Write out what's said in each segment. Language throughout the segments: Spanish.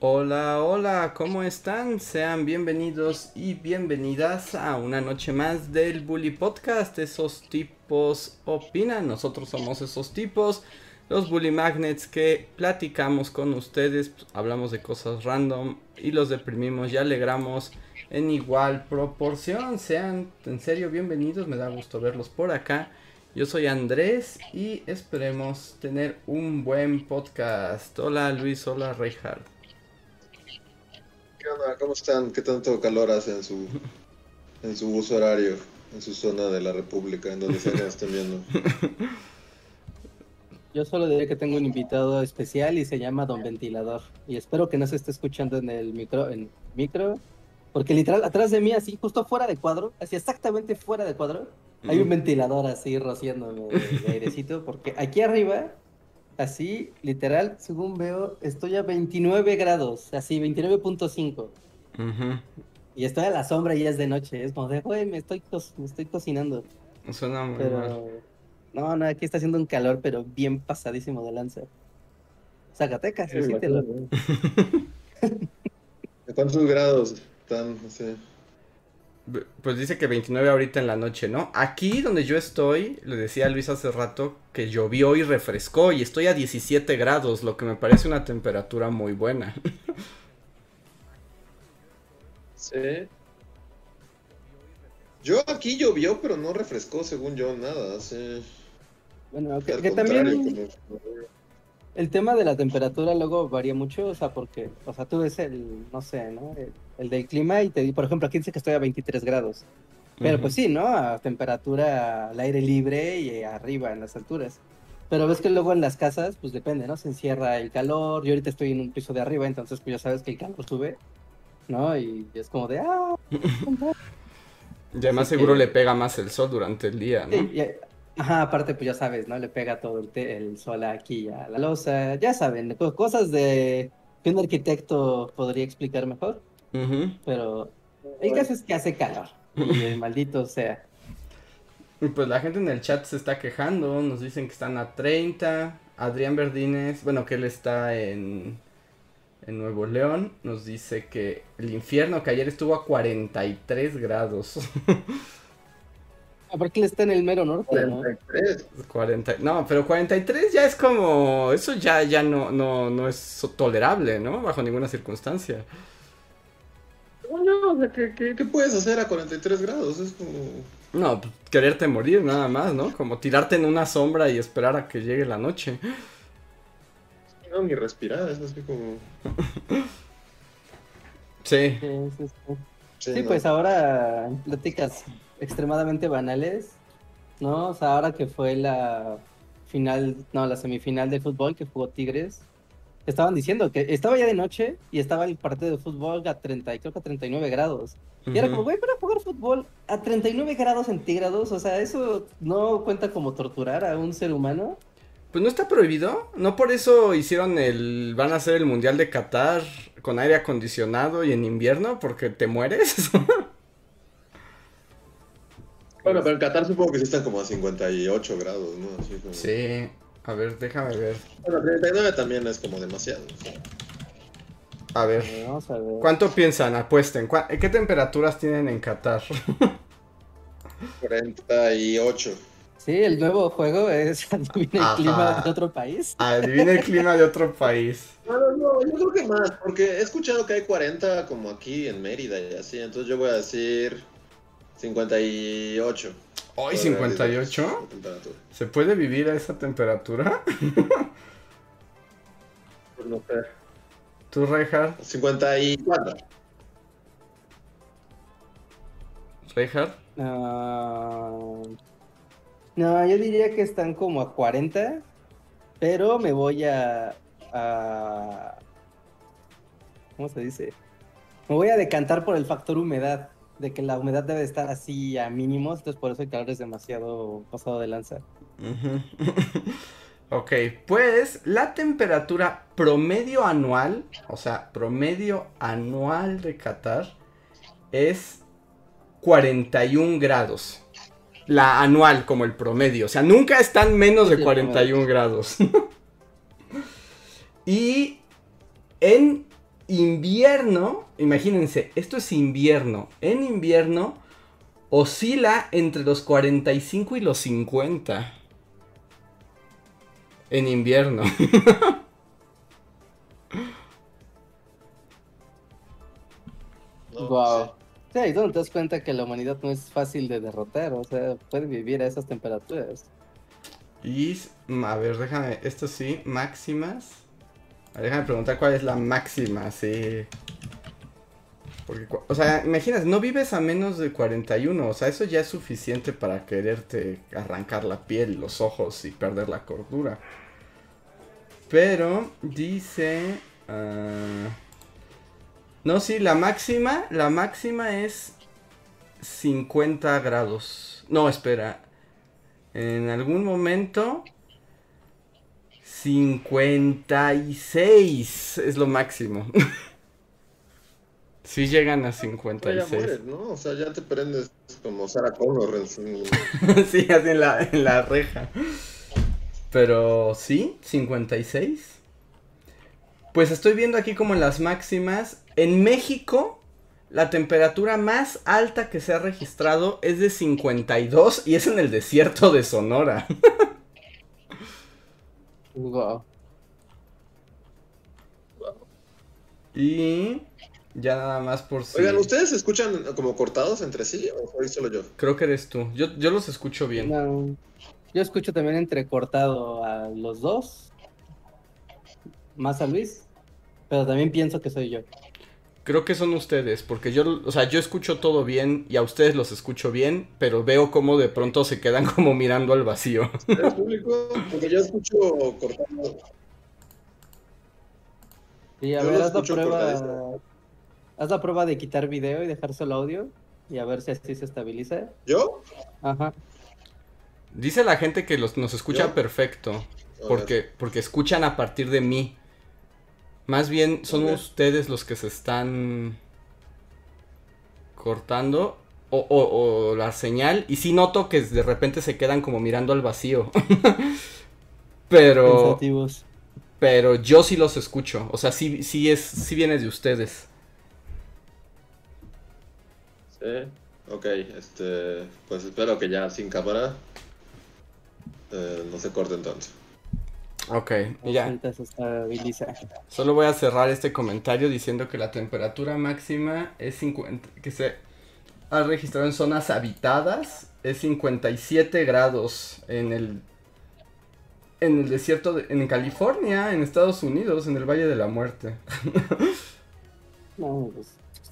Hola, hola, ¿cómo están? Sean bienvenidos y bienvenidas a una noche más del Bully Podcast. Esos tipos opinan, nosotros somos esos tipos, los Bully Magnets que platicamos con ustedes, hablamos de cosas random y los deprimimos y alegramos en igual proporción. Sean en serio bienvenidos, me da gusto verlos por acá. Yo soy Andrés y esperemos tener un buen podcast. Hola Luis, hola Reinhardt. ¿Qué onda? ¿Cómo están? ¿Qué tanto calor hace en su, en su uso horario, en su zona de la República, en donde sea que estén viendo? Yo solo diré que tengo un invitado especial y se llama Don Ventilador. Y espero que no se esté escuchando en el micro, en micro, porque literal atrás de mí, así justo fuera de cuadro, así exactamente fuera de cuadro, hay un Mm. ventilador así rociándome de airecito, porque aquí arriba, así, literal, según veo, estoy a 29 grados, así 29.5. Ujú. Y estoy a la sombra y ya es de noche. Es como de, güey, me estoy, me estoy cocinando. Suena muy mal. Pero. No, no, aquí está haciendo un calor, pero bien pasadísimo de lanza. Zacatecas, Sí. ¿De cuántos grados están? No sé. Pues dice que 29 ahorita en la noche, ¿no? Aquí donde yo estoy, le decía a Luis hace rato que llovió y refrescó y estoy a 17 grados, lo que me parece una temperatura muy buena. Sí. Yo aquí llovió, pero no refrescó, según yo, nada. Sí. Bueno, que, también el tema de la temperatura luego varía mucho, o sea, porque, o sea, tú ves el, no sé, ¿no? El, el del clima y te di, por ejemplo, aquí dice que estoy a 23 grados. Pero Ujú. pues sí, ¿no? A temperatura al aire libre y arriba en las alturas. Pero ves que luego en las casas, pues depende, ¿no? Se encierra el calor. Yo ahorita estoy en un piso de arriba, entonces pues ya sabes que el calor sube, ¿no? Y es como de, ah, Y además Así seguro que- le pega más el sol durante el día, ¿no? Sí, y- ajá, aparte, pues ya sabes, ¿no? Le pega todo el, te- el sol aquí a la losa. Ya saben, co- cosas de que un arquitecto podría explicar mejor, Pero el caso es que hace calor. Y el maldito sea. Pues la gente en el chat se está quejando, nos dicen que están a 30. Adrián Verdines, bueno, que él está en, en Nuevo León, nos dice que el infierno, que ayer estuvo a 43 grados. Aparte, él está en el mero norte, ¿no? 43. 40, no, pero 43 ya es como, eso ya, ya no, no, no es tolerable, ¿no? Bajo ninguna circunstancia. No, o sea, ¿qué, qué, qué puedes hacer a 43 grados? Es como. No, pues, quererte morir nada más, ¿no? Como tirarte en una sombra y esperar a que llegue la noche. No, ni respirar, es así como. Sí. Sí, sí, sí. Sí, Sí, no. pues ahora en pláticas extremadamente banales, ¿no? O sea, ahora que fue la final, no, la semifinal de fútbol que jugó Tigres, estaban diciendo que estaba ya de noche y estaba el partido de fútbol a 30, y creo que a 39 grados. Y era como, güey, para jugar fútbol a 39 grados centígrados, o sea, eso no cuenta como torturar a un ser humano. Pues no está prohibido, no por eso hicieron el, van a hacer el Mundial de Qatar con aire acondicionado y en invierno, porque te mueres. Bueno, pero en Qatar supongo que sí están como a 58 grados, ¿no? Así como... sí, a ver, déjame ver. Bueno, 39 también es como demasiado. A ver, Vamos a ver. ¿cuánto piensan? Apuesten, ¿cuá- ¿qué temperaturas tienen en Qatar? 48. Sí, el nuevo juego es adivina el clima de otro país. Adivina el clima de otro país. No, no, no, yo creo que más, porque he escuchado que hay 40 como aquí en Mérida y así, entonces yo voy a decir 58. ¿Hoy Todavía 58? de temperatura. ¿Se puede vivir a esa temperatura? Pues no sé. ¿Tú, Reinhardt? 54. ¿Reinhardt? Ah, no, yo diría que están como a 40, pero me voy a, a- ¿Cómo se dice? Me voy a decantar por el factor humedad. De que la humedad debe estar así a mínimos, entonces por eso el calor es demasiado pasado de lanza. Ok, pues la temperatura promedio anual, o sea, promedio anual de Qatar es 41 grados. La anual como el promedio, o sea, nunca están menos de Sí, 41 grados. y en invierno, imagínense, esto es invierno. En invierno oscila entre los 45 y los 50. En invierno. No, Wow. sí. Es donde te das cuenta que la humanidad no es fácil de derrotar, o sea, puede vivir a esas temperaturas. Y, a ver, déjame, esto sí, máximas. Déjame preguntar cuál es la máxima, sí. O sea, imagínate, no vives a menos de 41, o sea, eso ya es suficiente para quererte arrancar la piel, los ojos y perder la cordura. Pero, dice... ah, no, sí, la máxima, la máxima es 50 grados. No, espera. En algún momento 56 es lo máximo. Si llegan a No, ya 56. mueres, ¿no? O sea, ya te prendes como Sarah Connor en su... sí, así en la, en la reja. Pero sí, 56. Pues estoy viendo aquí como las máximas. En México, la temperatura más alta que se ha registrado es de 52 y es en el desierto de Sonora. Wow. Y ya nada más por si... Oigan, ¿ustedes se escuchan como cortados entre sí o soy solo yo? Creo que eres tú. Yo, yo los escucho bien. No, yo escucho también entrecortado a los dos, más a Luis, pero también pienso que soy yo. Creo que son ustedes, porque yo, o sea, yo escucho todo bien y a ustedes los escucho bien, pero veo cómo de pronto se quedan como mirando al vacío. ¿Eres público? Porque yo escucho cortado. Y a Yo ver, lo haz la prueba. Haz la prueba de quitar video y dejar solo audio y a ver si así se estabiliza. ¿Yo? Ajá. Dice la gente que los, nos escucha ¿Yo? perfecto, porque, porque escuchan a partir de mí. Más bien son ustedes los que se están cortando o, o- o la señal. Y sí noto que de repente se quedan como mirando al vacío. pero... Pensativos. Pero yo sí los escucho. O sea, sí, sí es, sí viene de ustedes. Sí. Ok, este... Pues espero que ya sin cámara eh, no se corte entonces. Ok, y ya. Solo voy a cerrar este comentario diciendo que la temperatura máxima es 50, que se ha registrado en zonas habitadas, es 57 grados en el en el desierto de, en California, en Estados Unidos, en el Valle de la Muerte. No, pues,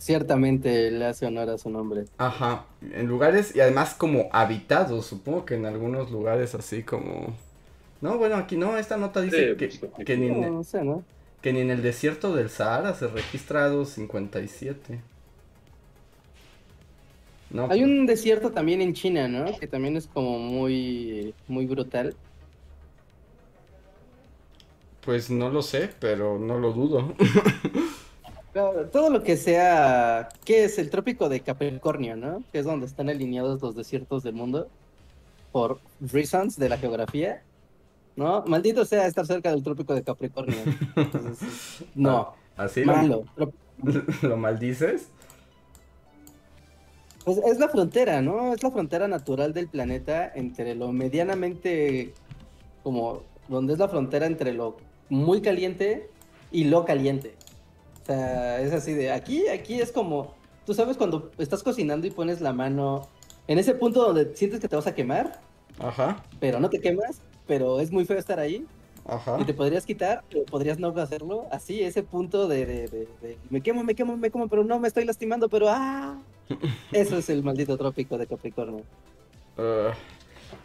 ciertamente le hace honor a su nombre. Ajá, en lugares y además como habitados, supongo que en algunos lugares así como No, bueno, aquí no, esta nota dice Sí, que, pues, que ni en- No, no sé, ¿no? que ni en el desierto del Sahara se registrado 57. No, Hay un desierto también en China, ¿no? Que también es como muy, muy brutal. pues no lo sé, pero no lo dudo. Claro, Todo lo que sea, ¿qué es el trópico de Capricornio, no? Que es donde están alineados los desiertos del mundo por reasons de la geografía, ¿no? Maldito sea estar cerca del trópico de Capricornio. Entonces, no, Así lo, malo. Pero, lo maldices. Pues es la frontera, ¿no? Es la frontera natural del planeta entre lo medianamente como donde es la frontera entre lo muy caliente y lo caliente. O sea, es así de aquí, aquí es como, tú sabes cuando estás cocinando y pones la mano en ese punto donde sientes que te vas a quemar, Ajá, pero no te quemas, pero es muy feo estar ahí ajá. y te podrías quitar, pero podrías no hacerlo. Así, ese punto de, de- de- de, me quemo, me quemo, me quemo, pero no me estoy lastimando, pero ¡ah! Eso es el maldito trópico de Capricornio. Uh,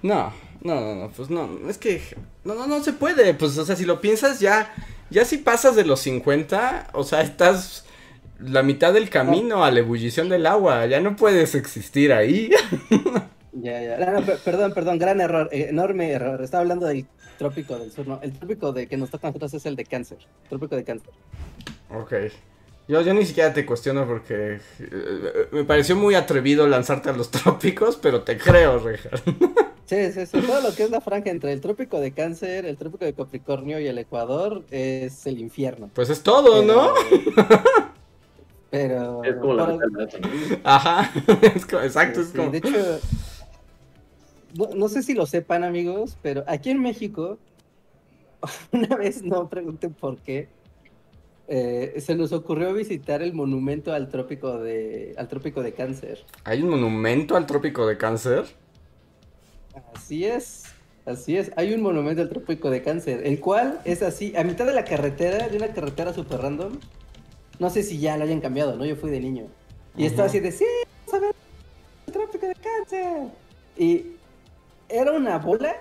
no, no, no, no, pues no, es que no, no, no se puede, pues, o sea, si lo piensas ya, ya si pasas de los 50, o sea, estás la mitad del camino a la ebullición del agua. Ya no puedes existir ahí. Ya, ya. No, perdón, perdón, gran error, eh, enorme error. Estaba hablando del trópico del sur, ¿no? El trópico de que nos toca a nosotros es el de cáncer. Trópico de cáncer. ok. Yo, yo ni siquiera te cuestiono porque eh, me pareció muy atrevido lanzarte a los trópicos, pero te creo, Rejar. Sí, sí, sí. Todo lo que es la franja entre el trópico de cáncer, el trópico de Capricornio y el Ecuador es el infierno. Pues es todo, ¿no? Pero. Es como la ¿no? Ajá. Es co- exacto, es Sí, como... De hecho, no, no sé si lo sepan, amigos, pero aquí en México, una vez, no pregunten por qué, eh, se nos ocurrió visitar el monumento al trópico de, al trópico de cáncer. ¿Hay un monumento al trópico de cáncer? Así es, así es. Hay un monumento al trópico de cáncer, el cual es así, a mitad de la carretera, de una carretera super random. No sé si ya lo hayan cambiado, ¿no? Yo fui de niño. Y estaba así de, sí, vamos a ver el trópico de cáncer. Y era una bola,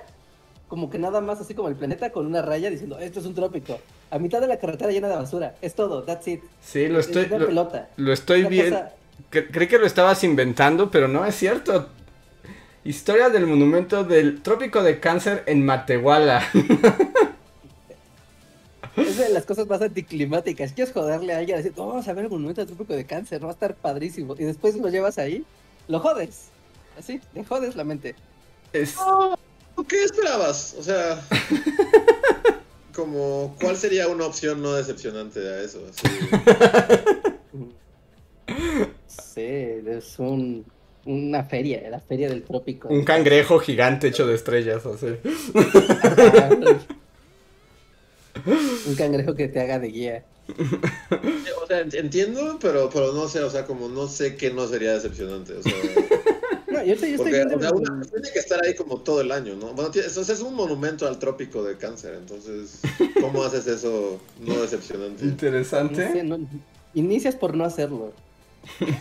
como que nada más así como el planeta, con una raya diciendo, esto es un trópico. A mitad de la carretera llena de basura. Es todo, that's it. Sí, lo estoy... es una Lo, pelota. lo estoy viendo... cosa- Creí que lo estabas inventando, pero no es cierto. Historia del monumento del trópico de cáncer en Matehuala. Es de las cosas más anticlimáticas. Quieres joderle a alguien, decir, "Oh, vamos a ver el monumento al trópico de cáncer, no va a estar padrísimo. Y después lo llevas ahí, lo jodes. Así, le jodes la mente. Es- ¿Qué esperabas? O sea, como, ¿cuál sería una opción no decepcionante a eso? Así, Sí, es un, una feria, la feria del trópico. un cangrejo gigante hecho de estrellas, así. un cangrejo que te haga de guía. o sea, ent- entiendo, pero, pero no sé, o sea, como no sé qué no sería decepcionante. O sea, Porque viendo o sea, el- una- tiene que estar ahí como todo el año, ¿no? Bueno, entonces es un monumento al trópico de cáncer, entonces, ¿cómo haces eso no decepcionante? no Interesante. sé, no- inicias por no hacerlo.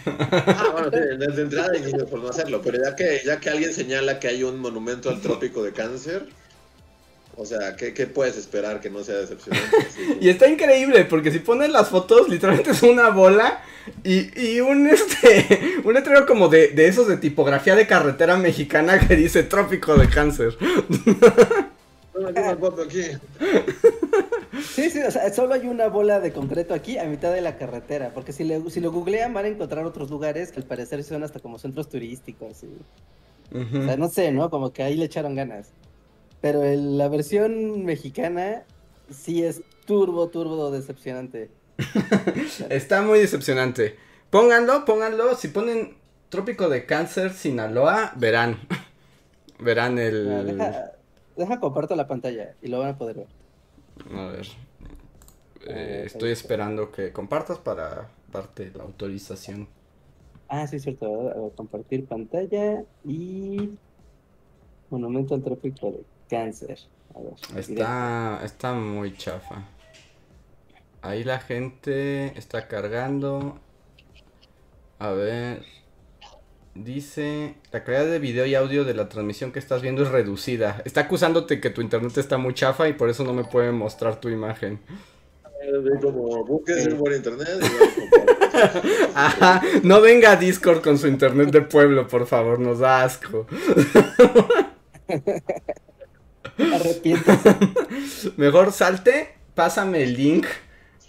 Ah, bueno, sí, desde entrada inicio por no hacerlo, pero ya que, ya que alguien señala que hay un monumento al trópico de cáncer, o sea, ¿qué, qué puedes esperar que no sea decepcionante? Y está increíble, porque si pones las fotos, literalmente es una bola y, y un este un letrero como de, de esos de tipografía de carretera mexicana que dice trópico de cáncer. Aquí. Sí, sí, o sea, solo hay una bola de concreto aquí a mitad de la carretera, porque si, le- si lo googlean van a encontrar otros lugares que al parecer son hasta como centros turísticos. y-. O sea, no sé, ¿no? Como que ahí le echaron ganas. Pero el- la versión mexicana sí es turbo, turbo decepcionante. Está muy decepcionante. Pónganlo, pónganlo. Si ponen Trópico de Cáncer, Sinaloa, verán. Verán Ah, el. Deja, deja comparto la pantalla y lo van a poder ver. A ver. Eh, Ah, estoy ahí. esperando que compartas para darte la autorización. Ah, sí, cierto. compartir pantalla y monumento al trópico de cáncer. A ver, directo. Está, está muy chafa. Ahí la gente está cargando. A ver. Dice, la calidad de video y audio de la transmisión que estás viendo es reducida. Está acusándote que tu internet está muy chafa y por eso no me puede mostrar tu imagen. Así Como busques un buen internet y. Ajá, no venga a Discord con su internet de pueblo, por favor, nos da asco. Arrepiéntese. Mejor salte, pásame el link.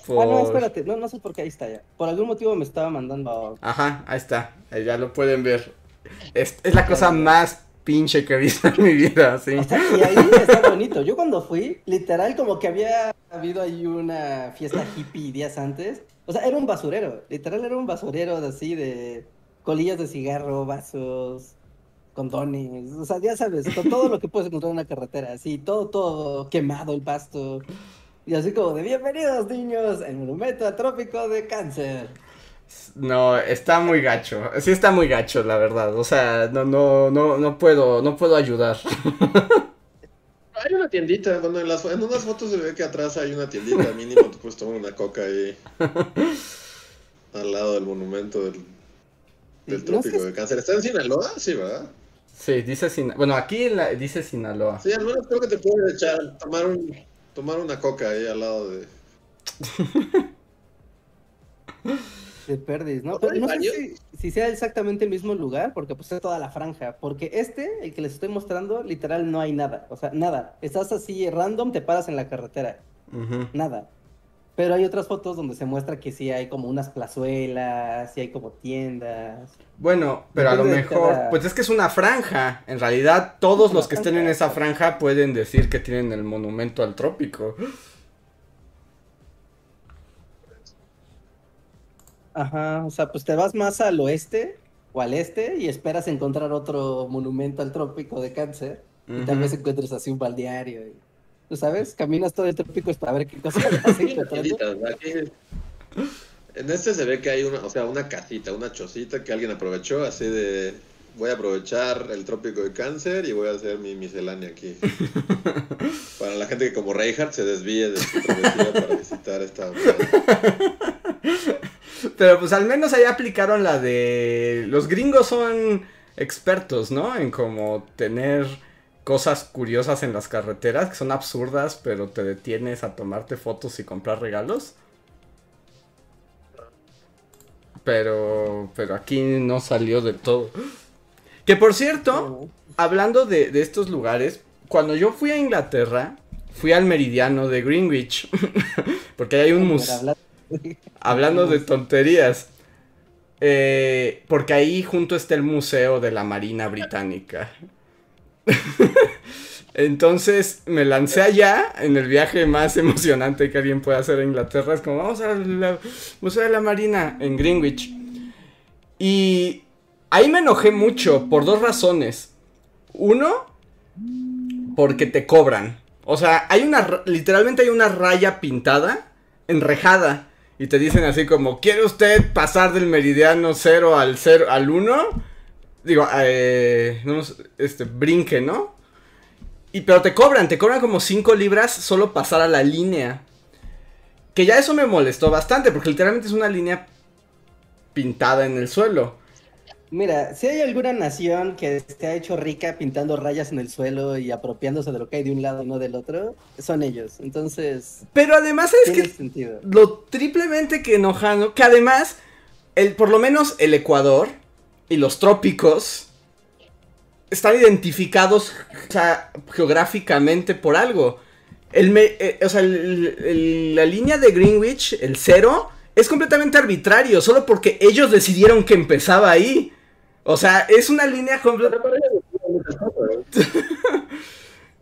Por... Ah, no, espérate. No, no sé por qué ahí está ya. Por algún motivo me estaba mandando. Ajá, ahí está, ahí ya lo pueden ver. Es, es la cosa más pinche que he visto en mi vida, sí. O sea, y ahí está bonito. Yo cuando fui, literal, como que había habido ahí una fiesta hippie días antes. O sea, era un basurero. Literal, era un basurero de así de colillas de cigarro, vasos, condones. O sea, ya sabes, con todo lo que puedes encontrar en una carretera. Así, todo, todo quemado el pasto. Y así como de bienvenidos, niños, el monumento atrópico de cáncer. No, está muy gacho, sí está muy gacho, la verdad. O sea, no, no, no, no puedo, no puedo ayudar. Hay una tiendita, bueno, en, las, en unas fotos se ve que atrás hay una tiendita, mínimo te puedes tomar una coca ahí al lado del monumento del, del Sí, no sé trópico de cáncer. ¿Está en Sinaloa? Sí, ¿verdad? Sí, dice Sin... bueno, aquí en la- dice Sinaloa. Sí, al menos creo que te puedes echar, tomar un, tomar una coca ahí al lado de... De Perdis, ¿no? ¿No Pero no sé si, si sea exactamente el mismo lugar, porque pues es toda la franja. Porque este, el que les estoy mostrando, literal no hay nada. O sea, nada. Estás así random, te paras en la carretera. Nada. Pero hay otras fotos donde se muestra que sí hay como unas plazuelas, sí hay como tiendas. Bueno, pero a lo mejor, cada- pues es que es una franja. En realidad, todos los que estén en esa franja pueden decir que tienen el monumento al trópico. Ajá, o sea, pues te vas más al oeste o al este y esperas encontrar otro monumento al trópico de cáncer. Y tal vez encuentres así un balneario. y- ¿Tú sabes? Caminas todo el trópico para ver qué cosa En este se ve que hay una, o sea, una casita, una chocita que alguien aprovechó así de voy a aprovechar el trópico de cáncer y voy a hacer mi miscelánea aquí. Para la gente que como Reinhardt se desvíe de su travesía para visitar esta Pero pues al menos ahí aplicaron la de... Los gringos son expertos, ¿no? En como tener cosas curiosas en las carreteras que son absurdas, pero te detienes a tomarte fotos y comprar regalos. Pero, pero aquí no salió de todo. Que por cierto, hablando de, de estos lugares, cuando yo fui a Inglaterra, fui al meridiano de Greenwich. Porque ahí hay un museo. habla- Hablando de tonterías. eh, porque ahí junto está el Museo de la Marina Británica. Entonces me lancé allá en el viaje más emocionante que alguien puede hacer a Inglaterra. Es como, vamos al Museo de la Marina en Greenwich. Y ahí me enojé mucho por dos razones. Uno, porque te cobran. O sea, hay una, ra- literalmente hay una raya pintada, enrejada. Y te dicen así como, ¿quiere usted pasar del meridiano 0 al 0 al 1? Digo, eh, no, este, brinque, ¿no? Y pero te cobran, te cobran como 5 libras solo pasar a la línea. Que ya eso me molestó bastante, porque literalmente es una línea pintada en el suelo. Mira, si hay alguna nación que se ha hecho rica pintando rayas en el suelo y apropiándose de lo que hay de un lado y no del otro, son ellos. Entonces, Pero además es que sentido. lo triplemente que enojando, que además, el, por lo menos el Ecuador y los trópicos están identificados o sea, geográficamente por algo. El me- eh, o sea, el- el- la línea de Greenwich, el cero, es completamente arbitrario, solo porque ellos decidieron que empezaba ahí. O sea, es una línea completa.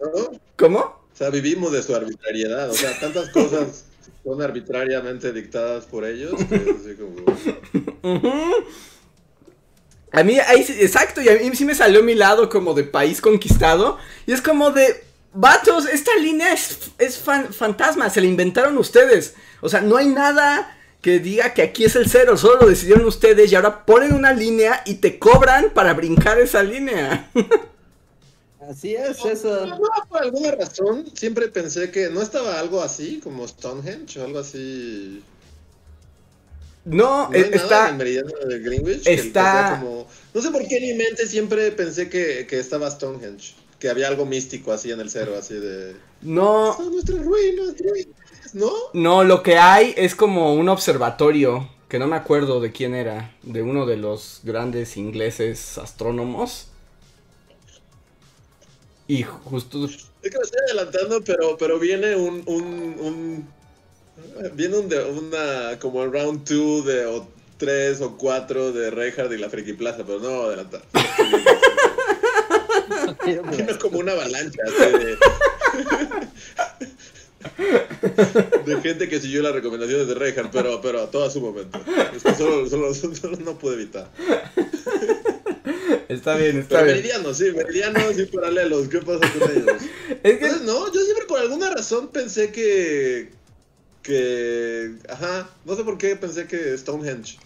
¿no? O ¿Cómo? sea, vivimos de su arbitrariedad. O sea, tantas cosas son arbitrariamente dictadas por ellos que es así como... A mí, ahí exacto, y a mí sí me salió mi lado como de país conquistado. Y es como de, vatos, esta línea es, es fan- fantasma, se la inventaron ustedes. O sea, no hay nada que diga que aquí es el cero, solo lo decidieron ustedes y ahora ponen una línea y te cobran para brincar esa línea. Así es, No, eso. no, por alguna razón siempre pensé que no estaba algo así como Stonehenge o algo así. No, No hay eh, nada en el está... meridiano de Greenwich. está- como- no sé por qué en mi mente siempre pensé que, que estaba Stonehenge. Que había algo místico así en el cero, así de. No, Son nuestras ruinas, ruinas", ¿no? no, lo que hay es como un observatorio, que no me acuerdo de quién era, de uno de los grandes ingleses astrónomos. Y justo... Es que me estoy adelantando, pero, pero viene un. un, un- viene un de, una. como el round 2 de. o 3 o 4 de Reinhardt y la Friki Plaza, pero no adelantar. Vino como una avalancha así de. de gente que siguió las recomendaciones de Reinhardt, pero, pero a todo a su momento. Es que solo, solo, solo no pude evitar. Está bien, está Pero bien. Meridiano, sí, Meridiano, sí, paralelos. ¿Qué pasa con ellos? Es que... Entonces, no, yo siempre por alguna razón pensé que. Que. Ajá, no sé por qué pensé que Stonehenge.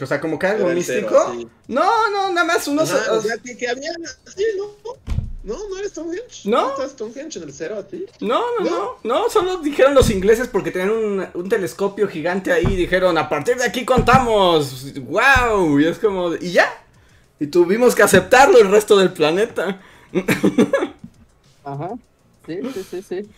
O sea, como que algo Era el cero, místico. así. No, no, nada más unos... Ajá, o sea, que, que había. Sí, no. No, no era Stonehenge. ¿No? está Stonehenge en el cero así. No, no, no, no, solo dijeron los ingleses porque tenían un, un telescopio gigante ahí y dijeron, a partir de aquí contamos, wow, y es como, y ya, y tuvimos que aceptarlo el resto del planeta. Ajá. Sí, sí, sí, sí.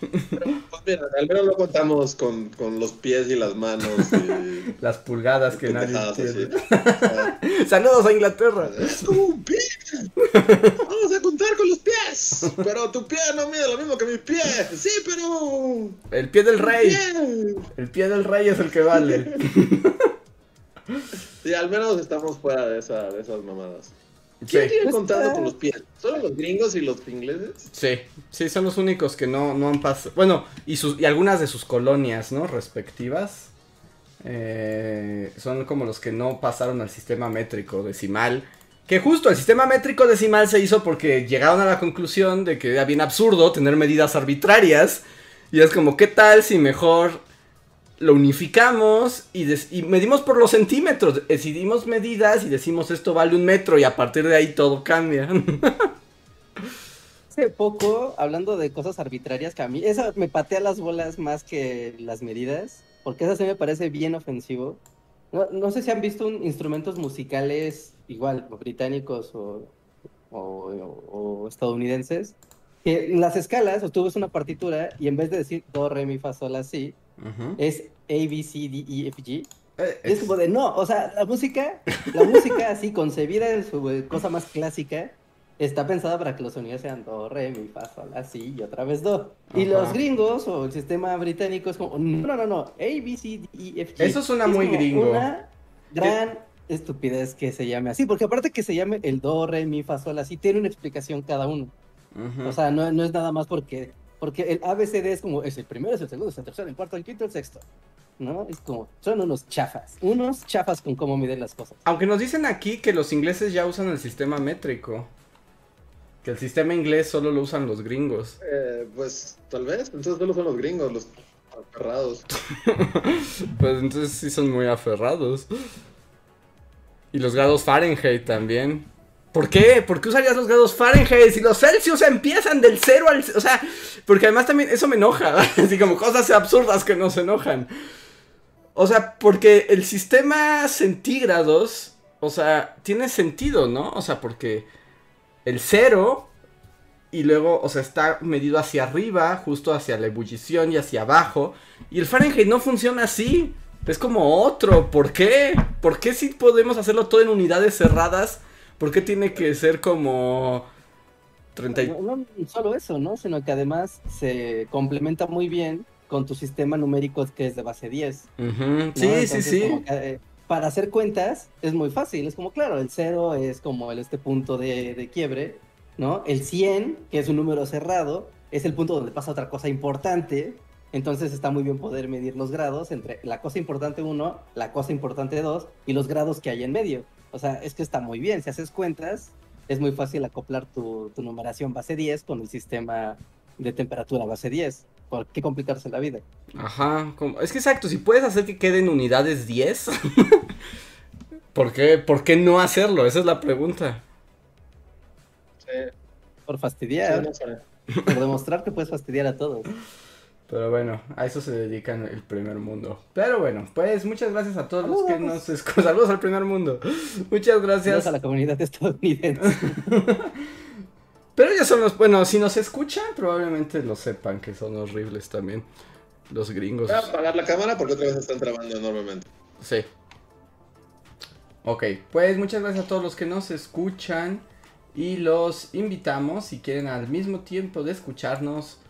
Pues mira, al menos no contamos con, con los pies y las manos. Y... Las pulgadas que nadie. Ah, Saludos a Inglaterra. Es como un pie. Vamos a contar con los pies. Pero tu pie no mide lo mismo que mi pie. Sí, pero. El pie del rey. Pie. El pie del rey es el que vale. Sí, al menos estamos fuera de, esa, de esas mamadas. Sí, ¿Quién tiene Pues, contado con los pies? ¿Solo los gringos y los ingleses? sí, sí, son los únicos que no, no han pasado. Bueno, y, sus, y algunas de sus colonias, ¿no? Respectivas. eh, son como los que no pasaron al sistema métrico decimal. Que justo el sistema métrico decimal se hizo porque llegaron a la conclusión de que era bien absurdo tener medidas arbitrarias. Y es como, ¿qué tal si mejor lo unificamos y, y medimos por los centímetros? Decidimos medidas y decimos esto vale un metro y a partir de ahí todo cambia. Hace poco, hablando de cosas arbitrarias, que a mí, eso me patea las bolas más que las medidas, porque eso sí me parece bien ofensivo. No, no sé si han visto un- instrumentos musicales igual, británicos o, o- o- o estadounidenses, que en las escalas, o tú ves una partitura y en vez de decir do, re, mi, fa, sol, así, Ujú. es A, B, C, D, E, F, G. Eh, Es como de, no, o sea, la música, la música así concebida en su eh, cosa más clásica, está pensada para que los sonidos sean do, re, mi, fa, sol, así y otra vez do. Y los gringos o el sistema británico es como, no, no, no, A, B, C, D, E, F, G. Eso suena Es muy gringo. Una gran estupidez que se llame así, porque aparte que se llame el do, re, mi, fa, sol, así, tiene una explicación cada uno. ujú. O sea, no, no es nada más porque, porque el ABCD es como, es el primero, es el segundo, es el tercero, el cuarto, el quinto, el sexto. ¿No? Es como, son unos chafas, unos chafas con cómo miden las cosas. Aunque nos dicen aquí que los ingleses ya usan el sistema métrico. Que el sistema inglés solo lo usan los gringos. Eh, pues tal vez. Entonces solo son los gringos, los aferrados. Pues entonces sí son muy aferrados. Y los grados Fahrenheit también. ¿Por qué? ¿Por qué usarías los grados Fahrenheit si los Celsius empiezan del 0 al... O sea, porque además también eso me enoja. Así como cosas absurdas que nos enojan. O sea, porque el sistema centígrados, o sea, tiene sentido, ¿no? O sea, porque el 0 y luego, o sea, está medido hacia arriba, justo hacia la ebullición y hacia abajo. Y el Fahrenheit no funciona así. Es como otro. ¿Por qué? ¿Por qué si podemos hacerlo todo en unidades cerradas? ¿Por qué tiene que ser como 30 y- No, no solo eso, ¿no? Sino que además se complementa muy bien con tu sistema numérico que es de base 10. Ujú, ¿no? Sí, sí, Entonces, sí. eh, para hacer cuentas es muy fácil. Es como, claro, el 0 es como el, este punto de, de quiebre, ¿no? El 100, que es un número cerrado, es el punto donde pasa otra cosa importante. Entonces está muy bien poder medir los grados entre la cosa importante 1, la cosa importante 2 y los grados que hay en medio. O sea, es que está muy bien. Si haces cuentas, es muy fácil acoplar tu, tu numeración base 10 con el sistema de temperatura base 10. ¿Por qué complicarse la vida? Ajá. como- Es que exacto, si puedes hacer que queden unidades 10. ¿Por qué, ¿Por qué no hacerlo? Esa es la pregunta. Sí, Por sí, fastidiar, no sé. por demostrar que puedes fastidiar a todos. Pero bueno, a eso se dedican el primer mundo. Pero bueno, pues muchas gracias a todos los que Saludos. nos escuchan. Saludos al primer mundo. Muchas Gracias gracias. a la comunidad estadounidense. Pero ya son los. Bueno, si nos escuchan, probablemente lo sepan que son horribles también. Los gringos. Voy a apagar la cámara porque otra vez están trabando enormemente. Sí. Ok, pues muchas gracias a todos los que nos escuchan. Y los invitamos, si quieren al mismo tiempo de escucharnos,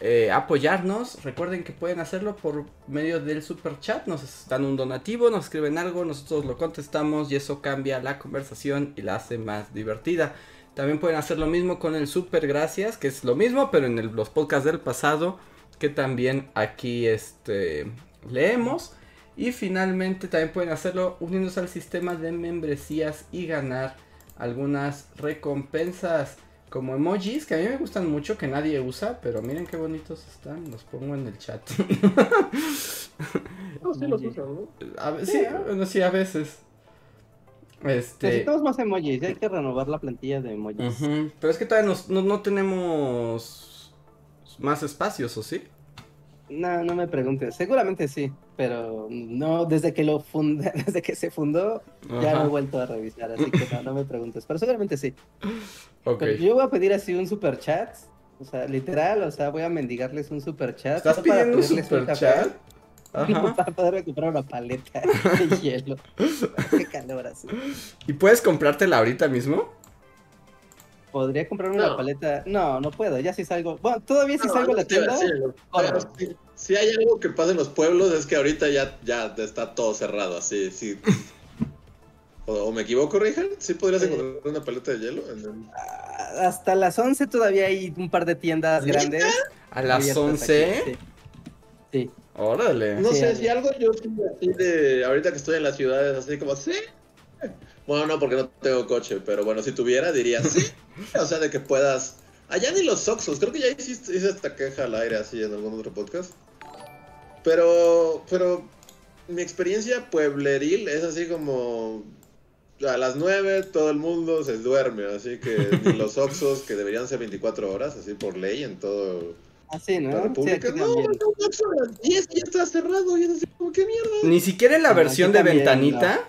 eh, apoyarnos. Recuerden que pueden hacerlo por medio del super chat. Nos dan un donativo, nos escriben algo, nosotros lo contestamos y eso cambia la conversación y la hace más divertida. También pueden hacer lo mismo con el super gracias, que es lo mismo, pero en los podcasts del pasado, que también aquí este, leemos. Y finalmente también pueden hacerlo uniéndose al sistema de membresías y ganar algunas recompensas como emojis que a mí me gustan mucho que nadie usa, pero miren qué bonitos están, los pongo en el chat. No, sí los usan, ¿no? A Sí, sí, ¿no? bueno, sí, a veces. Este, Necesitamos más emojis, hay que renovar la plantilla de emojis. pero es que todavía nos- no, no tenemos más espacios, ¿o sí? No, no me preguntes. Seguramente sí, pero no desde que lo funda, desde que se fundó, ya no he vuelto a revisar, así que no, no me preguntes. Pero seguramente sí. Ok. Pero yo voy a pedir así un super chat O sea, literal, o sea, voy a mendigarles un super chat. ¿Estás pidiendo un super chat? Ajá. Para poder comprar una paleta de hielo. Qué calor así. ¿Y puedes comprártela ahorita mismo? Podría comprar una No. paleta. No, no puedo. Ya si salgo. Bueno, todavía si No, salgo a la tienda. corro. pero si, hay algo que pasa en los pueblos es que ahorita ya, ya está todo cerrado, así, sí. O, o me equivoco, Richard, ¿sí podrías Sí. encontrar una paleta de hielo? En el- Ah, Hasta las 11 todavía hay un par de tiendas grandes. ¿A las ya estás 11? aquí, Sí. Sí. Órale. No Sí, sé, si algo yo sí, así de, ahorita que estoy en las ciudades, así como, sí. Bueno, no, porque no tengo coche, pero bueno, si tuviera, diría sí. O sea, de que puedas... Allá ni los Oxos, creo que ya hiciste, hice esta queja al aire así en algún otro podcast. Pero, pero mi experiencia puebleril es así como a las 9 todo el mundo se duerme, así que ni los Oxos que deberían ser 24 horas, así por ley en todo Así, la ¿no? República. aquí no, también. no, Oxxo a las 10 ya está cerrado y es así como, ¿qué mierda? Ni siquiera en la No, versión de también, ventanita.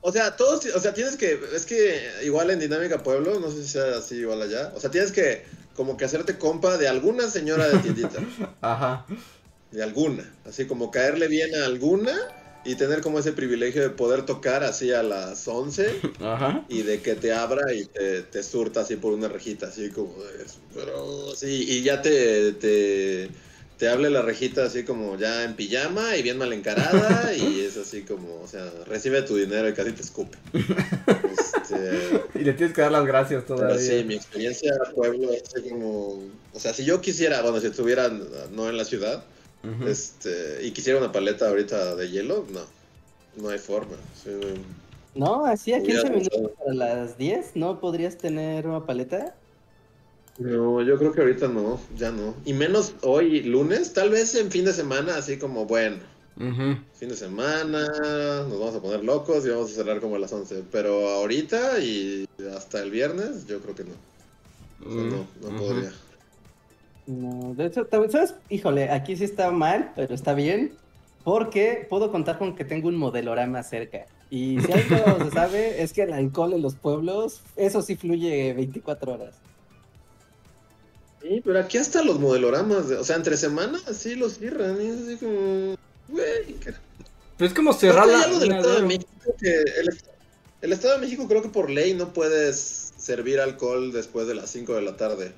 O sea, todos, o sea, tienes que, es que igual en Dinámica Pueblo, no sé si sea así igual allá, o sea, tienes que como que hacerte compa de alguna señora de tiendita, Ajá. de alguna, así como caerle bien a alguna y tener como ese privilegio de poder tocar así a las 11 Ajá. y de que te abra y te, te surta así por una rejita, así como de, pero sí, y ya te, te, te hable la rejita así como ya en pijama y bien mal encarada y es así como, o sea, recibe tu dinero y casi te escupe. Este, Y le tienes que dar las gracias todavía. sí, mi experiencia en pueblo es como, o sea, si yo quisiera, bueno, si estuviera no en la ciudad, este, y quisiera una paleta ahorita de hielo, no, no hay forma. sí, No, así a Hubiera 15 minutos para las 10, ¿no podrías tener una paleta? No, yo creo que ahorita no, ya no. Y menos hoy, lunes, tal vez en fin de semana, así como, bueno, fin de semana, nos vamos a poner locos y vamos a cerrar como a las 11. Pero ahorita y hasta el viernes, yo creo que no. O sea, no, no podría. No, de hecho, también, ¿sabes? Híjole, aquí sí está mal, pero está bien. Porque puedo contar con que tengo un modelorama cerca. Y si algo se sabe, es que el alcohol en los pueblos, eso sí fluye 24 horas. Sí, pero aquí hasta los modeloramas, de- o sea, entre semanas sí los cierran y es así como, güey. Pero es como del Estado de- México que el, el Estado de México creo que por ley no puedes servir alcohol después de las 5 de la tarde.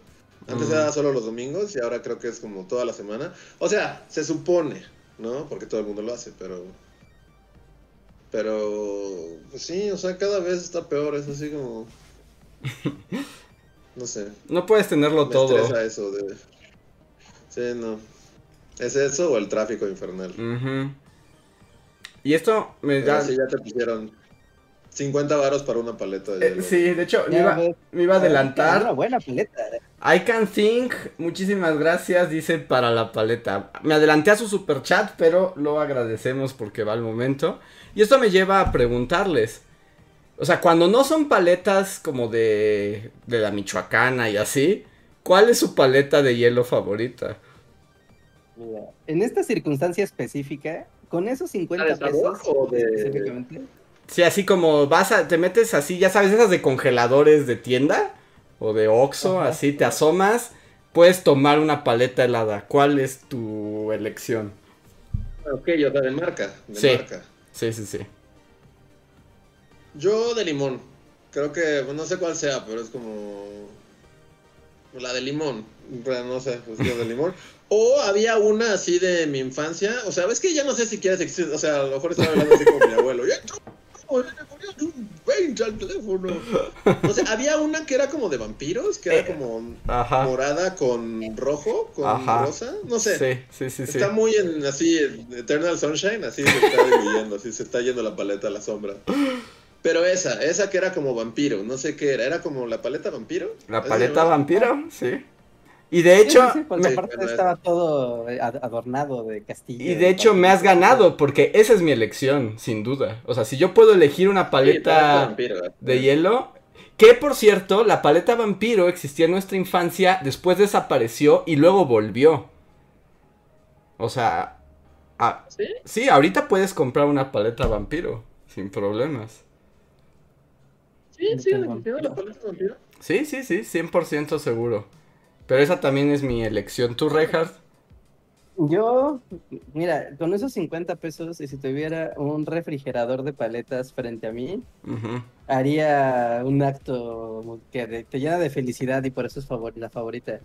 Antes Mm. era solo los domingos y ahora creo que es como toda la semana. O sea, se supone, ¿no? Porque todo el mundo lo hace, pero... Pero... Pues sí, o sea, cada vez está peor, es así como... No sé. No puedes tenerlo Me todo. estresa eso de... Sí, no. ¿Es eso o el tráfico infernal? Y esto me Pero da. sí, ya te pusieron 50 varos para una paleta de Eh, sí, de hecho, me iba, me iba a Una adelantar. buena paleta. ¿eh? I can think, muchísimas gracias, dice para la paleta. Me adelanté a su super chat, pero lo agradecemos porque va el momento. Y esto me lleva a preguntarles. O sea, cuando no son paletas como de, de la Michoacana y así, ¿cuál es su paleta de hielo favorita? Mira, en esta circunstancia específica, con esos 50 ¿Ah, de sabor pesos o de- específicamente, Sí, así como vas a, te metes así, ya sabes, esas de congeladores de tienda o de Oxxo, Ajá. así te asomas, puedes tomar una paleta helada. ¿Cuál es tu elección? Ok, o sea, de marca. De Sí. marca. Sí, sí, sí. Yo de limón. Creo que, pues, no sé cuál sea, pero es como. La de limón. No sé, pues yo de limón. O había una así de mi infancia. O sea, ves que ya no sé si quieres existir. O sea, a lo mejor estaba hablando así como mi abuelo. Ya, no, le ponían un 20 al teléfono. No sé, había una que era como de vampiros, que era Eh, como Ajá. morada con rojo, con Ajá. rosa. No sé. Sí, sí, sí, sí. Está muy en así, Eternal Sunshine, así se está diluyendo, así se está yendo la paleta a la sombra. Pero esa, esa que era como vampiro, no sé qué era, era como la paleta vampiro. La ¿Así se paleta vampiro, sí. Y de hecho, sí, sí, porque me- estaba todo eh, ad- adornado de castillo. y de hecho me has ganado porque esa es mi elección, sin duda. O sea, si yo puedo elegir una paleta vampiro. de hielo, que por cierto, la paleta vampiro existía en nuestra infancia, después desapareció y luego volvió. O sea, ¿Sí? sí, ahorita puedes comprar una paleta vampiro sin problemas. Sí, sí, la paleta. Sí, sí, sí, 100% seguro. Pero esa también es mi elección. ¿Tú, Reinhardt? Yo, mira, con esos 50 pesos y si tuviera un refrigerador de paletas frente a mí, haría un acto que de- te llena de felicidad y por eso es favor- la favorita.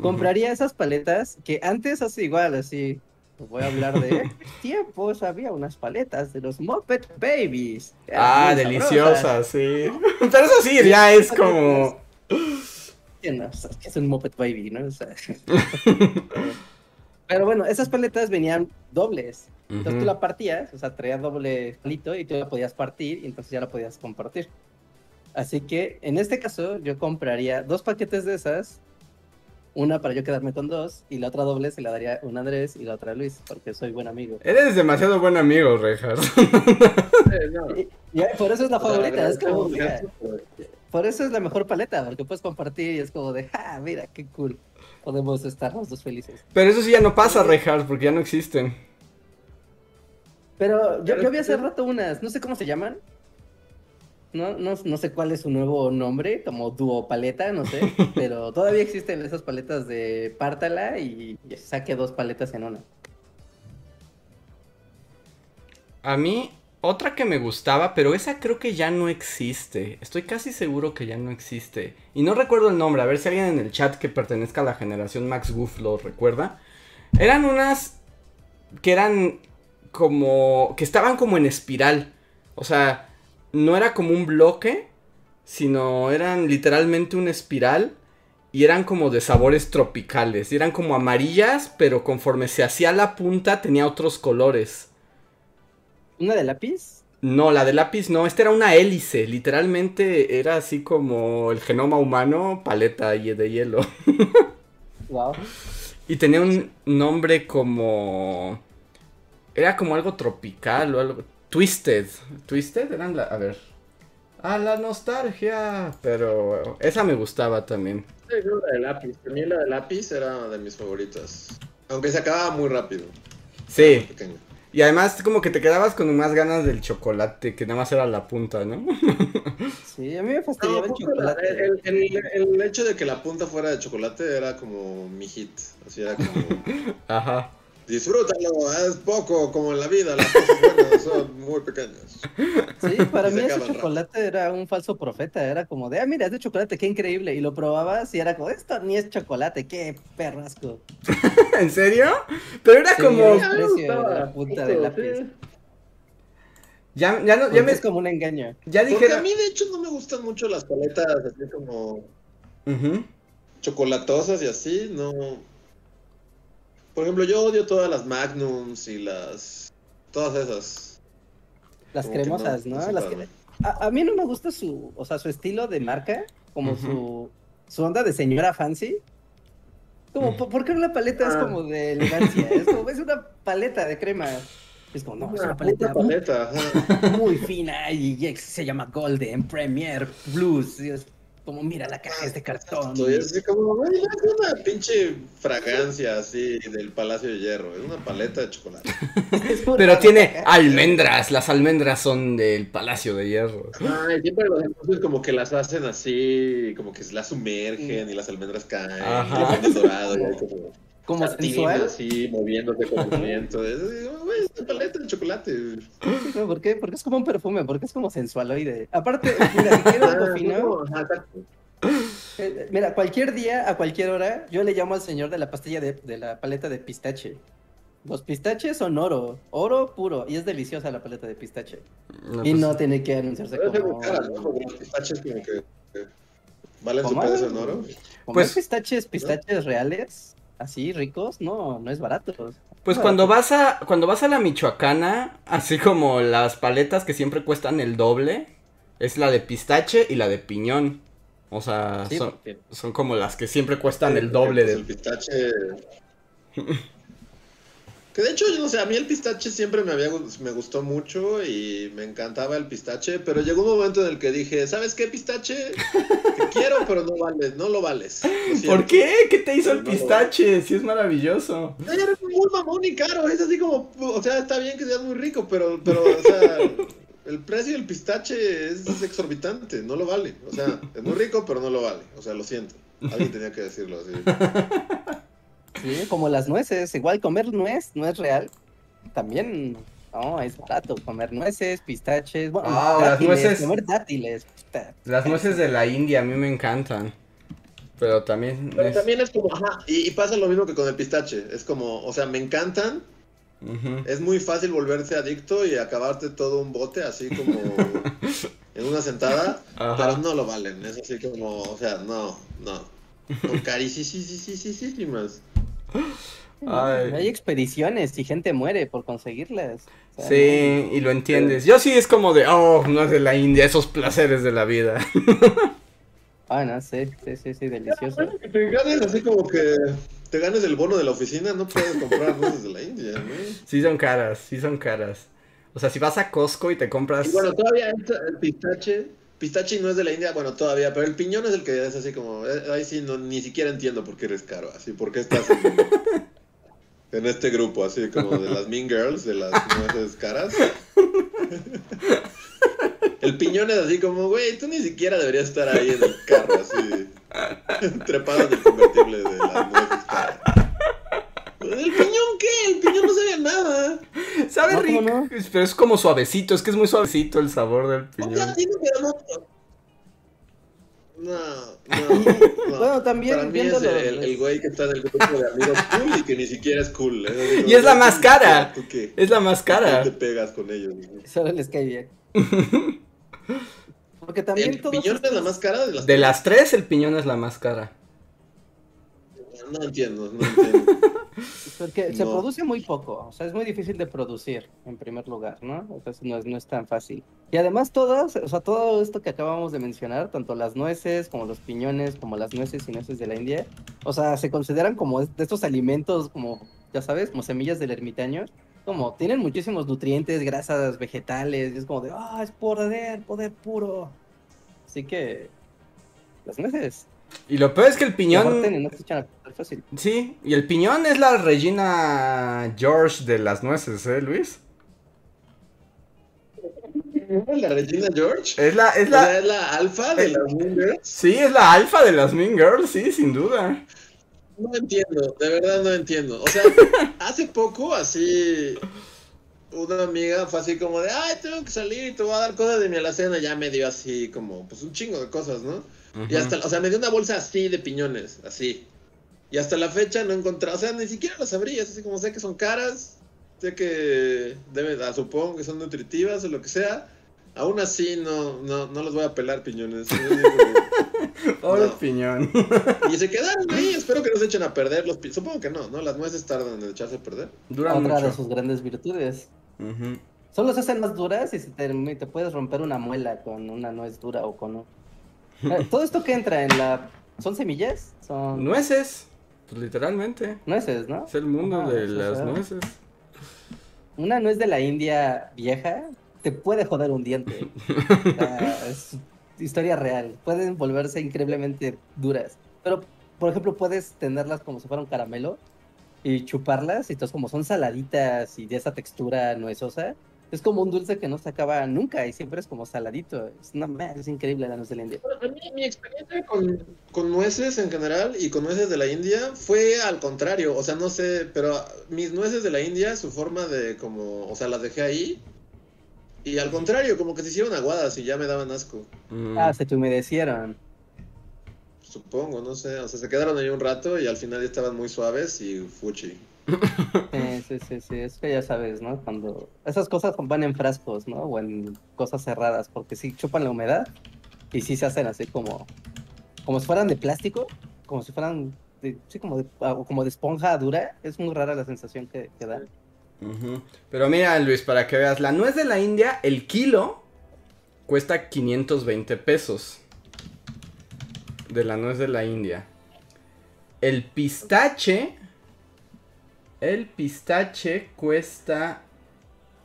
Compraría esas paletas que antes así igual, así, voy a hablar de tiempos, había unas paletas de los Muppet Babies. Eran Ah, muy deliciosa, sí. Pero eso sí, ya es como... No, es un Muppet Baby, ¿no? O sea, Pero bueno, esas paletas venían dobles. Entonces tú la partías, o sea, traía doble palito y tú la podías partir y entonces ya la podías compartir. Así que en este caso yo compraría dos paquetes de esas, una para yo quedarme con dos y la otra doble se la daría una a Andrés y la otra a Luis, porque soy buen amigo. Eres demasiado buen amigo, Reinhardt. No. Y, y por eso es la favorita, es como, mira, por eso es la mejor paleta, porque puedes compartir y es como de, ah, mira, qué cool. Podemos estar los dos felices. Pero eso sí ya no pasa, Reinhardt, porque ya no existen. Pero yo, yo vi hace rato unas, no sé cómo se llaman. No, no, no sé cuál es su nuevo nombre, como Duo Paleta, no sé. pero todavía existen esas paletas de pártala y, saque dos paletas en una. A mí, otra que me gustaba, pero esa creo que ya no existe. Estoy casi seguro que ya no existe. Y no recuerdo el nombre, a ver si alguien en el chat que pertenezca a la generación Max Goof lo recuerda. Eran unas que eran como... que estaban como en espiral. O sea, no era como un bloque, sino eran literalmente una espiral. Y eran como de sabores tropicales. Y eran como amarillas, pero conforme se hacía la punta tenía otros colores. ¿Una de lápiz? No, la de lápiz no, esta era una hélice, literalmente era así como el genoma humano, paleta de hielo. Wow. Y tenía un nombre como... Era como algo tropical o algo... Twisted. Twisted eran la... A ver. Ah, la nostalgia. Pero esa me gustaba también. Sí, yo la de lápiz. A mí la de lápiz era de mis favoritas. Aunque se acababa muy rápido. Sí. Y además como que te quedabas con más ganas del chocolate, que nada más era la punta, ¿no? Sí, a mí me No, fastidiaba el chocolate. el, el- el hecho de que la punta fuera de chocolate era como mi hit. Así era como, Ajá. Disfrútalo, es poco, como en la vida, las cosas buenas son muy pequeñas. Sí, para Y mí se ese chocolate era un falso profeta. Era como de, ah, mira, es de chocolate, qué increíble. Y lo probabas y era como, esto ni es chocolate, qué perrasco. ¿En serio? Pero era Sí, como... precio de la punta justo, del lápiz. sí. Ya, ya, no, ya Porque me... Es como un engaño. Ya Porque dijeron... a mí de hecho no me gustan mucho las paletas así como Ujú. chocolatosas y así, no. Por ejemplo, yo odio todas las Magnums y las. Todas esas. Las Como que cremosas, ¿no? Las que- a, a mí no me gusta su, o sea, su estilo de marca, como su, su onda de señora fancy. Como, Ujú. ¿por por qué una paleta es Ah. como de elegancia? Es como, es una paleta de crema. Es como, no, es una paleta paleta, muy fina y se llama Golden Premier Blues. y es como, mira, la caja es de cartón. Estoy así como, güey, es una pinche fragancia así del Palacio de Hierro, es una paleta de chocolate. Pero tiene almendras, las almendras son del Palacio de Hierro. Ay, siempre los entonces como que las hacen así, como que las sumergen y las almendras caen, Ajá. y le ponen dorado y como como sensual. así moviéndose con el viento. Es, güey, es una paleta de chocolate. ¿Por qué? Porque es como un perfume, porque es como sensualoide. Aparte, mira, si quieres algo Ah, exacto. Eh, Mira, cualquier día, a cualquier hora, yo le llamo al señor de la pastilla de, de la paleta de pistache. Los pistaches son oro, oro puro, y es deliciosa la paleta de pistache. No, y pues, no tiene que anunciarse como... muy cara, ¿no? Porque los pistaches como que, que valen su pedazo en oro. Pues- pistaches, pistaches reales, así ricos, no, no es barato. Pues cuando vas a cuando vas a la Michoacana, así como las paletas que siempre cuestan el doble, es la de pistache y la de piñón. O sea, Sí, son, porque- son como las que siempre cuestan Sí, el doble de... El pistache. Que de hecho, yo no sé, a mí el pistache siempre me había me gustó mucho y me encantaba el pistache, pero llegó un momento en el que dije, ¿sabes qué, pistache? Te quiero, pero no vales, no lo vales. Lo siento". ¿Por qué? ¿Qué te hizo el No pistache? Sí es maravilloso. Ay, Eres muy mamón y caro, es así como, o sea, está bien que seas muy rico, pero, pero, o sea, el precio del pistache es, es exorbitante, no lo vale. O sea, es muy rico, pero no lo vale. O sea, lo siento. Alguien tenía que decirlo así. Sí, como las nueces. Igual comer nuez no es real. También, no, es barato. Comer nueces, pistaches. Bueno, Ah, las nueces. Comer dátiles. Las nueces de la India a mí me encantan. Pero también. Pero es- también es como, ajá, y, y pasa lo mismo que con el pistache. Es como, o sea, me encantan. Es muy fácil volverse adicto y acabarte todo un bote así como en una sentada. Ajá. Pero no lo valen. Es así como, o sea, no, no. Son carísimas. Ay. Hay expediciones y gente muere por conseguirlas. O sea, Sí, y lo entiendes. Yo sí es como de, oh, no es de la India, esos placeres de la vida. Ah, no, sí, sí, sí, sí, delicioso. Que te ganes así como que te ganes el bono de la oficina, no puedes comprar nueces de la India, ¿no? Sí son caras, sí son caras. O sea, si vas a Costco y te compras... Y bueno, todavía el pistache, pistache no es de la India, bueno, todavía, pero el piñón es el que es así como, eh, ahí sí no, ni siquiera entiendo por qué eres caro, así, por qué estás en, en este grupo, así como de las Mean Girls, de las nueces caras. El piñón es así como, güey, tú ni siquiera deberías estar ahí en el carro, así, trepado en el convertible de las nueces caras. ¿El piñón qué? El piñón no sabía nada. ¿Sabe No, rico? ¿cómo no? Pero es como suavecito, es que es muy suavecito el sabor del piñón. no. No, no, no. Bueno, también Para mí es viéndolo, el, el güey que está en el grupo de amigos cool y que ni siquiera es cool. ¿eh? Y es la "Tú más cara. siquiera, ¿Tú qué? Es la más ¿Por qué cara. te pegas con ellos? Solo les cae bien. Porque también ¿El todos piñón es la más cara de las De las tres, el piñón es la más cara. No entiendo, no entiendo. Porque se No. produce muy poco, o sea, es muy difícil de producir, en primer lugar, ¿no? Entonces no es, no es tan fácil. Y además todas, o sea, todo esto que acabamos de mencionar, tanto las nueces como los piñones, como las nueces y nueces de la India, o sea, se consideran como de estos alimentos, como, ya sabes, como semillas del ermitaño, como tienen muchísimos nutrientes, grasas vegetales, y es como de, ah, es poder, poder puro. Así que, las nueces. Y lo peor es que el piñón... no fácil. Sí, y el piñón es la Regina George de las nueces, ¿eh, Luis? ¿La Regina George? Es la... Es O sea, la... es la alfa de las Mean Girls. Sí, es la alfa de las Mean Girls, sí, sin duda. No entiendo, de verdad no entiendo. O sea, hace poco así una amiga fue así como de, ay, tengo que salir y te voy a dar cosas de mi alacena. Ya me dio así como, pues un chingo de cosas, ¿no? Y hasta, o sea, me dio una bolsa así de piñones, así. Y hasta la fecha no he encontrado, o sea, ni siquiera las sabría, es así como sé que son caras, sé que deben, ah, supongo que son nutritivas o lo que sea. Aún así no, no, no los voy a pelar piñones. Pobre No. piñón. y se quedaron ahí, espero que no se echen a perder los pi- Supongo que no, ¿no? Las nueces tardan en echarse a perder. Dura Otra de sus grandes virtudes. Ujú. Solo se hacen más duras y se te, te puedes romper una muela con una nuez dura o con un... Eh, Todo esto que entra en la... ¿Son semillas? Son Nueces, pues literalmente. nueces, ¿no? Es el mundo de las es. nueces. Una nuez de la India vieja te puede joder un diente. Sea, es historia real. Pueden volverse increíblemente duras. Pero, por ejemplo, puedes tenerlas como si fuera un caramelo y chuparlas. Y entonces, como son saladitas y de esa textura nuezosa, es como un dulce que no se acaba nunca y siempre es como saladito. Es, man, es increíble la nuez de la India. Bueno, a mí, mi experiencia con, con nueces en general y con nueces de la India fue al contrario. O sea, no sé, pero mis nueces de la India, su forma de como, o sea, las dejé ahí. Y al contrario, como que se hicieron aguadas y ya me daban asco. Mm. Ah, se te humedecieron. Supongo, no sé. O sea, se quedaron ahí un rato y al final ya estaban muy suaves y fuchi. Sí, sí, sí, es que ya sabes, ¿no? Cuando esas cosas van en frascos, ¿no? O en cosas cerradas, porque sí chupan la humedad y sí se hacen así como, como si fueran de plástico, como si fueran, de- sí, como de, ah, como de esponja dura. Es muy rara la sensación que, que da. Pero mira, Luis, para que veas, la nuez de la India, el kilo cuesta 520 pesos. De la nuez de la India. El pistache. El pistache cuesta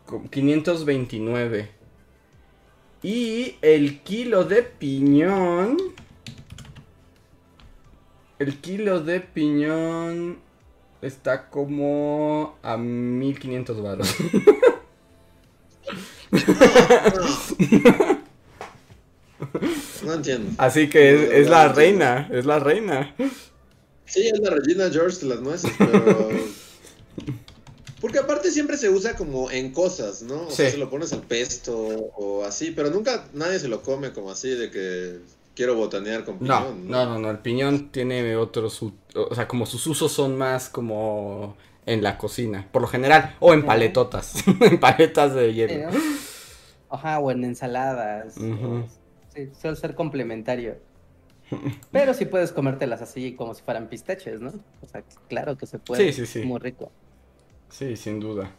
co- 529. Y el kilo de piñón. El kilo de piñón está como a 1500 varos. No entiendo. Así que es, es la reina, es la reina. Sí, es la Regina George de las nueces, pero. Porque aparte siempre se usa como en cosas, ¿no? O sea, se lo pones al pesto o así, pero nunca nadie se lo come como así de que quiero botanear con No, piñón. no, no, no, el piñón tiene otros, o sea, como sus usos son más como en la cocina, por lo general, o en paletotas, en paletas de hielo. Ajá, o en ensaladas. Sí, suele ser complementario. Pero sí puedes comértelas así como si fueran pistaches, ¿no? O sea, claro que se puede. Sí, sí, sí. Muy rico. Sí, sin duda.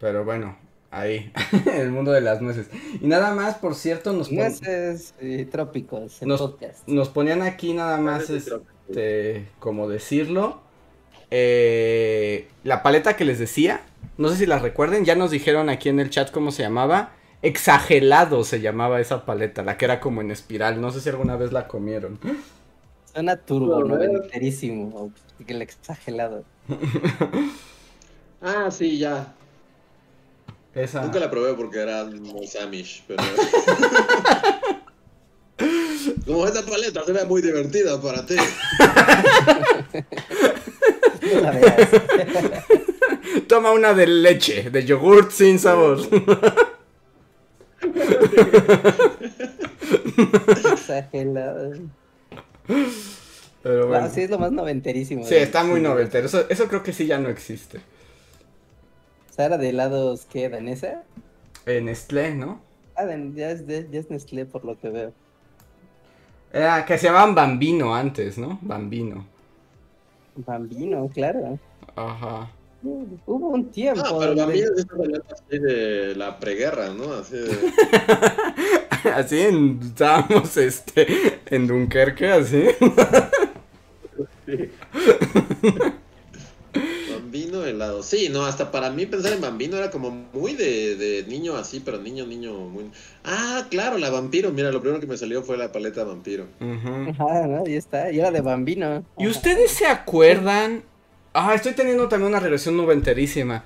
Pero bueno, ahí, el mundo de las nueces. Y nada más, por cierto, nos, pon- Nueces y trópicos, el Nos- podcast. nos ponían aquí nada más, este, como decirlo, eh, la paleta que les decía, no sé si la recuerden, ya nos dijeron aquí en el chat cómo se llamaba. Exagelado se llamaba esa paleta, la que era como en espiral. No sé si alguna vez la comieron. Suena turbo, A ver. noventerísimo. El exagerado. Ah, sí, ya. Esa. Nunca la probé porque era muy Samish, pero. Como esta paleta se ve muy divertida para ti. No la veas. Toma una de leche, de yogurt sin sabor. Exagerado. Pero bueno. Ah, sí, es lo más noventerísimo. Sí, está muy noventero. Eso, eso creo que sí ya no existe. Era de helados, ¿qué? ¿Danesa? En Nestlé, ¿no? Ah, de- ya, es de- ya es Nestlé por lo que veo. Era que se llamaban Bambino antes, ¿no? Bambino. Bambino, claro. Ajá. Uh, Hubo un tiempo. Ah, pero donde- también paleta así de la preguerra, ¿no? Así de. Así en, estábamos este, en Dunkerque, así. Bambino helado. Sí, no, hasta para mí pensar en Bambino era como muy de, de niño así, pero niño, niño muy... Ah, claro, la vampiro. Mira, lo primero que me salió fue la paleta vampiro. ¿no? Ahí está. Y era de Bambino. ¿Y ustedes se acuerdan? Ah, estoy teniendo también una regresión noventerísima.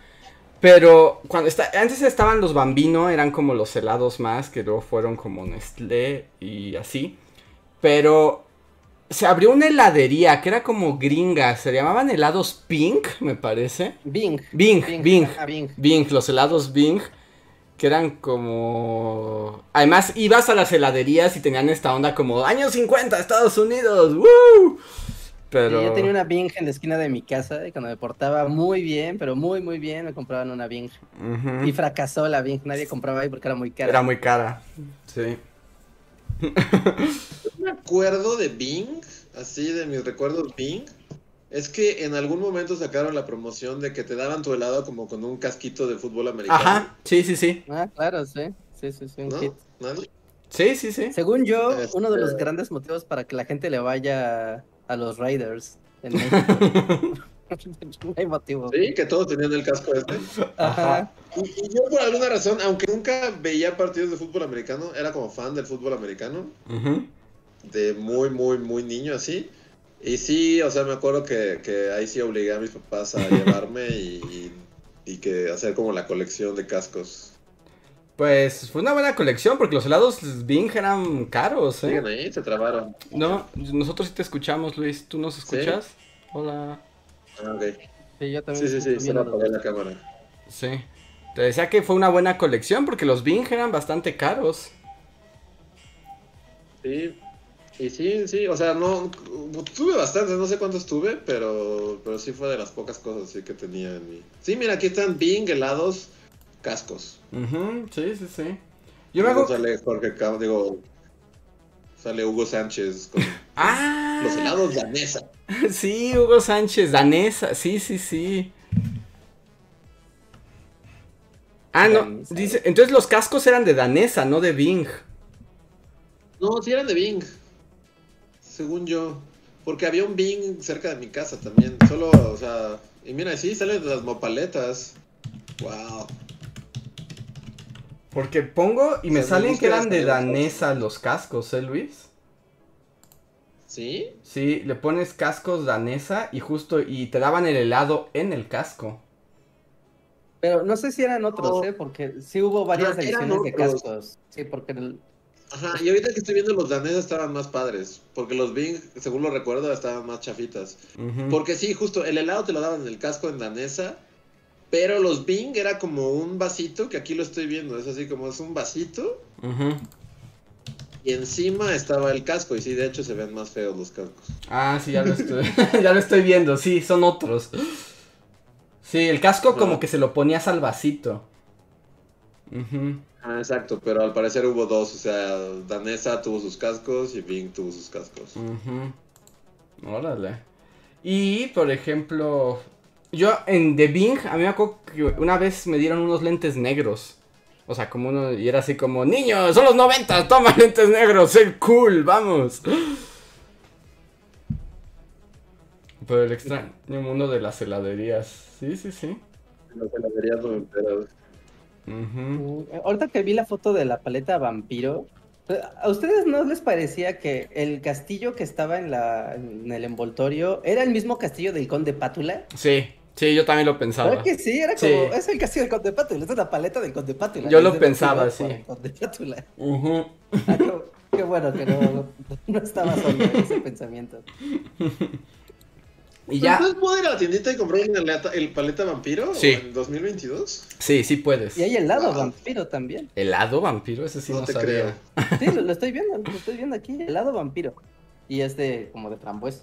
Pero cuando está, antes estaban los Bambino, eran como los helados más, que luego fueron como Nestlé y así. Pero se abrió una heladería que era como gringa, se llamaban helados Pink, me parece. Bing. Bing, Bing. Bing. Bing, los helados Bing, que eran como... Además, ibas a las heladerías y tenían esta onda como años 50, Estados Unidos, ¡woo! Pero... Sí, yo tenía una Bing en la esquina de mi casa y cuando me portaba muy bien, pero muy, muy bien, me compraban una Bing. Ujú. Y fracasó la Bing. Nadie compraba ahí porque era muy cara. Era muy cara, sí. me acuerdo de Bing, así de mis recuerdos Bing, es que en algún momento sacaron la promoción de que te daban tu helado como con un casquito de fútbol americano. Ajá, sí, sí, sí. Ah, claro, sí. Sí, sí, sí, un ¿No? hit. ¿Nadie? Sí, sí, sí. Según yo, Este- uno de los grandes motivos para que la gente le vaya a los Raiders en México. no hay motivo. Sí, que todos tenían el casco este. Ajá. Y, y yo por alguna razón, aunque nunca veía partidos de fútbol americano, era como fan del fútbol americano, de muy, muy, muy niño así. Y sí, o sea, me acuerdo que, que ahí sí obligué a mis papás a llevarme y, y, y que hacer como la colección de cascos. Pues fue una buena colección porque los helados Bing eran caros, ¿eh? Ahí, se trabaron. No, nosotros sí te escuchamos, Luis. ¿Tú nos escuchas? Hola. Ah, ok. Sí, yo también. Sí, sí, sí, apagué los- la cámara. Sí. Te decía que fue una buena colección porque los Bing eran bastante caros. Sí, y sí, sí, o sea, no, tuve bastantes, no sé cuántos tuve, pero, pero sí fue de las pocas cosas sí, que tenía en mi... Sí, mira, aquí están Bing, helados, cascos. Ujú, sí, sí, sí. Yo me Luego hago... sale Jorge Cam, digo, sale Hugo Sánchez con ¡Ah! los helados danesa. Sí, Hugo Sánchez, danesa. Sí, sí, sí. Ah, no. Danesa. Dice, entonces los cascos eran de danesa, no de Bing. No, sí eran de Bing, según yo, porque había un Bing cerca de mi casa también, solo, o sea, y mira, sí, salen las mopaletas. Wow. Porque pongo y me sea, salen que eran de danesa los cascos, ¿eh, Luis? ¿Sí? Sí, le pones cascos danesa y justo, y te daban el helado en el casco. Pero no sé si eran otros, No. ¿eh? Porque sí hubo varias ediciones de cascos. Sí, porque el- Ajá, y ahorita que estoy viendo los daneses estaban más padres, porque los Bing, según lo recuerdo, estaban más chafitas. Porque sí, justo, el helado te lo daban en el casco en danesa, pero los Bing era como un vasito, que aquí lo estoy viendo, es así como es un vasito, y encima estaba el casco, y sí, de hecho se ven más feos los cascos. Ah, sí, ya lo estoy, ya lo estoy viendo, sí, son otros. Sí, el casco como que se lo ponías al vasito. Ujú. Ah, exacto, pero al parecer hubo dos, o sea, danesa tuvo sus cascos y Bing tuvo sus cascos. Ujú. Órale. Y, por ejemplo, yo en The Bing, a mí me acuerdo que una vez me dieron unos lentes negros. O sea, como uno, y era así como, niños, son los 90, toma lentes negros, ser cool, vamos. Pero el extraño mundo de las heladerías. Sí, sí, sí. Las heladerías. Uh, Ahorita que vi la foto de la paleta vampiro, ¿a ustedes no les parecía que el castillo que estaba en, la, en el envoltorio era el mismo castillo del conde Pátula? Sí, sí, yo también lo pensaba. ¿Verdad que sí? Era Sí. como, es el castillo del conde Pátula, esta es la paleta del conde Pátula. Yo lo pensaba, sí. el conde Pátula. Ujú. Ah, qué, qué bueno que no, no estaba solo ese pensamiento. Y ya, ¿Entonces puedo ir a la tiendita y comprar el, el paleta vampiro Sí. en 2022? sí, sí puedes. Y hay helado Wow. vampiro también. ¿Helado vampiro? Ese sí no, no te sabía. creo. Sí, lo, lo estoy viendo, lo estoy viendo aquí, helado vampiro. Y es de, como de frambuesa.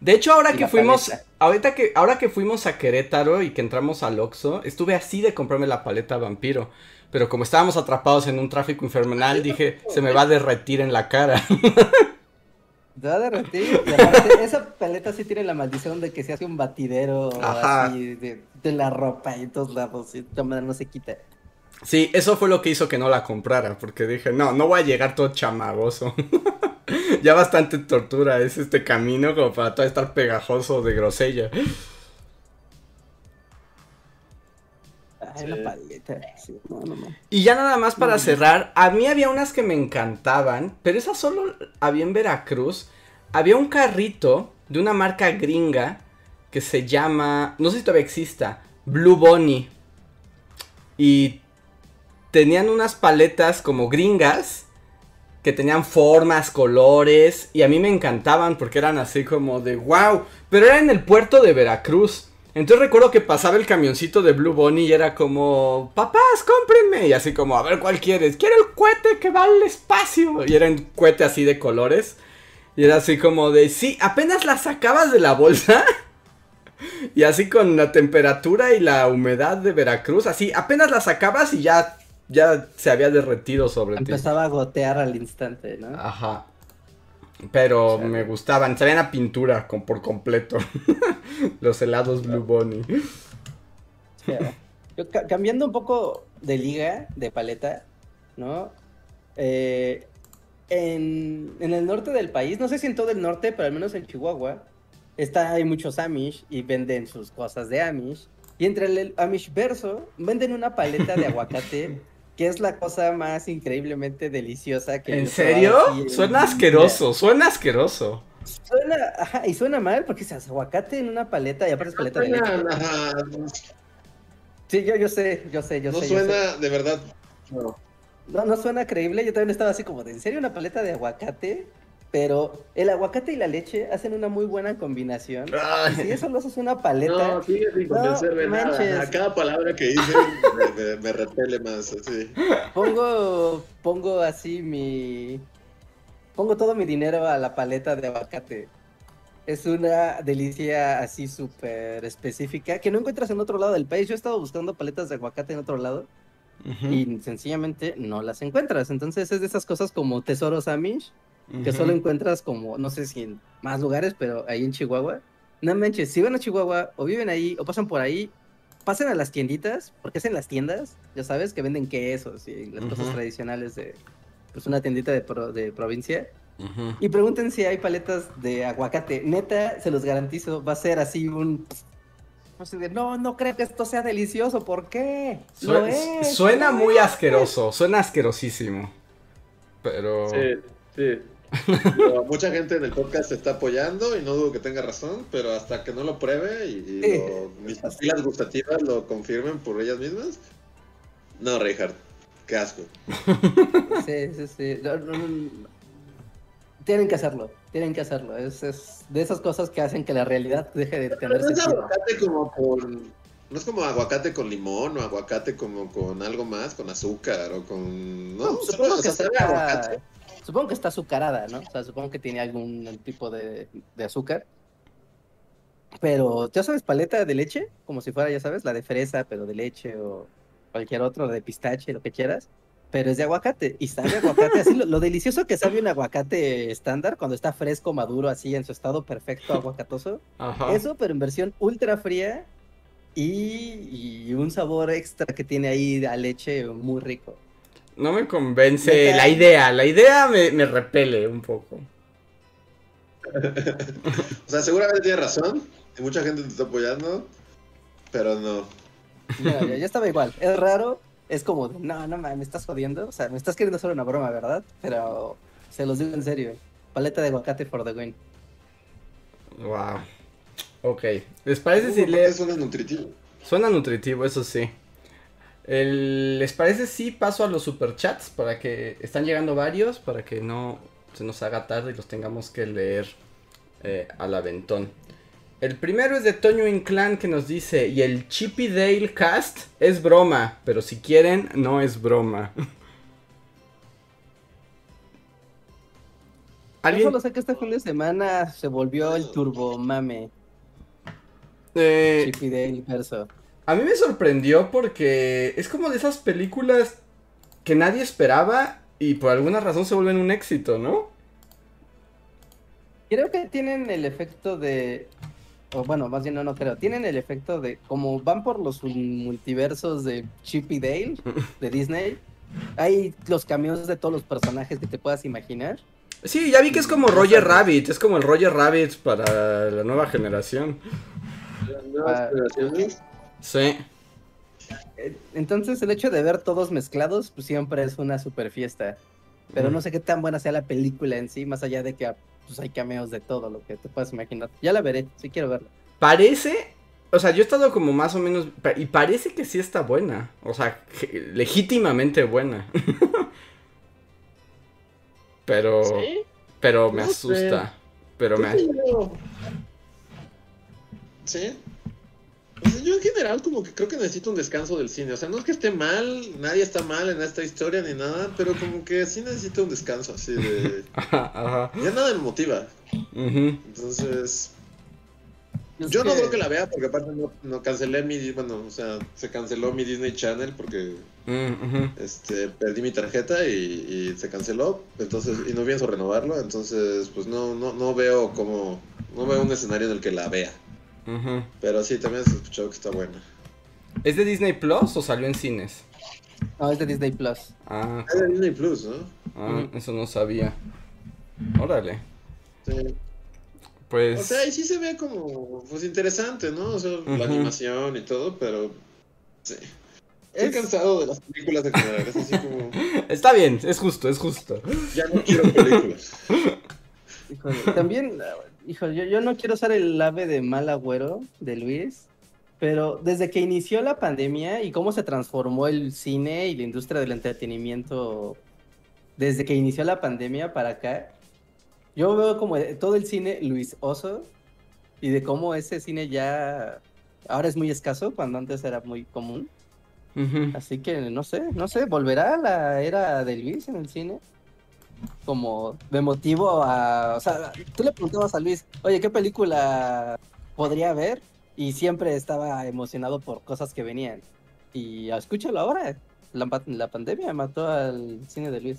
De hecho, ahora que fuimos, paleta. ahorita que, ahora que fuimos a Querétaro y que entramos al Oxxo, estuve así de comprarme la paleta vampiro. Pero como estábamos atrapados en un tráfico infernal, dije, se me va a derretir en la cara. Te va a derretir. Y aparte, esa paleta sí tiene la maldición de que se hace un batidero Ajá. así de, de la ropa y en todos lados. Y maneras no se quita. Sí, eso fue lo que hizo que no la comprara, porque dije, no, no voy a llegar todo chamagoso. ya bastante tortura es este camino como para todo estar pegajoso de grosella. Ay, Sí. la paleta. sí, no, no, no. Y ya nada más para cerrar, a mí había unas que me encantaban, pero esas solo había en Veracruz. Había un carrito de una marca gringa que se llama, no sé si todavía exista, Blue Bunny. Y tenían unas paletas como gringas que tenían formas, colores y a mí me encantaban porque eran así como de wow, pero era en el puerto de Veracruz. Entonces recuerdo que pasaba el camioncito de Blue Bunny y era como, papás, cómprenme. Y así como, a ver cuál quieres. Quiero el cohete que va al espacio. Y era un cohete así de colores. Y era así como de, sí, apenas la sacabas de la bolsa. Y así con la temperatura y la humedad de Veracruz, así apenas la sacabas y ya, ya se había derretido sobre ti. Empezaba a gotear al instante, ¿no? Ajá. Pero me gustaban, sabían a pintura con, por completo. Los helados Blue Bunny. Ya. Yo, ca- cambiando un poco de liga, de paleta, ¿no? Eh, en, en el norte del país, no sé si en todo el norte, pero al menos en Chihuahua, está, hay muchos Amish y venden sus cosas de Amish. Y entre el Amish verso, venden una paleta de aguacate, que es la cosa más increíblemente deliciosa que... ¿En serio? en Suena asqueroso, suena asqueroso. Suena, ajá, y suena mal porque se hace aguacate en una paleta y aparte es paleta de leche. Suena- ajá, Sí, yo, yo sé, yo sé, yo no sé. sé. suena de verdad. No. No, no suena creíble. Yo también estaba así como de, ¿en serio una paleta de aguacate? Pero el aguacate y la leche hacen una muy buena combinación. Ay. Si eso lo haces una paleta, No, sigue sin No, convencerme manches. nada. A cada palabra que dice me, me- me repele más. Así. pongo, pongo así mi, pongo todo mi dinero a la paleta de aguacate. Es una delicia así súper específica que no encuentras en otro lado del país. Yo he estado buscando paletas de aguacate en otro lado y sencillamente no las encuentras. Entonces es de esas cosas como tesoros Amish que solo encuentras como, no sé si en más lugares, pero ahí en Chihuahua. No manches, si van a Chihuahua o viven ahí o pasan por ahí, pasen a las tienditas, porque es en las tiendas, ya sabes, que venden quesos y las cosas tradicionales de pues una tiendita de, pro- de provincia. Y pregunten si hay paletas de aguacate. Neta, se los garantizo, va a ser así un... no, no creo que esto sea delicioso, ¿por qué? Lo Sue- es, suena lo muy es". asqueroso, suena asquerosísimo. Pero... Sí, sí. Pero mucha gente en el podcast está apoyando y no dudo que tenga razón, pero hasta que no lo pruebe y, y Sí. lo- mis papilas gustativas lo confirmen por ellas mismas. No, Reinhardt, qué asco. Sí, sí, sí. No, no, no. Tienen que hacerlo, tienen que hacerlo. Es, es de esas cosas que hacen que la realidad deje de tener no es sentido. aguacate como con. No es como aguacate con limón o aguacate como con algo más, con azúcar o con. No, No, supongo, o que sea, sabe aguacate. Supongo que está azucarada, ¿no? O sea, supongo que tiene algún tipo de, de azúcar. Pero, ¿ya sabes paleta de leche? Como si fuera, ya sabes, la de fresa, pero de leche o cualquier otro, de pistache, lo que quieras. Pero es de aguacate y sabe aguacate. Así lo, lo delicioso que sabe un aguacate estándar cuando está fresco, maduro, así en su estado perfecto, aguacatoso. Ajá. Eso, pero en versión ultra fría y, y un sabor extra que tiene ahí a leche muy rico. No me convence la idea. La idea me, me repele un poco. O sea, seguramente tiene razón. Y mucha gente te está apoyando. Pero no. Mira, yo, yo estaba igual. Es raro. Es como, de, no, no, me estás jodiendo. O sea, me estás queriendo hacer una broma, ¿verdad? Pero se los digo en serio. Paleta de aguacate for the win. Wow. Ok. ¿Les parece si ¿Por le... suena nutritivo? Suena nutritivo, eso sí. El- ¿Les parece si paso a los superchats? Para que están llegando varios, para que no se nos haga tarde y los tengamos que leer eh, al aventón. El primero es de Toño Inclán que nos dice, y el Chippy Dale cast es broma, pero si quieren, no es broma. Yo ¿Alguien? solo sé que este fin de semana se volvió el turbo mame. Eh, Chip y Dale verso. A mí me sorprendió porque es como de esas películas que nadie esperaba y por alguna razón se vuelven un éxito, ¿no? Creo que tienen el efecto de. O bueno, más bien no, no creo. Tienen el efecto de. Como van por los multiversos de Chip y Dale de Disney. Hay los cameos de todos los personajes que te puedas imaginar. Sí, ya vi que es como Roger Rabbit, es como el Roger Rabbit para la nueva generación. Ah. Sí. Eh, Entonces, el hecho de ver todos mezclados, pues siempre es una super fiesta. Pero Mm. no sé qué tan buena sea la película en sí, más allá de que pues, hay cameos de todo lo que te puedas imaginar. Ya la veré, sí quiero verla. Parece, o sea, yo he estado como más o menos, y parece que sí está buena, o sea, legítimamente buena. pero, ¿Sí? pero me No sé. asusta, pero me... Sí. O sea, yo en general como que creo que necesito un descanso del cine. O sea, no es que esté mal, nadie está mal en esta historia ni nada, pero como que sí necesito un descanso así de... Ajá, ajá. Ya nada me motiva. Entonces, Es yo no creo que la vea porque aparte no, no cancelé mi... Bueno, o sea, se canceló mi Disney Channel porque Mm, este, perdí mi tarjeta y, y se canceló. Entonces, y no pienso renovarlo. Entonces, pues no, no, no veo como... No veo un escenario en el que la vea. Pero sí, también se escuchado que está buena. ¿Es de Disney Plus o salió en cines? No, es de Disney Plus. Ah, Es de Disney Plus, ¿no? ah, eso no sabía. Órale. Sí. Pues... O sea, y sí se ve como, pues interesante, ¿no? O sea, la animación y todo, pero sí. Estoy Es- cansado de las películas en general, es así como, Está bien, es justo, es justo. ya no quiero películas. Híjole, también, híjole, yo, yo no quiero ser el ave de mal agüero de Luis, pero desde que inició la pandemia y cómo se transformó el cine y la industria del entretenimiento desde que inició la pandemia para acá, yo veo como todo el cine Luis Oso y de cómo ese cine ya ahora es muy escaso cuando antes era muy común. Así que no sé, no sé, volverá la era de Luis en el cine. Como de motivo a. O sea, tú le preguntabas a Luis, oye, ¿qué película podría ver? Y siempre estaba emocionado por cosas que venían. Y escúchalo ahora. La, pa- la pandemia mató al cine de Luis.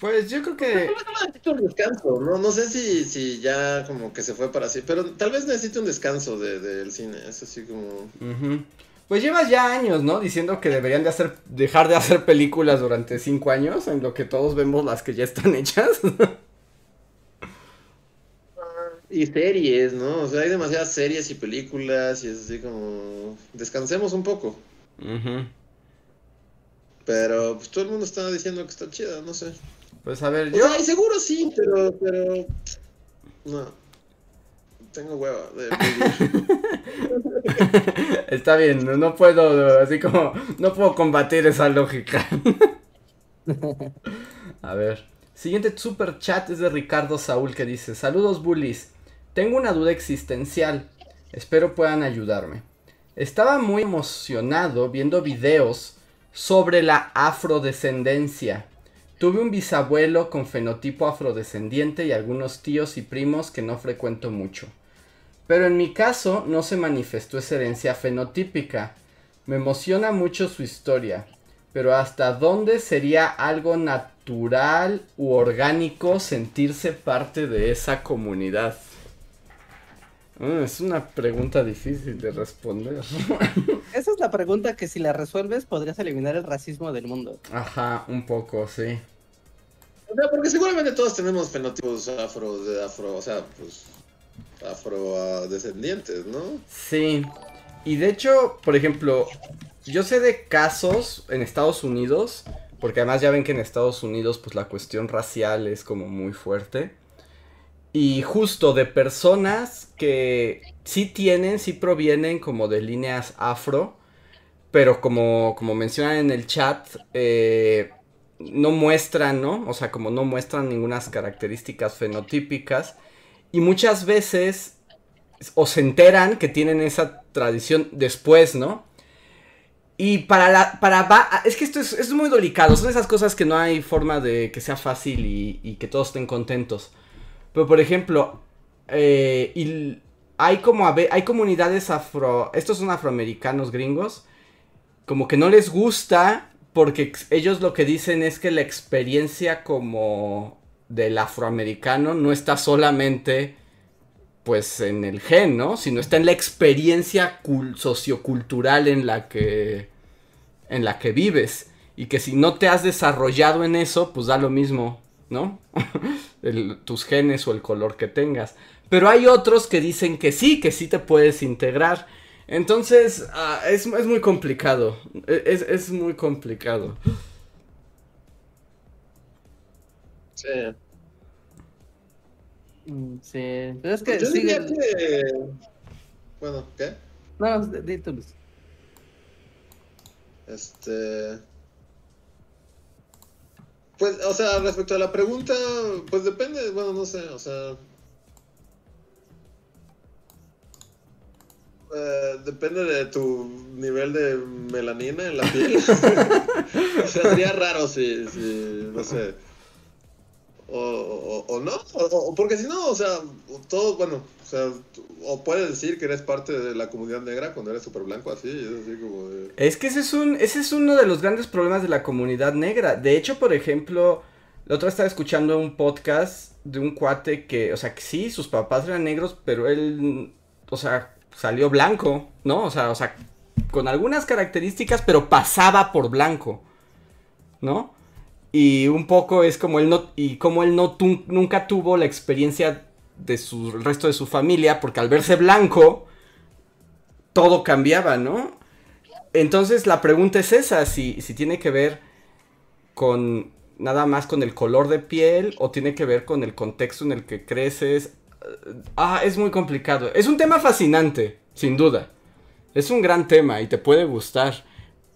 Pues yo creo que... Necesito un descanso, no, no sé si, si ya como que se fue para así, pero tal vez necesite un descanso de- del cine, es así como... Ujú. Pues llevas ya años, ¿no? Diciendo que deberían de hacer, dejar de hacer películas durante cinco años, en lo que todos vemos las que ya están hechas. Y series, ¿no? O sea, hay demasiadas series y películas y es así como... Descansemos un poco. Ujú. Pero pues todo el mundo está diciendo que está chida, no sé. Pues a ver, O yo. sea, seguro sí, pero, pero. No. Tengo hueva de. Está bien, no- no puedo, así como, no puedo combatir esa lógica. A ver, siguiente super chat es de Ricardo Saúl que dice, saludos bullies, tengo una duda existencial, espero puedan ayudarme. Estaba muy emocionado viendo videos sobre la afrodescendencia. Tuve un bisabuelo con fenotipo afrodescendiente y algunos tíos y primos que no frecuento mucho. Pero en mi caso no se manifestó esa herencia fenotípica. Me emociona mucho su historia. Pero hasta dónde sería algo natural u orgánico sentirse parte de esa comunidad. Mm, es una pregunta difícil de responder. Esa es la pregunta que si la resuelves podrías eliminar el racismo del mundo. Ajá, un poco, sí. O sea, porque seguramente todos tenemos fenotipos afro, de afro, o sea, pues. Afrodescendientes, ¿no? Sí. Y de hecho, por ejemplo, yo sé de casos en Estados Unidos, porque además ya ven que en Estados Unidos pues la cuestión racial es como muy fuerte. Y justo de personas que sí tienen, sí provienen como de líneas afro, pero como, como mencionan en el chat, eh, no muestran, ¿no? O sea, como no muestran ninguna características fenotípicas. Y muchas veces o se enteran que tienen esa tradición después, ¿no? Y para la, para, es que esto es, es muy delicado, son esas cosas que no hay forma de que sea fácil y, que todos estén contentos. Pero por ejemplo, eh, y hay como, hay comunidades afro, estos son afroamericanos gringos, como que no les gusta porque ellos lo que dicen es que la experiencia como del afroamericano no está solamente pues en el gen, ¿no? Sino está en la experiencia cul- sociocultural en la que en la que vives y que si no te has desarrollado en eso, pues da lo mismo, ¿no? Tus genes o el color que tengas. Pero hay otros que dicen que sí, que sí te puedes integrar. Entonces, ah, es, es muy complicado. E- Es, es muy complicado. Sí. Mm, Sí, pero es que Yo sigue. diría que. Bueno, ¿qué? No, no, di tú, Luis. Este. Pues, o sea, respecto a la pregunta, pues depende, bueno, no sé, o sea. eh, depende de tu nivel de melanina en la piel. o sea, sería raro si, si no sé. O, o- o no, o, porque si no, o sea, todo, bueno, o sea, o puedes decir que eres parte de la comunidad negra cuando eres súper blanco, así, es así como de... Es que ese es, un, ese es uno de los grandes problemas de la comunidad negra. De hecho, por ejemplo, la otra estaba escuchando un podcast de un cuate que, o sea, que sí, sus papás eran negros, pero él, o sea, salió blanco, ¿no? O sea, o sea, con algunas características, pero pasaba por blanco, ¿no? Y un poco es como él no, y como él no nunca tuvo la experiencia de su, resto de su familia, porque al verse blanco, todo cambiaba, ¿no? Entonces la pregunta es esa, si, si tiene que ver con nada más con el color de piel o tiene que ver con el contexto en el que creces. Ah, es muy complicado. Es un tema fascinante, sin duda. Es un gran tema y te puede gustar,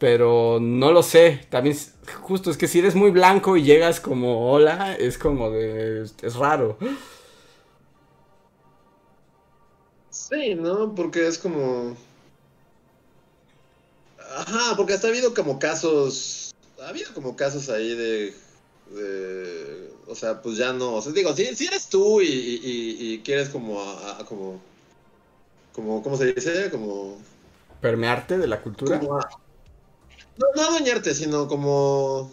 pero no lo sé. También, justo es que si eres muy blanco y llegas como hola, es como de... es raro. Sí, ¿no? Porque es como... Ajá, porque hasta ha habido como casos... Ha habido como casos ahí de... de- o sea, pues ya no... O sea, digo, si, si eres tú y, y- y- y quieres como... a- a- como, como... ¿Cómo se dice? Como... Permearte de la cultura. como no, no adueñarte, sino como...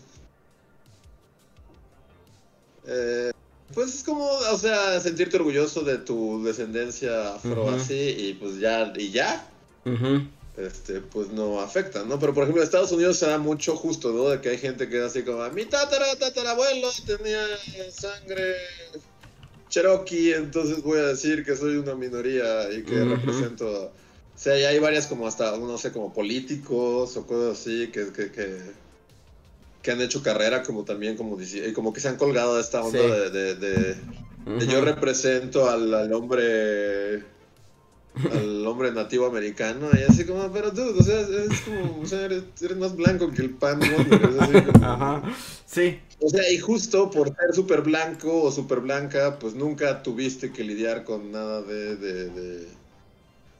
eh, pues es como, o sea, sentirte orgulloso de tu descendencia afro así y pues ya, y ya, este, pues no afecta, ¿no? Pero por ejemplo en Estados Unidos se da mucho justo, ¿no? De que hay gente que es así como, mi tatara, tatarabuelo tenía sangre cherokee, entonces voy a decir que soy una minoría y que represento... sea, y hay varias como hasta, no sé, como políticos o cosas así que, que, que, que han hecho carrera como también, como, dice- como que se han colgado de esta onda Sí. de, de- de- de yo represento al, al hombre al hombre nativo americano y así como, pero tú, o sea, es como, o sea, eres, eres más blanco que el pan Wonder, es así como- Ajá. Sí. o sea, y justo por ser súper blanco o súper blanca, pues nunca tuviste que lidiar con nada de, de, de- O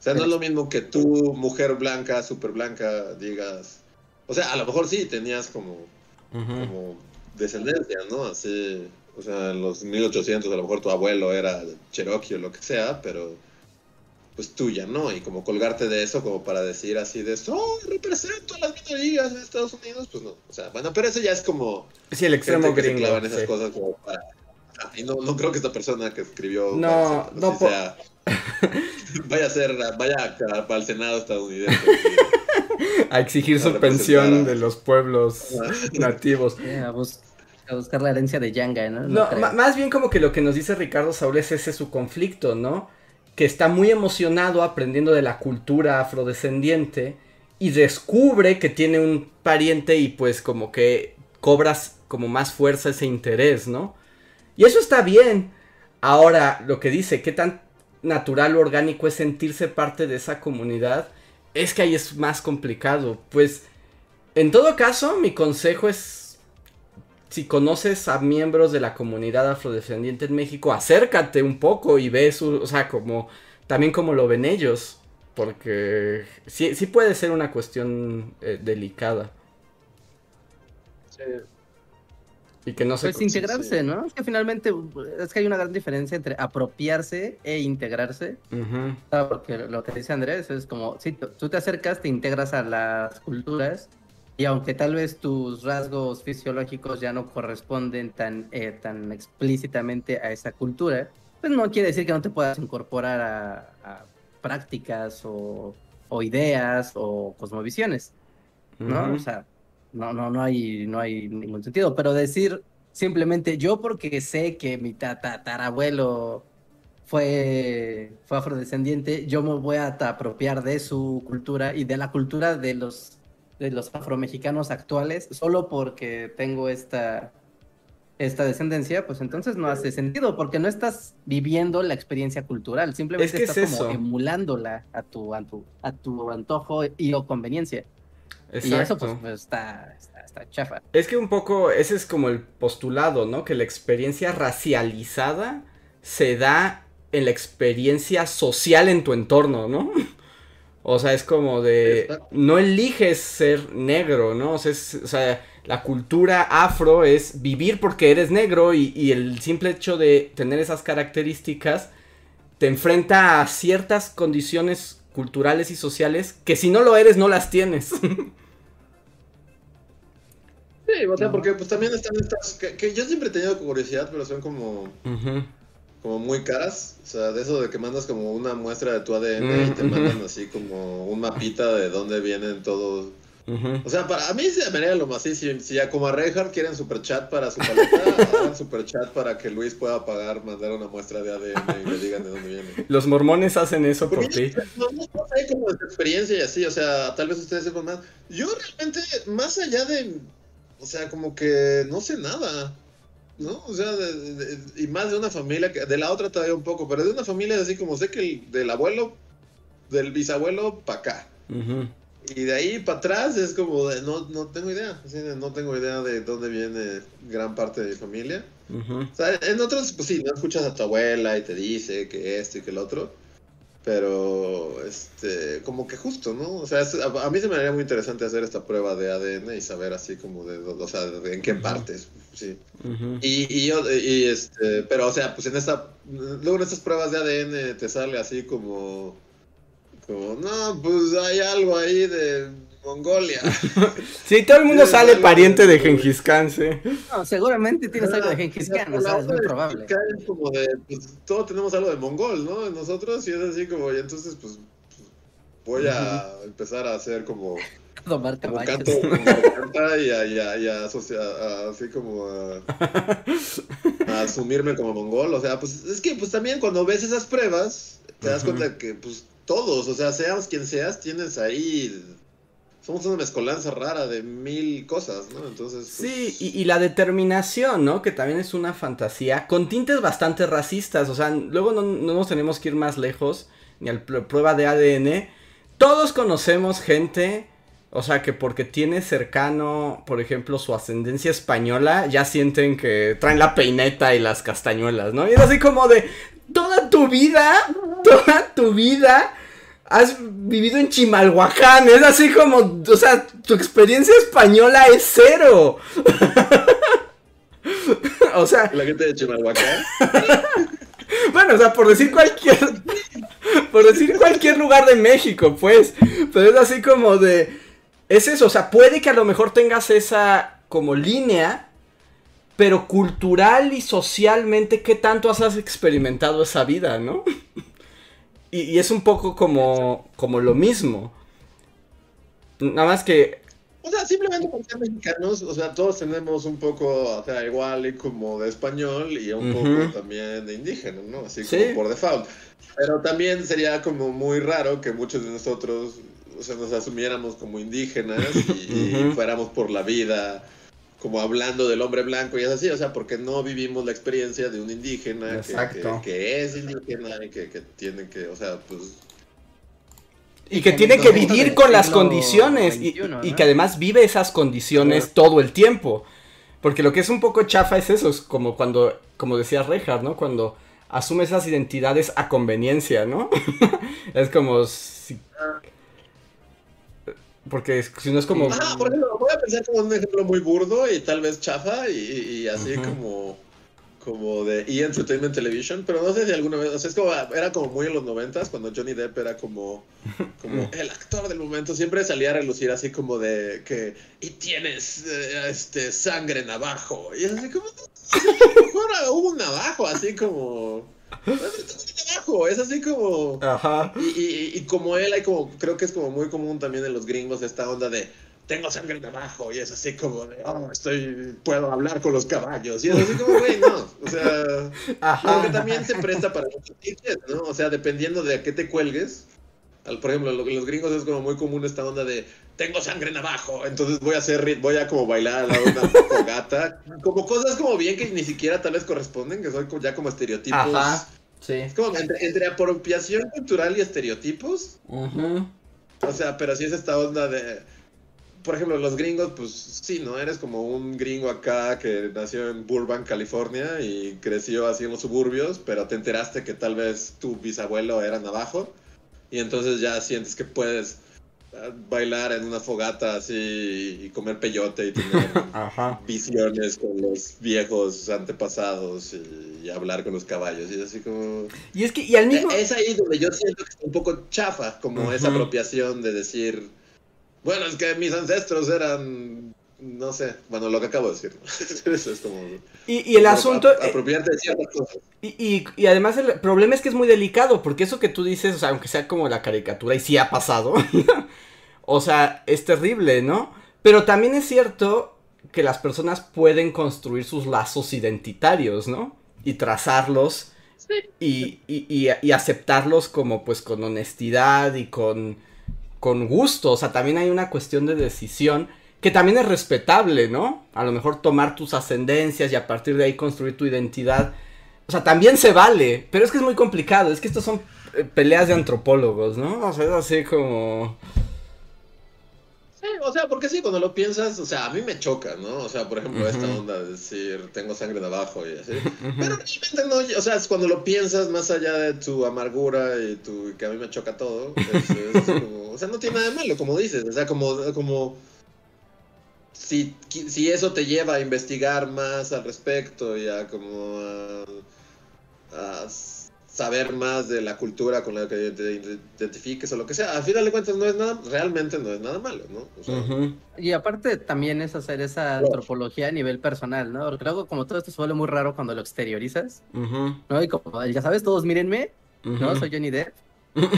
sea, no es lo mismo que tú, mujer blanca, súper blanca, digas... O sea, a lo mejor sí tenías como, como descendencia, ¿no? Así, o sea, en los 1800 a lo mejor tu abuelo era cherokee o lo que sea, pero pues tuya, ¿no? Y como colgarte de eso como para decir así de eso, oh, represento a las minorías en Estados Unidos, pues no. O sea, bueno, pero eso ya es como Sí, el extremo que se gringo. clava en esas sí. cosas como para... Ah, Y no, no creo que esta persona que escribió No, no sea- vaya a ser, vaya a- para el Senado estadounidense. A exigir a su representar pensión a- de los pueblos nativos. A, bus- a buscar la herencia de Yanga, ¿no? No, más bien como que lo que nos dice Ricardo Saúl es ese su conflicto, ¿no? Que está muy emocionado aprendiendo de la cultura afrodescendiente y descubre que tiene un pariente y pues como que cobras como más fuerza ese interés, ¿no? Y eso está bien. Ahora, lo que dice, qué tan natural o orgánico es sentirse parte de esa comunidad, es que ahí es más complicado. Pues, en todo caso, mi consejo es si conoces a miembros de la comunidad afrodescendiente en México, acércate un poco y ve su, o sea, como, también como lo ven ellos, porque sí, sí puede ser una cuestión eh, delicada y que no se... Pues integrarse, ¿no? Es que finalmente es que hay una gran diferencia entre apropiarse e integrarse. Ujú, Ah, Porque lo que dice Andrés es como, si tú te acercas, te integras a las culturas y aunque tal vez tus rasgos fisiológicos ya no corresponden tan, eh, tan explícitamente a esa cultura, pues no quiere decir que no te puedas incorporar a, a prácticas o, o ideas o cosmovisiones. ¿no? ujú. O sea, no, no, no hay, no hay ningún sentido. Pero decir simplemente yo porque sé que mi tatarabuelo fue, fue afrodescendiente, yo me voy a apropiar de su cultura y de la cultura de los, de los afromexicanos actuales, solo porque tengo esta, esta descendencia, pues entonces no hace sentido, porque no estás viviendo la experiencia cultural, simplemente que es estás como emulándola a tu, a tu, a tu antojo y o conveniencia. Y eso Exacto. pues, pues, está, está, está chafa. Es que un poco ese es como el postulado, ¿no? Que la experiencia racializada se da en la experiencia social en tu entorno, ¿no? O sea, es como de Exacto. no eliges ser negro, ¿no? O sea, es- o sea, la cultura afro es vivir porque eres negro y, y el simple hecho de tener esas características te enfrenta a ciertas condiciones culturales y sociales que si no lo eres no las tienes. Sí, o sea, No. porque pues también están estas, que, que yo siempre he tenido curiosidad, pero son como, Ujú. como muy caras. O sea, de eso de que mandas como una muestra de tu ADN y te mandan así como un mapita de dónde vienen todos. Ujú. O sea, para a mí se me haría lo más así, si, si ya como a Reinhardt quieren superchat para su paleta, hagan superchat para que Luis pueda pagar, mandar una muestra de ADN y le digan de dónde viene. Los mormones hacen eso por Porque ti. no, no, no sé como experiencia y así, o sea, tal vez ustedes sepan más. Yo realmente, más allá de, o sea, como que no sé nada, ¿no? O sea, de- de- y más de una familia, que, de la otra todavía un poco, pero de una familia así como sé que el, del abuelo, del bisabuelo, para acá. Y de ahí para atrás es como de, no, no tengo idea, así de, no tengo idea de dónde viene gran parte de mi familia. O sea, en otros, pues sí, no escuchas a tu abuela y te dice que esto y que el otro. Pero, este, como que justo, ¿no? O sea, es- a, a mí se me haría muy interesante hacer esta prueba de ADN y saber así como de, o sea, de en qué partes, sí. Y, y yo, y este, pero, o sea, pues en esta, luego en estas pruebas de ADN te sale así como, como, no, pues hay algo ahí de Mongolia. Sí, todo el mundo sale pariente de- Gengis Khan, sí. No, seguramente tienes algo de Genghis Ah, Khan, o sea, es muy probable. Es como de, pues, todos tenemos algo de mongol, ¿no? En nosotros, y es así como, y entonces, pues, pues, voy a empezar a hacer como, Domar como canto como y a, y a- y a asocia- a- así como a, a asumirme como mongol, o sea, pues, es que, pues, también cuando ves esas pruebas, te das cuenta que, pues, todos, o sea, seas quien seas, tienes ahí somos una mezcolanza rara de mil cosas, ¿no? Entonces. Sí, y, y, la determinación, ¿no? Que también es una fantasía, con tintes bastante racistas, o sea, luego no, no nos tenemos que ir más lejos, ni a la prueba de ADN. Todos conocemos gente, o sea, que porque tiene cercano, por ejemplo, su ascendencia española, ya sienten que traen la peineta y las castañuelas, ¿no? Y es así como de, toda tu vida, toda tu vida has vivido en Chimalhuacán. Es así como, o sea, tu experiencia española es cero. o sea. La gente de Chimalhuacán. bueno, o sea, por decir cualquier. por decir cualquier lugar de México, pues. Pero es así como de. Es eso, o sea, puede que a lo mejor tengas esa como línea. Pero cultural y socialmente, ¿qué tanto has experimentado esa vida, no? Y, y, es un poco como, como lo mismo. Nada más que... O sea, simplemente por ser mexicanos, o sea, todos tenemos un poco, o sea, igual y como de español y un uh -huh. poco también de indígena, ¿no? Así como por default. Pero también sería como muy raro que muchos de nosotros, o sea, nos asumiéramos como indígenas y, uh -huh. y fuéramos por la vida como hablando del hombre blanco y es así, o sea, porque no vivimos la experiencia de un indígena que, que, que, es indígena y que, que, tiene que, o sea, pues... Y que tiene que vivir con las condiciones 21, y, y, que además vive esas condiciones todo el tiempo. Porque lo que es un poco chafa es eso, es como cuando, como decía Rejar, ¿no? Cuando asume esas identidades a conveniencia, ¿no? es como... Si, porque si no es como. Ah, por ejemplo, voy a pensar como un ejemplo muy burdo y tal vez chafa y, y así uh -huh. como. Como de E! Entertainment Television, pero no sé si alguna vez. O sea, es como. Era como muy en los noventas, cuando Johnny Depp era como. Como el actor del momento. Siempre salía a relucir así como de. que. Y tienes. Eh, este. Sangre navajo. Y es así como. Hubo un navajo, así como. Abajo, es así como. Ajá. Y, y, y, como él, hay como. Creo que es como muy común también en los gringos esta onda de. Tengo sangre de abajo. Y es así como de. Oh, estoy. Puedo hablar con los caballos. Y es así como, güey, no. O sea. Ajá. Porque también se presta para muchos tickets, ¿no? O sea, dependiendo de a qué te cuelgues. Al, por ejemplo, en los gringos es como muy común esta onda de tengo sangre en abajo, entonces voy a hacer, voy a como bailar de una fogata, como cosas como bien que ni siquiera tal vez corresponden, que son ya como estereotipos. Ajá, sí. Es como entre, entre apropiación cultural y estereotipos. Uh -huh. O sea, pero sí es esta onda de, por ejemplo, los gringos, pues sí, ¿no? Eres como un gringo acá que nació en Burbank, California y creció así en los suburbios, pero te enteraste que tal vez tu bisabuelo era navajo y entonces ya sientes que puedes bailar en una fogata así y comer peyote y tener visiones con los viejos antepasados y, y, hablar con los caballos y así como y es que y al mismo es ahí donde yo siento que es un poco chafa como uh -huh. esa apropiación de decir bueno es que mis ancestros eran no sé, bueno, lo que acabo de decir. Eso es como... Y, y el asunto... Apropiarte de ciertas cosas. Y, y, y, además el problema es que es muy delicado, porque eso que tú dices, o sea, aunque sea como la caricatura, y sí ha pasado, o sea, es terrible, ¿no? Pero también es cierto que las personas pueden construir sus lazos identitarios, ¿no? Y trazarlos sí. y, y, y, aceptarlos como pues con honestidad y con, con gusto. O sea, también hay una cuestión de decisión que también es respetable, ¿no? A lo mejor tomar tus ascendencias y a partir de ahí construir tu identidad. O sea, también se vale, pero es que es muy complicado, es que estos son eh, peleas de antropólogos, ¿no? O sea, es así como... Sí, o sea, porque sí, cuando lo piensas, o sea, a mí me choca, ¿no? O sea, por ejemplo, uh -huh. esta onda de decir, tengo sangre de abajo y así. Uh -huh. Pero realmente no, o sea, es cuando lo piensas más allá de tu amargura y tu, que a mí me choca todo, es, es como, o sea, no tiene nada de malo, como dices, o sea, como... como si, si eso te lleva a investigar más al respecto y a como a, a, saber más de la cultura con la que te identifiques o lo que sea, al final de cuentas no es nada, realmente no es nada malo, ¿no? O sea, uh -huh. Y aparte también es hacer esa antropología a nivel personal, ¿no? Porque luego como todo esto se vuelve muy raro cuando lo exteriorizas, uh -huh. ¿no? Y como, ya sabes, todos mírenme, uh -huh. ¿no? Soy Johnny Depp. ¿No?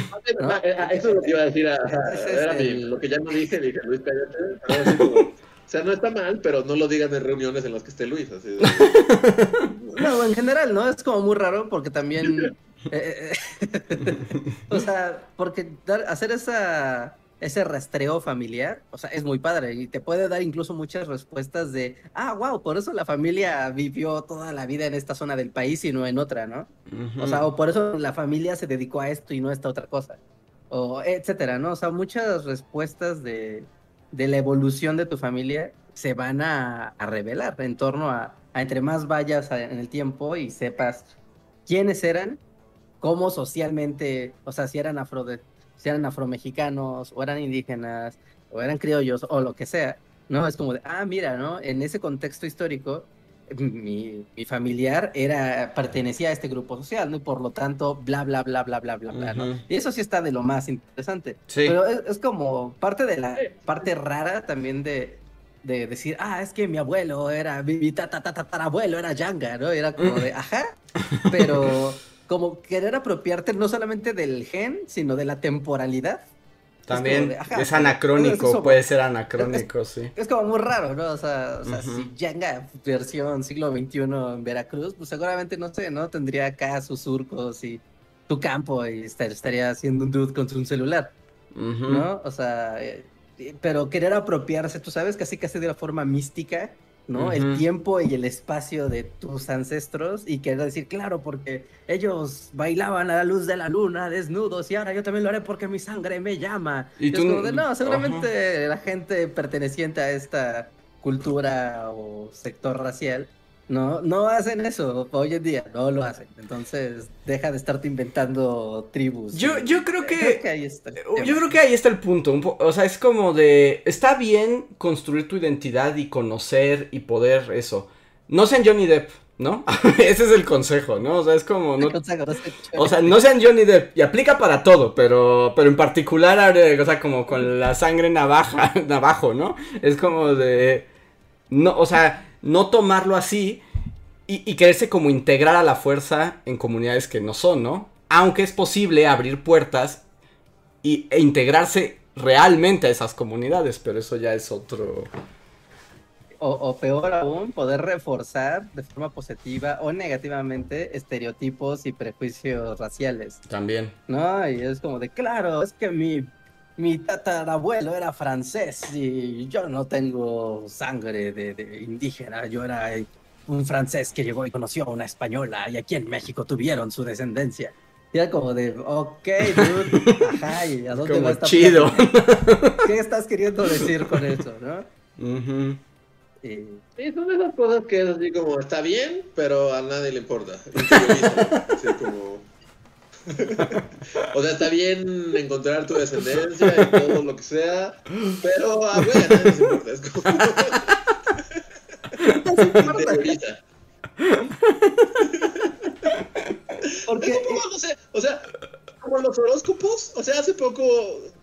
Eso es lo que iba a decir, a, a, era mi, lo que ya no dije, dije Luis, cállate. O sea, no está mal, pero no lo digan en reuniones en las que esté Luis. Así de... no, en general, ¿no? Es como muy raro porque también... Eh, o sea, porque dar, hacer esa ese rastreo familiar, o sea, es muy padre y te puede dar incluso muchas respuestas de, ah, wow, por eso la familia vivió toda la vida en esta zona del país y no en otra, ¿no? O sea, o por eso la familia se dedicó a esto y no a esta otra cosa, o etcétera, ¿no? O sea, muchas respuestas de, de la evolución de tu familia se van a, revelar en torno a, a, entre más vayas en el tiempo y sepas quiénes eran, cómo socialmente, o sea, si eran afro si eran afromexicanos, o eran indígenas, o eran criollos, o lo que sea, ¿no? Es como de, ah, mira, ¿no? En ese contexto histórico, mi, familiar era, pertenecía a este grupo social, ¿no? Y por lo tanto, bla, bla, bla, bla, bla, bla, bla, ¿no? Y eso sí está de lo más interesante. Sí. Pero es, como parte de la parte rara también de, de decir, ah, es que mi abuelo era, mi tatarabuelo era Yanga, ¿no? Era como de, ajá, pero como querer apropiarte no solamente del gen, sino de la temporalidad. También es, anacrónico, puede ser anacrónico, sí. Es como muy raro, ¿no? O sea, o sea si Yanga versión siglo XXI en Veracruz, pues seguramente, no sé, ¿no? Tendría acá sus surcos y tu campo y estaría haciendo un dude con su celular, ¿no? O sea, eh, pero querer apropiarse, tú sabes, casi casi de la forma mística ¿no? El tiempo y el espacio de tus ancestros y quiero decir, claro, porque ellos bailaban a la luz de la luna desnudos y ahora yo también lo haré porque mi sangre me llama. Y tú... no, seguramente la gente perteneciente a esta cultura o sector racial no, no hacen eso hoy en día, no lo hacen. Entonces, deja de estarte inventando tribus. Yo, yo creo que. ahí está yo creo que ahí está el punto. o sea, es como de. Está bien construir tu identidad y conocer y poder eso. No sean Johnny Depp, ¿no? Ese es el consejo, ¿no? O sea, es como. No, o sea, no sean Johnny Depp. Y aplica para todo, pero, pero en particular, o sea, como con la sangre navaja, navajo, ¿no? Es como de. No, o sea no tomarlo así y, quererse como integrar a la fuerza en comunidades que no son, ¿no? Aunque es posible abrir puertas y, e integrarse realmente a esas comunidades, pero eso ya es otro... O, peor aún, poder reforzar de forma positiva o negativamente estereotipos y prejuicios raciales. También. ¿No? Y es como de, claro, es que mi mi tatarabuelo era francés y yo no tengo sangre de, indígena, yo era un francés que llegó y conoció a una española y aquí en México tuvieron su descendencia. Y era como de, ok, dude, ajá, ¿y a dónde va esta chido. ¿Qué estás queriendo decir con eso, no? Sí, son esas cosas que es así como, está bien, pero a nadie le importa. Así como o sea, está bien encontrar tu descendencia y todo lo que sea, pero a ah, güey, a nadie se importa. Es como... Porque, no sé, o sea, como los horóscopos, o sea, hace poco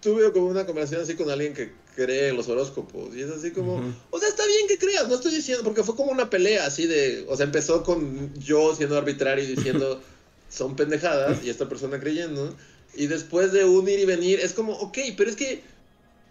tuve como una conversación así con alguien que cree en los horóscopos y es así como, o sea, está bien que creas, no estoy diciendo, porque fue como una pelea así de, o sea, empezó con yo siendo arbitrario y diciendo son pendejadas y esta persona creyendo. Y después de un ir y venir, es como, ok, pero es que,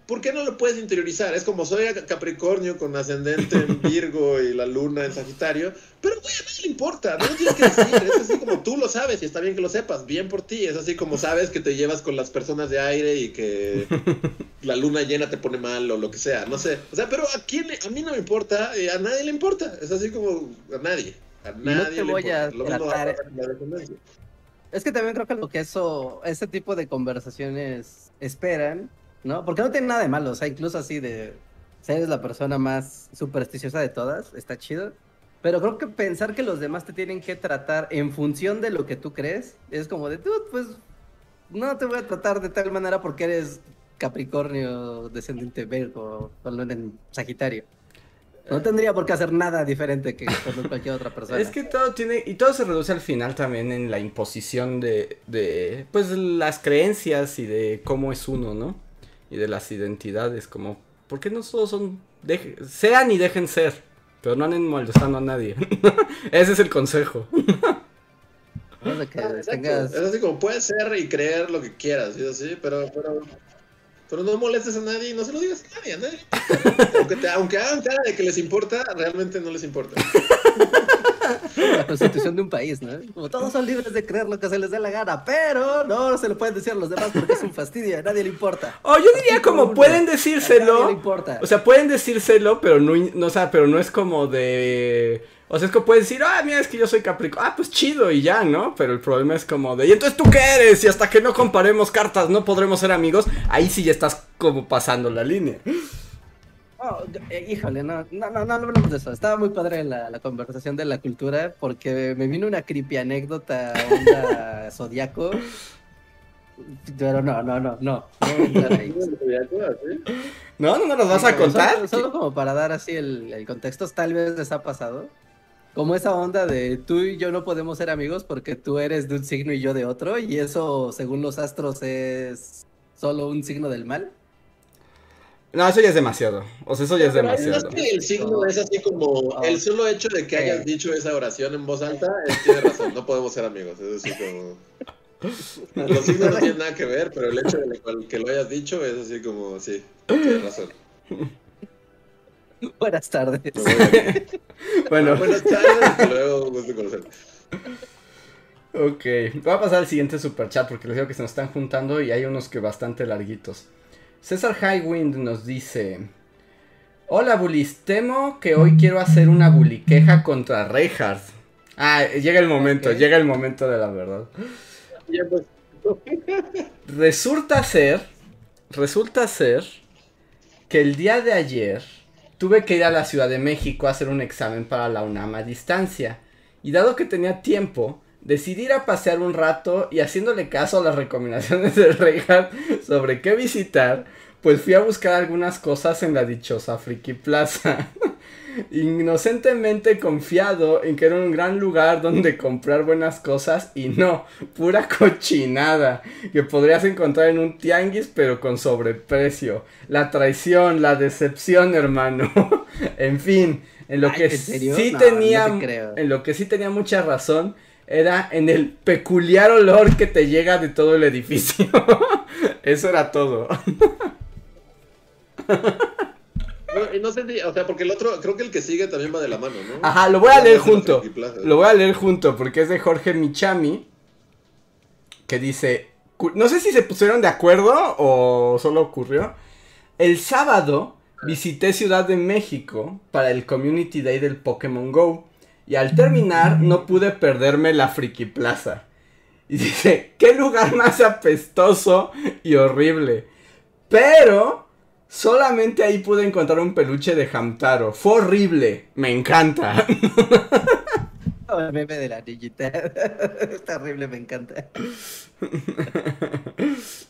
¿por qué no lo puedes interiorizar? Es como soy Capricornio con ascendente en Virgo y la luna en Sagitario, pero güey, a nadie le importa, no lo tienes que decir, es así como tú lo sabes y está bien que lo sepas, bien por ti, es así como sabes que te llevas con las personas de aire y que la luna llena te pone mal o lo que sea, no sé, o sea, pero a quién, a mí no me importa, a nadie le importa, es así como a nadie no te voy a tratar. Es que también creo que lo que eso, ese tipo de conversaciones esperan, ¿no? Porque no tiene nada de malo, o sea, incluso así de ser la persona más supersticiosa de todas, está chido. Pero creo que pensar que los demás te tienen que tratar en función de lo que tú crees, es como de, tú, pues, no te voy a tratar de tal manera porque eres Capricornio, descendiente Virgo, o en Sagitario. No tendría por qué hacer nada diferente que cualquier otra persona. Es que todo tiene, y todo se reduce al final también en la imposición de, de, pues, las creencias y de cómo es uno, ¿no? Y de las identidades, como, ¿por qué no todos son, sean y dejen ser, pero no anden molestando a nadie? Ese es el consejo. Ah, es así como, puedes ser y creer lo que quieras, ¿sí? así, pero, pero pero no molestes a nadie y no se lo digas a nadie, a nadie. aunque, te, aunque hagan cara de que les importa, realmente no les importa. la constitución de un país, ¿no? Como todos son libres de creer lo que se les dé la gana, pero no se lo pueden decir a los demás porque es un fastidio, a nadie le importa. O yo diría como pueden decírselo. A nadie le importa. O sea, pueden decírselo, pero no, no, o sea, pero no es como de. O sea, es que pueden decir, ah, mira, es que yo soy Capricornio. Ah, pues chido y ya, ¿no? Pero el problema es como de, ¿y entonces tú qué eres? Y hasta que no comparemos cartas no podremos ser amigos. Ahí sí ya estás como pasando la línea. Oh, eh, híjole, no, no, no, no hablemos de eso. Estaba muy padre la, la conversación de la cultura porque me vino una creepy anécdota onda zodiaco. Pero no, no, no, no. No. No, no los vas a contar. Solo, solo como para dar así el, el contexto, tal vez les ha pasado. Como esa onda de tú y yo no podemos ser amigos porque tú eres de un signo y yo de otro, y eso, según los astros, es solo un signo del mal. No, eso ya es demasiado. O sea, eso ya es Pero es demasiado. que el signo es así como Oh. el solo hecho de que hayas dicho esa oración en voz alta, es, tiene razón, no podemos ser amigos. Es así como. Los signos no tienen nada que ver, pero el hecho de que- que lo hayas dicho es así como, sí, tienes razón. Buenas tardes. Bueno, Buenas tardes, hasta luego, gusto conocer. ok. Voy a pasar al siguiente superchat porque les digo que se nos están juntando y hay unos que bastante larguitos. César Highwind nos dice: Hola, bullies. Temo que hoy quiero hacer una buliqueja contra Reinhardt. Ah, llega el momento, llega el momento de la verdad. Pues, Resulta ser, resulta ser que el día de ayer tuve que ir a la Ciudad de México a hacer un examen para la UNAM a distancia. Y dado que tenía tiempo, decidí ir a pasear un rato y haciéndole caso a las recomendaciones de Reinhardt sobre qué visitar, pues fui a buscar algunas cosas en la dichosa Friki Plaza. Inocentemente confiado en que era un gran lugar donde comprar buenas cosas y no, pura cochinada que podrías encontrar en un tianguis pero con sobreprecio. La traición, la decepción, hermano. en fin, en lo Ay, que sí No, tenía no te creo. en lo que sí tenía mucha razón era en el peculiar olor que te llega de todo el edificio. Eso era todo. no, sé, si- o sea, porque el otro, creo que el que sigue también va de la mano, ¿no? Ajá, lo voy a leer junto. Lo voy a leer junto porque es de Jorge Michami. Que dice. No sé si se pusieron de acuerdo o solo ocurrió. El sábado visité Ciudad de México para el Community Day del Pokémon Go. Y al terminar no pude perderme la Friki Plaza. Y dice, qué lugar más apestoso y horrible. Pero solamente ahí pude encontrar un peluche de Hamtaro. Fue horrible. Me encanta. Oh, el meme de la niñita. Es terrible, me encanta.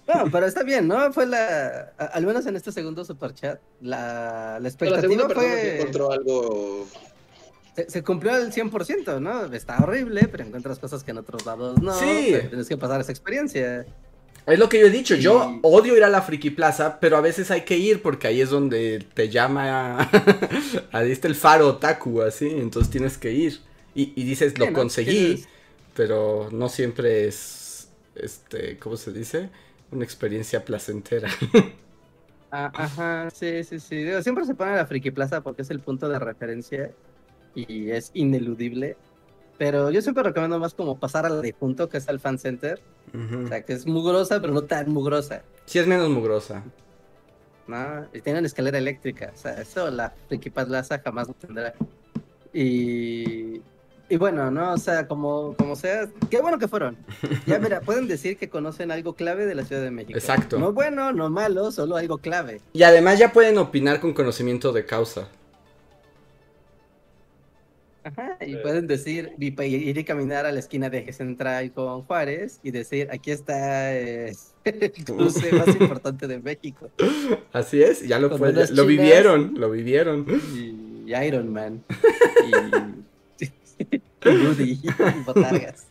No, pero está bien, ¿no? Fue la. a- Al menos en este segundo superchat, la, la expectativa fue. encontró algo. Se, se cumplió al 100%, ¿no? Está horrible, pero encuentras cosas que en otros lados no. Sí. Tienes que pasar esa experiencia. Es lo que yo he dicho, yo odio ir a la Friki Plaza, pero a veces hay que ir porque ahí es donde te llama, ahí está el faro otaku, así, entonces tienes que ir. Y, y dices, lo conseguí, pero no siempre es, este, ¿cómo se dice? Una experiencia placentera. Ah, ajá, sí, sí, sí. Digo, siempre se pone la Friki Plaza porque es el punto de referencia y es ineludible. Pero yo siempre recomiendo más como pasar a la de junto, que es el Fan Center. O sea, que es mugrosa, pero no tan mugrosa. Sí es menos mugrosa. ¿no? Y tienen escalera eléctrica. O sea, eso la Friki Plaza jamás lo tendrá. Y, y bueno, ¿no? O sea, como, como sea, qué bueno que fueron. Ya, mira, pueden decir que conocen algo clave de la Ciudad de México. Exacto. No bueno, no malo, solo algo clave. Y además ya pueden opinar con conocimiento de causa. Ajá, y Eh. pueden decir, y ir y caminar a la esquina de Eje Central con Juárez y decir, aquí está eh, el cruce más importante de México. Así es, ya lo, pueden- unas lo vivieron, lo vivieron. Y, y Iron Man. Y, y Rudy y Botargas.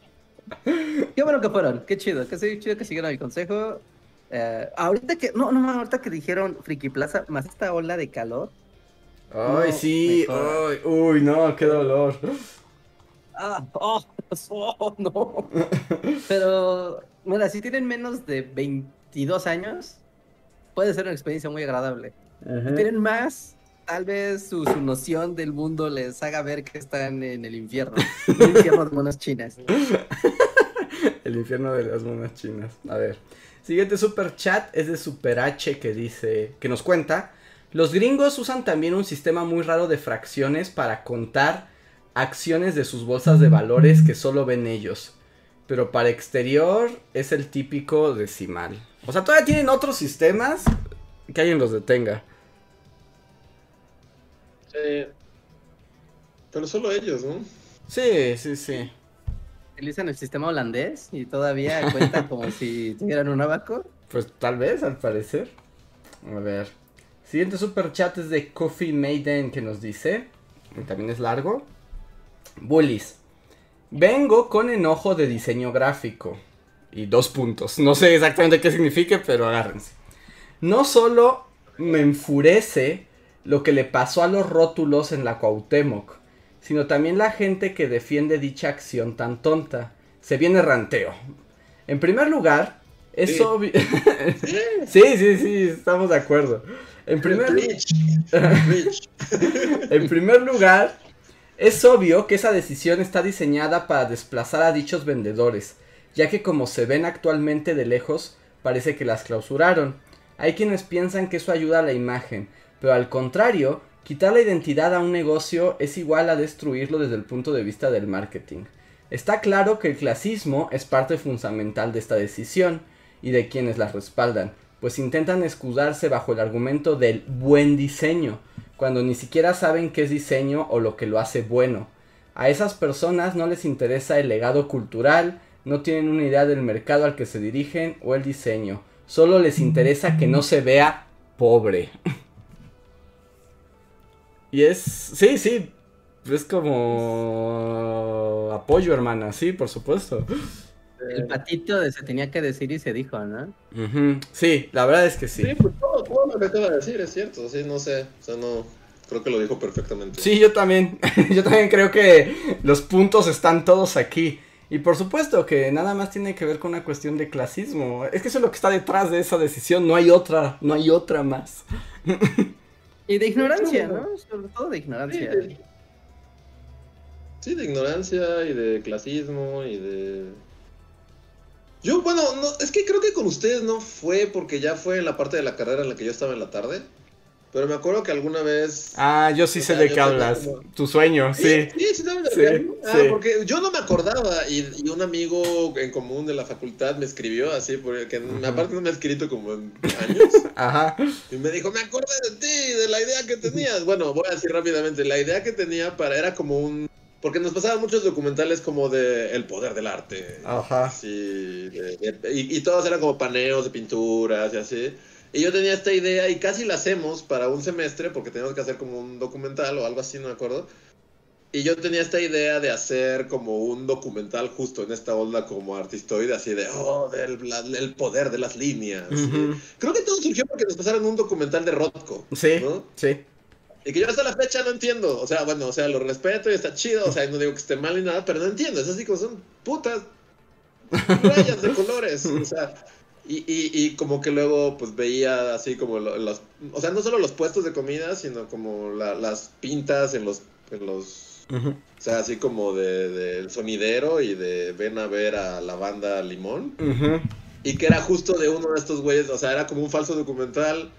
Qué bueno que fueron, qué chido, qué sí, chido que siguieron el consejo. Eh, ahorita que, no, no, ahorita que dijeron Friki Plaza, más esta ola de calor. Ay, No, sí, ay, uy, no, qué dolor. Ah, oh, oh, no. Pero, mira, si tienen menos de 22 años, puede ser una experiencia muy agradable. Si tienen más, tal vez su, su noción del mundo les haga ver que están en el infierno. Un infierno de monas chinas. El infierno de las monas chinas. A ver. Siguiente super chat es de Super H que dice, que nos cuenta, los gringos usan también un sistema muy raro de fracciones para contar acciones de sus bolsas de valores que solo ven ellos. Pero para exterior es el típico decimal. O sea, todavía tienen otros sistemas que alguien los detenga. Sí. Pero solo ellos, ¿no? Sí, sí, sí. Utilizan el sistema holandés y todavía cuentan como si tuvieran un abaco. Pues tal vez, al parecer. A ver. Siguiente super chat es de Coffee Maiden que nos dice. Y también es largo. Bullies. Vengo con enojo de diseño gráfico. Y dos puntos. No sé exactamente qué signifique, pero agárrense. No solo me enfurece lo que le pasó a los rótulos en la Cuauhtémoc, sino también la gente que defiende dicha acción tan tonta. Se viene ranteo. En primer lugar, es Sí. obvio. sí, sí, sí, estamos de acuerdo. En primer, Rich. Rich. en primer lugar, es obvio que esa decisión está diseñada para desplazar a dichos vendedores, ya que como se ven actualmente de lejos, parece que las clausuraron. Hay quienes piensan que eso ayuda a la imagen, pero al contrario, quitar la identidad a un negocio es igual a destruirlo desde el punto de vista del marketing. Está claro que el clasismo es parte fundamental de esta decisión y de quienes la respaldan, pues intentan escudarse bajo el argumento del buen diseño, cuando ni siquiera saben qué es diseño o lo que lo hace bueno. A esas personas no les interesa el legado cultural, no tienen una idea del mercado al que se dirigen o el diseño, solo les interesa que no se vea pobre. y es, sí, sí, es como apoyo, hermana, sí, por supuesto. El patito de se tenía que decir y se dijo, ¿no? Sí, la verdad es que sí. Sí, pues todo, todo lo que acaba de decir es cierto. Sí, no sé. O sea, no. Creo que lo dijo perfectamente. Sí, yo también. yo también creo que los puntos están todos aquí. Y por supuesto que nada más tiene que ver con una cuestión de clasismo. Es que eso es lo que está detrás de esa decisión. No hay otra, no hay otra más. Y de ignorancia, ¿no? Sobre todo de ignorancia. Sí, de- Sí, de ignorancia y de clasismo y de... Yo, bueno, no, es que creo que con ustedes no fue porque ya fue en la parte de la carrera en la que yo estaba en la tarde. Pero me acuerdo que alguna vez... Ah, yo sí sé de qué hablas. como- Tu sueño, sí. Sí, sí, ¿sabes de Sí, hablo? Ah, sí. porque yo no me acordaba y, y un amigo en común de la facultad me escribió así, porque Ujú. aparte no me ha escrito como en años. Ajá. Y me dijo, me acordé de ti, de la idea que tenías. Bueno, voy a decir rápidamente, la idea que tenía para era como un... Porque nos pasaban muchos documentales como de El poder del arte. Ajá. Así, de- de- y, y todos eran como paneos de pinturas y así. Y yo tenía esta idea y casi la hacemos para un semestre porque teníamos que hacer como un documental o algo así, no me acuerdo. Y yo tenía esta idea de hacer como un documental justo en esta onda como artistoide, así de, oh, del la- el poder de las líneas. Ujú. Creo que todo surgió porque nos pasaron un documental de Rothko. Sí, ¿no? sí. Y que yo hasta la fecha no entiendo. O sea, bueno, o sea, lo respeto y está chido. O sea, no digo que esté mal ni nada, pero no entiendo. Es así como son putas rayas de colores. O sea, y, y, y como que luego pues veía así como lo- los... O sea, no solo los puestos de comida, sino como la- las pintas en los... En los o sea, así como de, del sonidero y de ven a ver a la banda Limón. Ujú. Y que era justo de uno de estos güeyes, o sea, era como un falso documental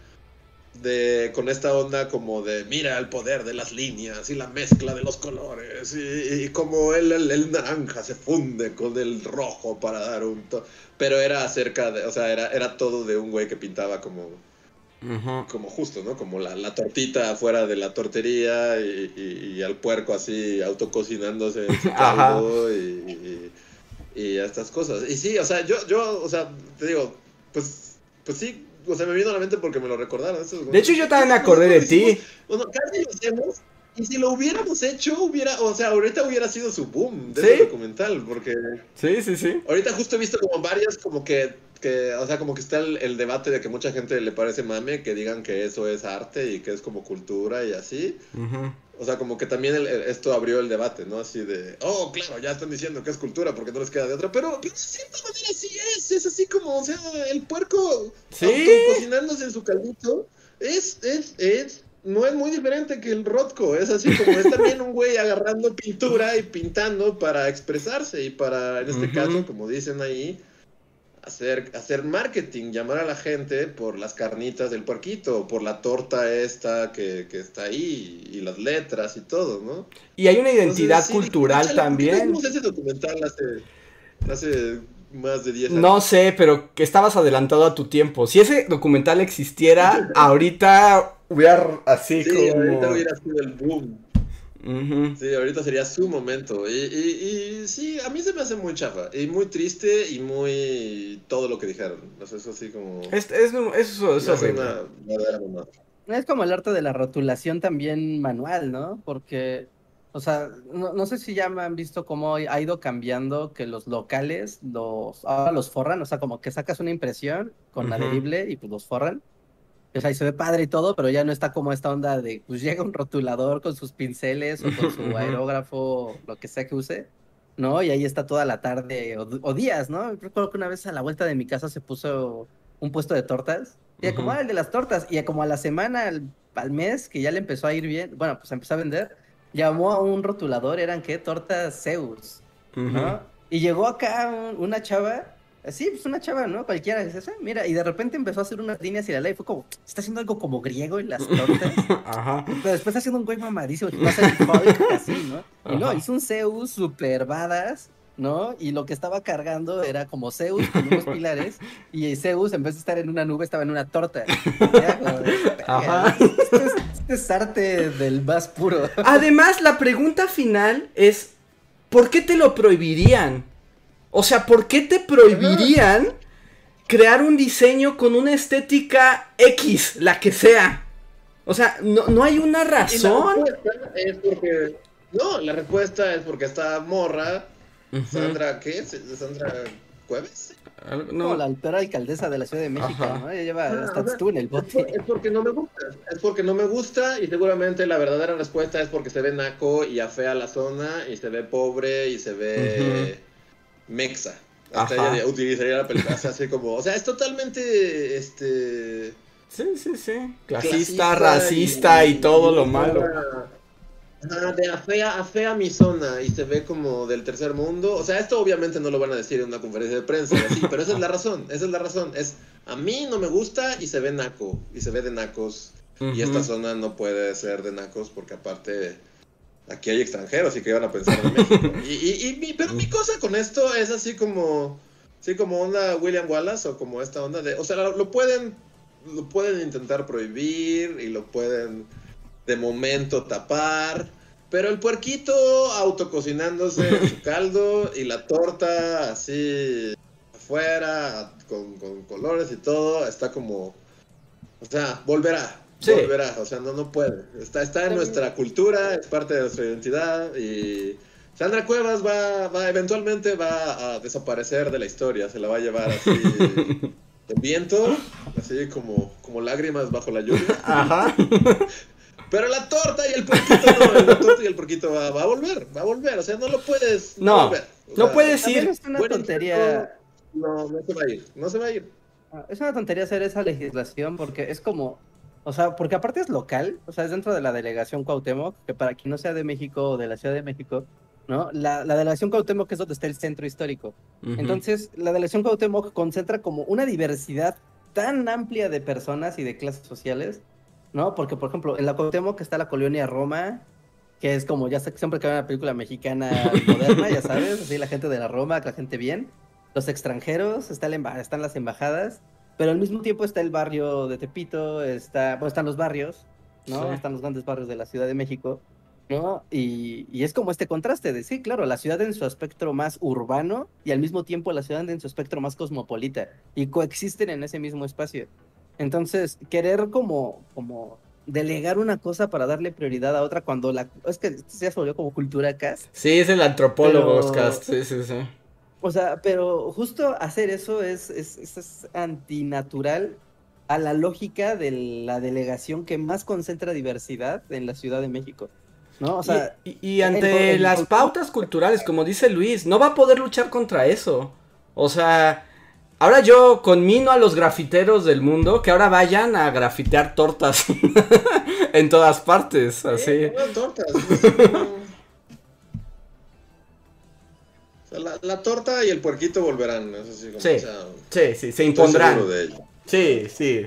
de con esta onda como de mira el poder de las líneas y la mezcla de los colores y, y como el, el, el naranja se funde con el rojo para dar un to pero era acerca de, o sea, era, era todo de un güey que pintaba como, como justo, ¿no? Como la, la tortita afuera de la tortería y, y- y al puerco así autococinándose en su caldo y, y, y estas cosas. Y sí, o sea, yo, yo, o sea, te digo, pues, pues sí, o sea, me vino a la mente porque me lo recordaron. De hecho, yo también me acordé de ti. Bueno, casi lo hacemos. Y si lo hubiéramos hecho, hubiera, o sea, ahorita hubiera sido su boom de ¿Sí? ese documental, porque Sí, sí, sí. Ahorita justo he visto como varias, como que, que o sea, como que está el, el debate de que mucha gente le parece mame, que digan que eso es arte y que es como cultura y así. Ujú. O sea, como que también el- el- esto abrió el debate, ¿no? Así de, oh, claro, ya están diciendo que es cultura porque no les queda de otra. Pero, pero de cierta manera sí es, es así como, o sea, el puerco Sí. cocinándose en su caldito es, es, es no es muy diferente que el Rotko. Es así como es también un güey agarrando pintura y pintando para expresarse y para, en este Ujú. caso, como dicen ahí, hacer, hacer marketing, llamar a la gente por las carnitas del puerquito, por la torta esta que, que está ahí y las letras y todo, ¿no? Y hay una identidad Entonces, sí, cultural échale, ¿por qué no también. hicimos ese documental hace, hace más de 10 años. No sé, pero que estabas adelantado a tu tiempo. Si ese documental existiera, ahorita hubiera así Sí, como... ahorita hubiera sido el boom. Sí, ahorita sería su momento. Y, y, y sí, a mí se me hace muy chafa. Y muy triste y muy todo lo que dijeron. O sea, eso así como... Es, es, eso es horrible. una. Es como el arte de la rotulación también manual, ¿no? Porque, o sea, no, no sé si ya me han visto cómo ha ido cambiando que los locales los ahora los forran, o sea, como que sacas una impresión con Ujú. adherible y pues los forran. O sea, y se ve padre y todo, pero ya no está como esta onda de, pues llega un rotulador con sus pinceles o con su aerógrafo, lo que sea que use, ¿no? Y ahí está toda la tarde o, o días, ¿no? Recuerdo que una vez a la vuelta de mi casa se puso un puesto de tortas. Y era como, ah, el de las tortas. Y como a la semana, al, al mes, que ya le empezó a ir bien, bueno, pues empezó a vender, llamó a un rotulador, eran, ¿qué? Tortas Zeus, ¿no? Ujú. Y llegó acá un- una chava, así, pues una chava, ¿no? Cualquiera, dices, "Ah, mira, y de repente empezó a hacer unas líneas y la ley fue como, está haciendo algo como griego en las tortas. Ajá. Pero después haciendo un güey mamadísimo que pasa el Hulk así, ¿no? Y no, hizo un Zeus super badass, ¿no? Y lo que estaba cargando era como Zeus con unos pilares y Zeus en vez de estar en una nube estaba en una torta. Era como de, "Verga, Ajá. Esto es, esto es arte del más puro. Además, la pregunta final es, ¿por qué te lo prohibirían? O sea, ¿por qué te prohibirían crear un diseño con una estética X, la que sea? O sea, no, no hay una Y la razón. respuesta es porque... No, la respuesta es porque esta morra. Sandra, ¿qué? ¿Sandra Cueves? No, la peor alcaldesa de la Ciudad de México, Ajá. ¿no? Ella lleva, Ah, hasta estuvo en el Es, por- bote. es porque no me gusta. Es porque no me gusta y seguramente la verdadera respuesta es porque se ve naco y afea la zona y se ve pobre y se ve mexa. Hasta Ajá. ella utilizaría la película así como, o sea, es totalmente este sí, sí, sí. Clasista, clasista racista y, todo lo malo. Ajá, de afea, afea mi zona y se ve como del tercer mundo. O sea, esto obviamente no lo van a decir en una conferencia de prensa, así, pero esa es la razón, esa es la razón. Es a mí no me gusta y se ve naco, y se ve de nacos. Y esta zona no puede ser de nacos porque aparte aquí hay extranjeros y que van a pensar de México. Y, y, y mi- pero mi cosa con esto es así como, sí, como onda William Wallace o como esta onda de, o sea, lo, lo pueden, lo pueden intentar prohibir y lo pueden de momento tapar. Pero el puerquito autococinándose en su caldo y la torta así afuera con, con colores y todo está como, o sea, volverá, Sí. volverá, o sea, no, no puede. Está, está en nuestra cultura, es parte de nuestra identidad y Sandra Cuevas va, va eventualmente va a desaparecer de la historia, se la va a llevar así el viento, así como, como lágrimas bajo la lluvia. Ajá. Pero la torta y el porquito no, la torta y el porquito va, va a volver, va a volver, o sea, no lo puedes No, volver. O no sea, puedes ir. es una bueno, tontería. No, no se va a ir, no se va a ir. Ah, Es una tontería hacer esa legislación porque es como, o sea, porque aparte es local, o sea, es dentro de la delegación Cuauhtémoc, que para quien no sea de México o de la Ciudad de México, ¿no? La, la delegación Cuauhtémoc es donde está el centro histórico. Ujú. Entonces, la delegación Cuauhtémoc concentra como una diversidad tan amplia de personas y de clases sociales, ¿no? Porque, por ejemplo, en la Cuauhtémoc está la colonia Roma, que es como, ya sé que siempre que hay una película mexicana moderna, ya sabes, así la gente de la Roma, la gente bien, los extranjeros, está la están las embajadas, pero al mismo tiempo está el barrio de Tepito, está, bueno, están los barrios, ¿no? Sí. Están los grandes barrios de la Ciudad de México, ¿no? Y, y es como este contraste de, sí, claro, la ciudad en su espectro más urbano y al mismo tiempo la ciudad en su espectro más cosmopolita y coexisten en ese mismo espacio. Entonces, querer como, como delegar una cosa para darle prioridad a otra cuando la... Es que se volvió como cultura cast. Sí, es el antropólogo, Pero- Oscast. Sí, sí, sí. O sea, pero justo hacer eso es, es, es- es antinatural a la lógica de la delegación que más concentra diversidad en la Ciudad de México. ¿No? O sea, y, y- y el- ante el- las pautas culturales, como dice Luis, no va a poder luchar contra eso. O sea, Ahora yo conmino a los grafiteros del mundo que ahora vayan a grafitear tortas en todas partes, así. Eh, no, tortas. Sea, la, la torta y el puerquito volverán. Eso sí, como Sí. sea, Sí, sí, se impondrán. de ello. Sí, sí.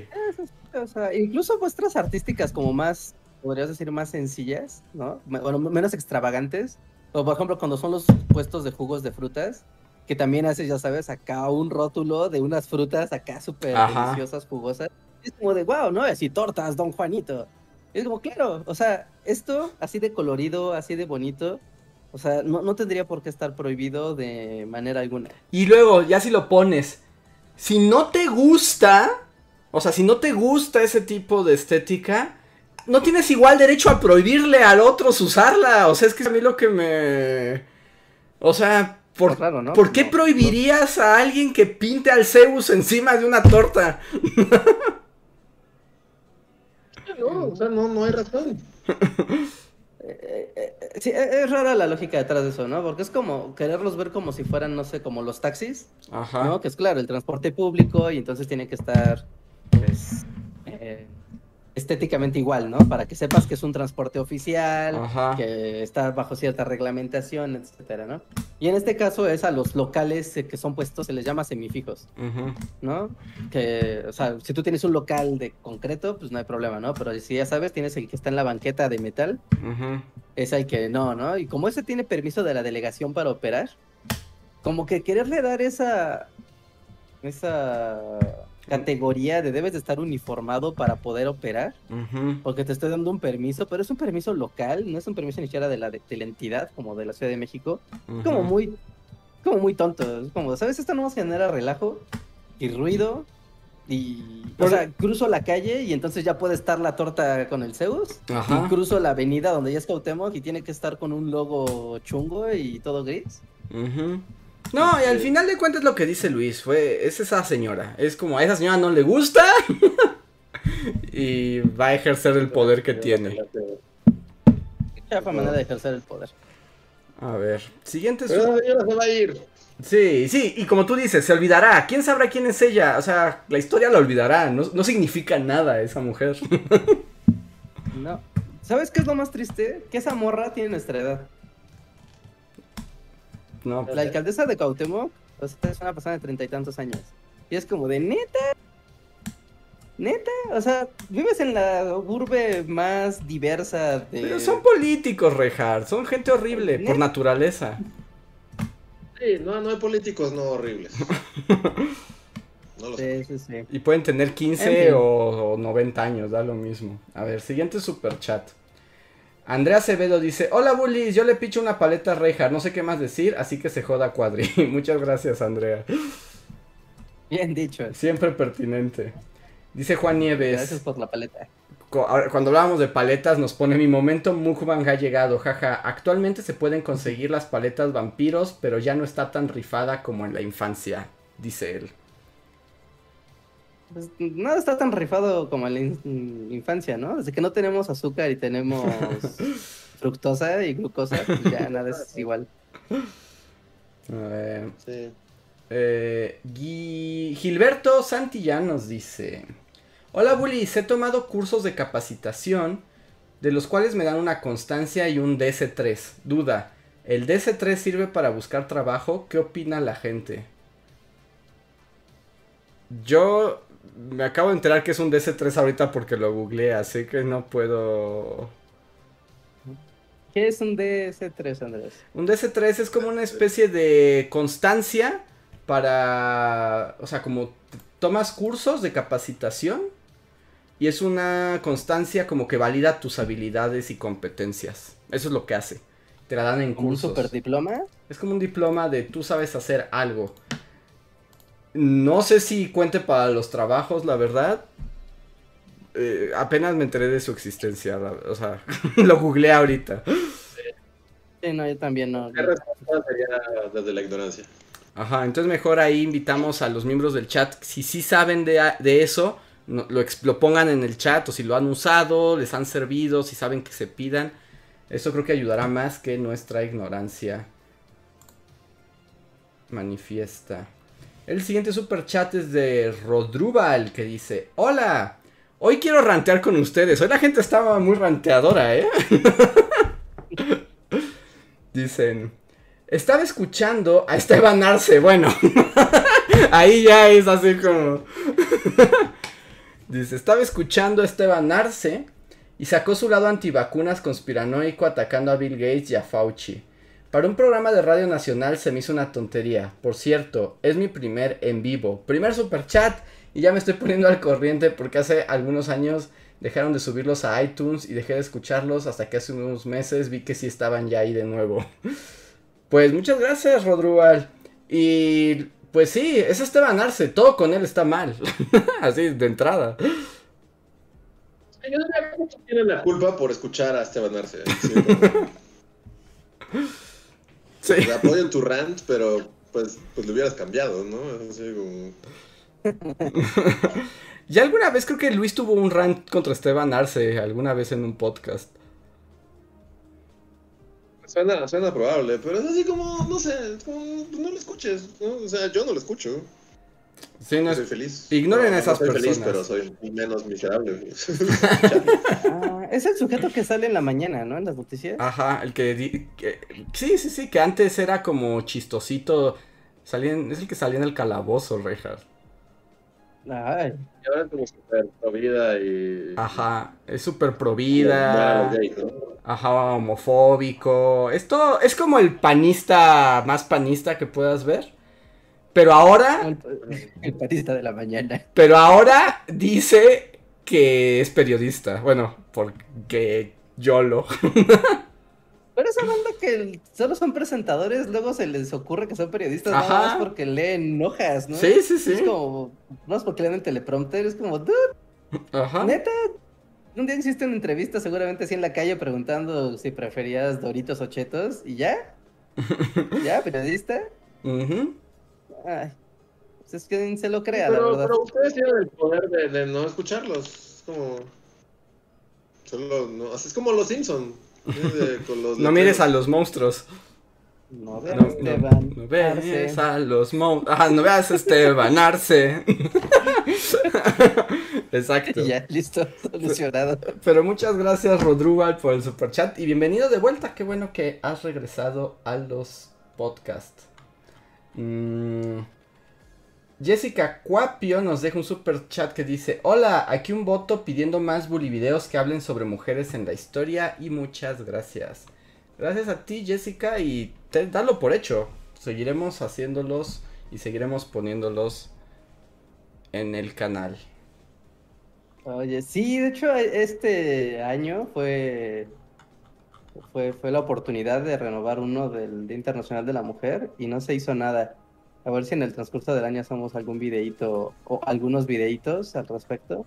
O sea, incluso muestras artísticas como más, podrías decir, más sencillas, ¿no? Bueno, menos extravagantes. O por ejemplo, cuando son los puestos de jugos de frutas, que también haces, ya sabes, acá un rótulo de unas frutas acá súper deliciosas, jugosas. Es como de, wow, ¿no? Así tortas, don Juanito. Es como, claro, o sea, esto así de colorido, así de bonito, o sea, no, no tendría por qué estar prohibido de manera alguna. Y luego, ya si lo pones, si no te gusta, o sea, si no te gusta ese tipo de estética, no tienes igual derecho a prohibirle al otro usarla. O sea, es que a mí lo que me... O sea, ¿por, Está raro, ¿no? ¿por qué No, prohibirías a alguien que pinte al Zeus encima de una torta? No, o sea, no, no hay razón. Eh, eh, eh, sí, eh, es rara la lógica detrás de eso, ¿no? Porque es como quererlos ver como si fueran, no sé, como los taxis, Ajá. ¿no? Que es claro, el transporte público y entonces tiene que estar, pues, estéticamente igual, ¿no? Para que sepas que es un transporte oficial, Ajá. que está bajo cierta reglamentación, etcétera, ¿no? Y en este caso es a los locales eh, que son puestos, se les llama semifijos. ¿no? Que, o sea, si tú tienes un local de concreto, pues no hay problema, ¿no? Pero si ya sabes, tienes el que está en la banqueta de metal, es el que no, ¿no? Y como ese tiene permiso de la delegación para operar, como que quererle dar esa, esa categoría de debes de estar uniformado para poder operar, Ujú. porque te estoy dando un permiso, pero es un permiso local, no es un permiso ni siquiera de la, de, de la entidad, como de la Ciudad de México, como Ujú. muy, como muy tonto. Es como, ¿sabes? Esto no nos genera relajo y ruido. Y, o Por- sea, cruzo la calle y entonces ya puede estar la torta con el Zeus. Ajá. Y cruzo la avenida donde ya es Cuauhtémoc y tiene que estar con un logo chungo y todo gris. Ujú. No, y al final de cuentas lo que dice Luis fue, es esa señora, es como a esa señora no le gusta y va a ejercer el poder que tiene. Chafa manera de ejercer el poder. A ver, siguiente Pero señora se va a ir. Sí, sí, y como tú dices, se olvidará, ¿quién sabrá quién es ella? O sea, la historia la olvidará, no, no significa nada esa mujer. No. ¿Sabes qué es lo más triste? Que esa morra tiene nuestra edad. No, La alcaldesa de Cuauhtémoc, o sea, es una persona de treinta y tantos años. Y es como de neta. Neta, o sea, vives en la urbe más diversa de. pero son políticos, Rejar, son gente horrible por naturaleza. Sí, no, no hay políticos no horribles. No lo sé. Sí, sí, sí. Y pueden tener 15 En fin. o, o 90 años, da lo mismo. A ver, siguiente super chat. Andrea Acevedo dice, hola bullies, yo le picho una paleta a no sé qué más decir, así que se joda Cuadri. Muchas gracias, Andrea. Bien dicho. Siempre pertinente. Dice Juan Nieves, Gracias por la paleta. cuando hablábamos de paletas nos pone mi momento mukbang ha llegado, jaja. Actualmente se pueden conseguir las paletas vampiros, pero ya no está tan rifada como en la infancia, dice él. Pues, nada está tan rifado como en la in- infancia, ¿no? Desde que no tenemos azúcar y tenemos fructosa y glucosa, pues ya nada es igual. A ver. Sí. Eh, Gui- Gilberto Santillán nos dice: Hola Bullies, he tomado cursos de capacitación de los cuales me dan una constancia y un DC3. Duda: ¿el DC3 sirve para buscar trabajo? ¿Qué opina la gente? Yo me acabo de enterar que es un DC3 ahorita porque lo googleé, así que no puedo. ¿Qué es un DS3, Andrés? Un DC3 es como una especie de constancia para, o sea, como tomas cursos de capacitación y es una constancia como que valida tus habilidades y competencias. Eso es lo que hace. Te la dan en ¿Como un cursos. super diploma? Es como un diploma de tú sabes hacer algo. No sé si cuente para los trabajos, la verdad. Eh, apenas me enteré de su existencia, la- o sea, lo googleé ahorita. Sí, no, yo también no. ¿Qué respuesta sería desde la ignorancia? Ajá, entonces mejor ahí invitamos a los miembros del chat, si sí saben de, de eso, no- lo, lo pongan en el chat o si lo han usado, les han servido, si saben que se pidan. Eso creo que ayudará más que nuestra ignorancia manifiesta. El siguiente super chat es de Rodrubal que dice, hola, hoy quiero rantear con ustedes. Hoy la gente estaba muy ranteadora, ¿eh? Dicen, estaba escuchando a Esteban Arce. Bueno, ahí ya es así como... Dice, estaba escuchando a Esteban Arce y sacó su lado antivacunas conspiranoico atacando a Bill Gates y a Fauci. Para un programa de radio nacional se me hizo una tontería. Por cierto, es mi primer en vivo. Primer super chat y ya me estoy poniendo al corriente porque hace algunos años dejaron de subirlos a iTunes y dejé de escucharlos hasta que hace unos meses vi que sí estaban ya ahí de nuevo. Pues muchas gracias, Rodrual. Y pues sí, es Esteban Arce, todo con él está mal. Así de entrada. No tienen la culpa por escuchar a Esteban Arce. Sí. Sí. apoyo en tu rant, pero pues, pues lo hubieras cambiado, ¿no? Así como... ya alguna vez creo que Luis tuvo un rant contra Esteban Arce, alguna vez en un podcast. Suena, suena probable, pero es así como, no sé, como, no lo escuches, ¿no? O sea, yo no lo escucho. Sí, no soy feliz. Ignoren no, a esas soy personas. Feliz, pero soy menos miserable. ah, es el sujeto que sale en la mañana, ¿no? En las noticias. Ajá, el que, que, sí, sí, sí, que antes era como chistosito. Salía, es el que salía en el calabozo, Rejas. Ay. Y ahora es como súper provida y. Ajá, es súper provida. Ajá, homofóbico. Esto es como el panista más panista que puedas ver. Pero ahora. El, el panista de la mañana. Pero ahora dice que es periodista. Bueno, porque yo lo. Pero esa banda que solo son presentadores, luego se les ocurre que son periodistas Ajá. nada más porque leen hojas, ¿no? Sí, sí, sí. Es como, no es porque leen el teleprompter, es como, dude, Ajá. neta. Un día hiciste una entrevista seguramente así en la calle preguntando si preferías Doritos o Chetos y ya. ¿Ya, periodista? Ujú. Ay, pues es que se lo crea, pero, la verdad. pero ustedes tienen el poder de, de no escucharlos. Es como. Solo, no, así es como los Simpson. de- con los No mires a los monstruos. No veas, no, Esteban. no veas Arce. a los monstruos. Ajá, no veas a Esteban Arce. Exacto. Y ya, listo, solucionado. Pero muchas gracias, Rodrugal, por el super chat. Y bienvenido de vuelta. Qué bueno que has regresado a los podcasts. Mm, Jessica Cuapio nos deja un super chat que dice: Hola, aquí un voto pidiendo más bully videos que hablen sobre mujeres en la historia. Y muchas gracias. Gracias a ti, Jessica. Y te, dalo por hecho. Seguiremos haciéndolos y seguiremos poniéndolos en el canal. Oye, sí, de hecho, este año fue, fue, fue la oportunidad de renovar uno del Día Internacional de la Mujer y no se hizo nada. A ver si en el transcurso del año hacemos algún videíto o algunos videitos al respecto.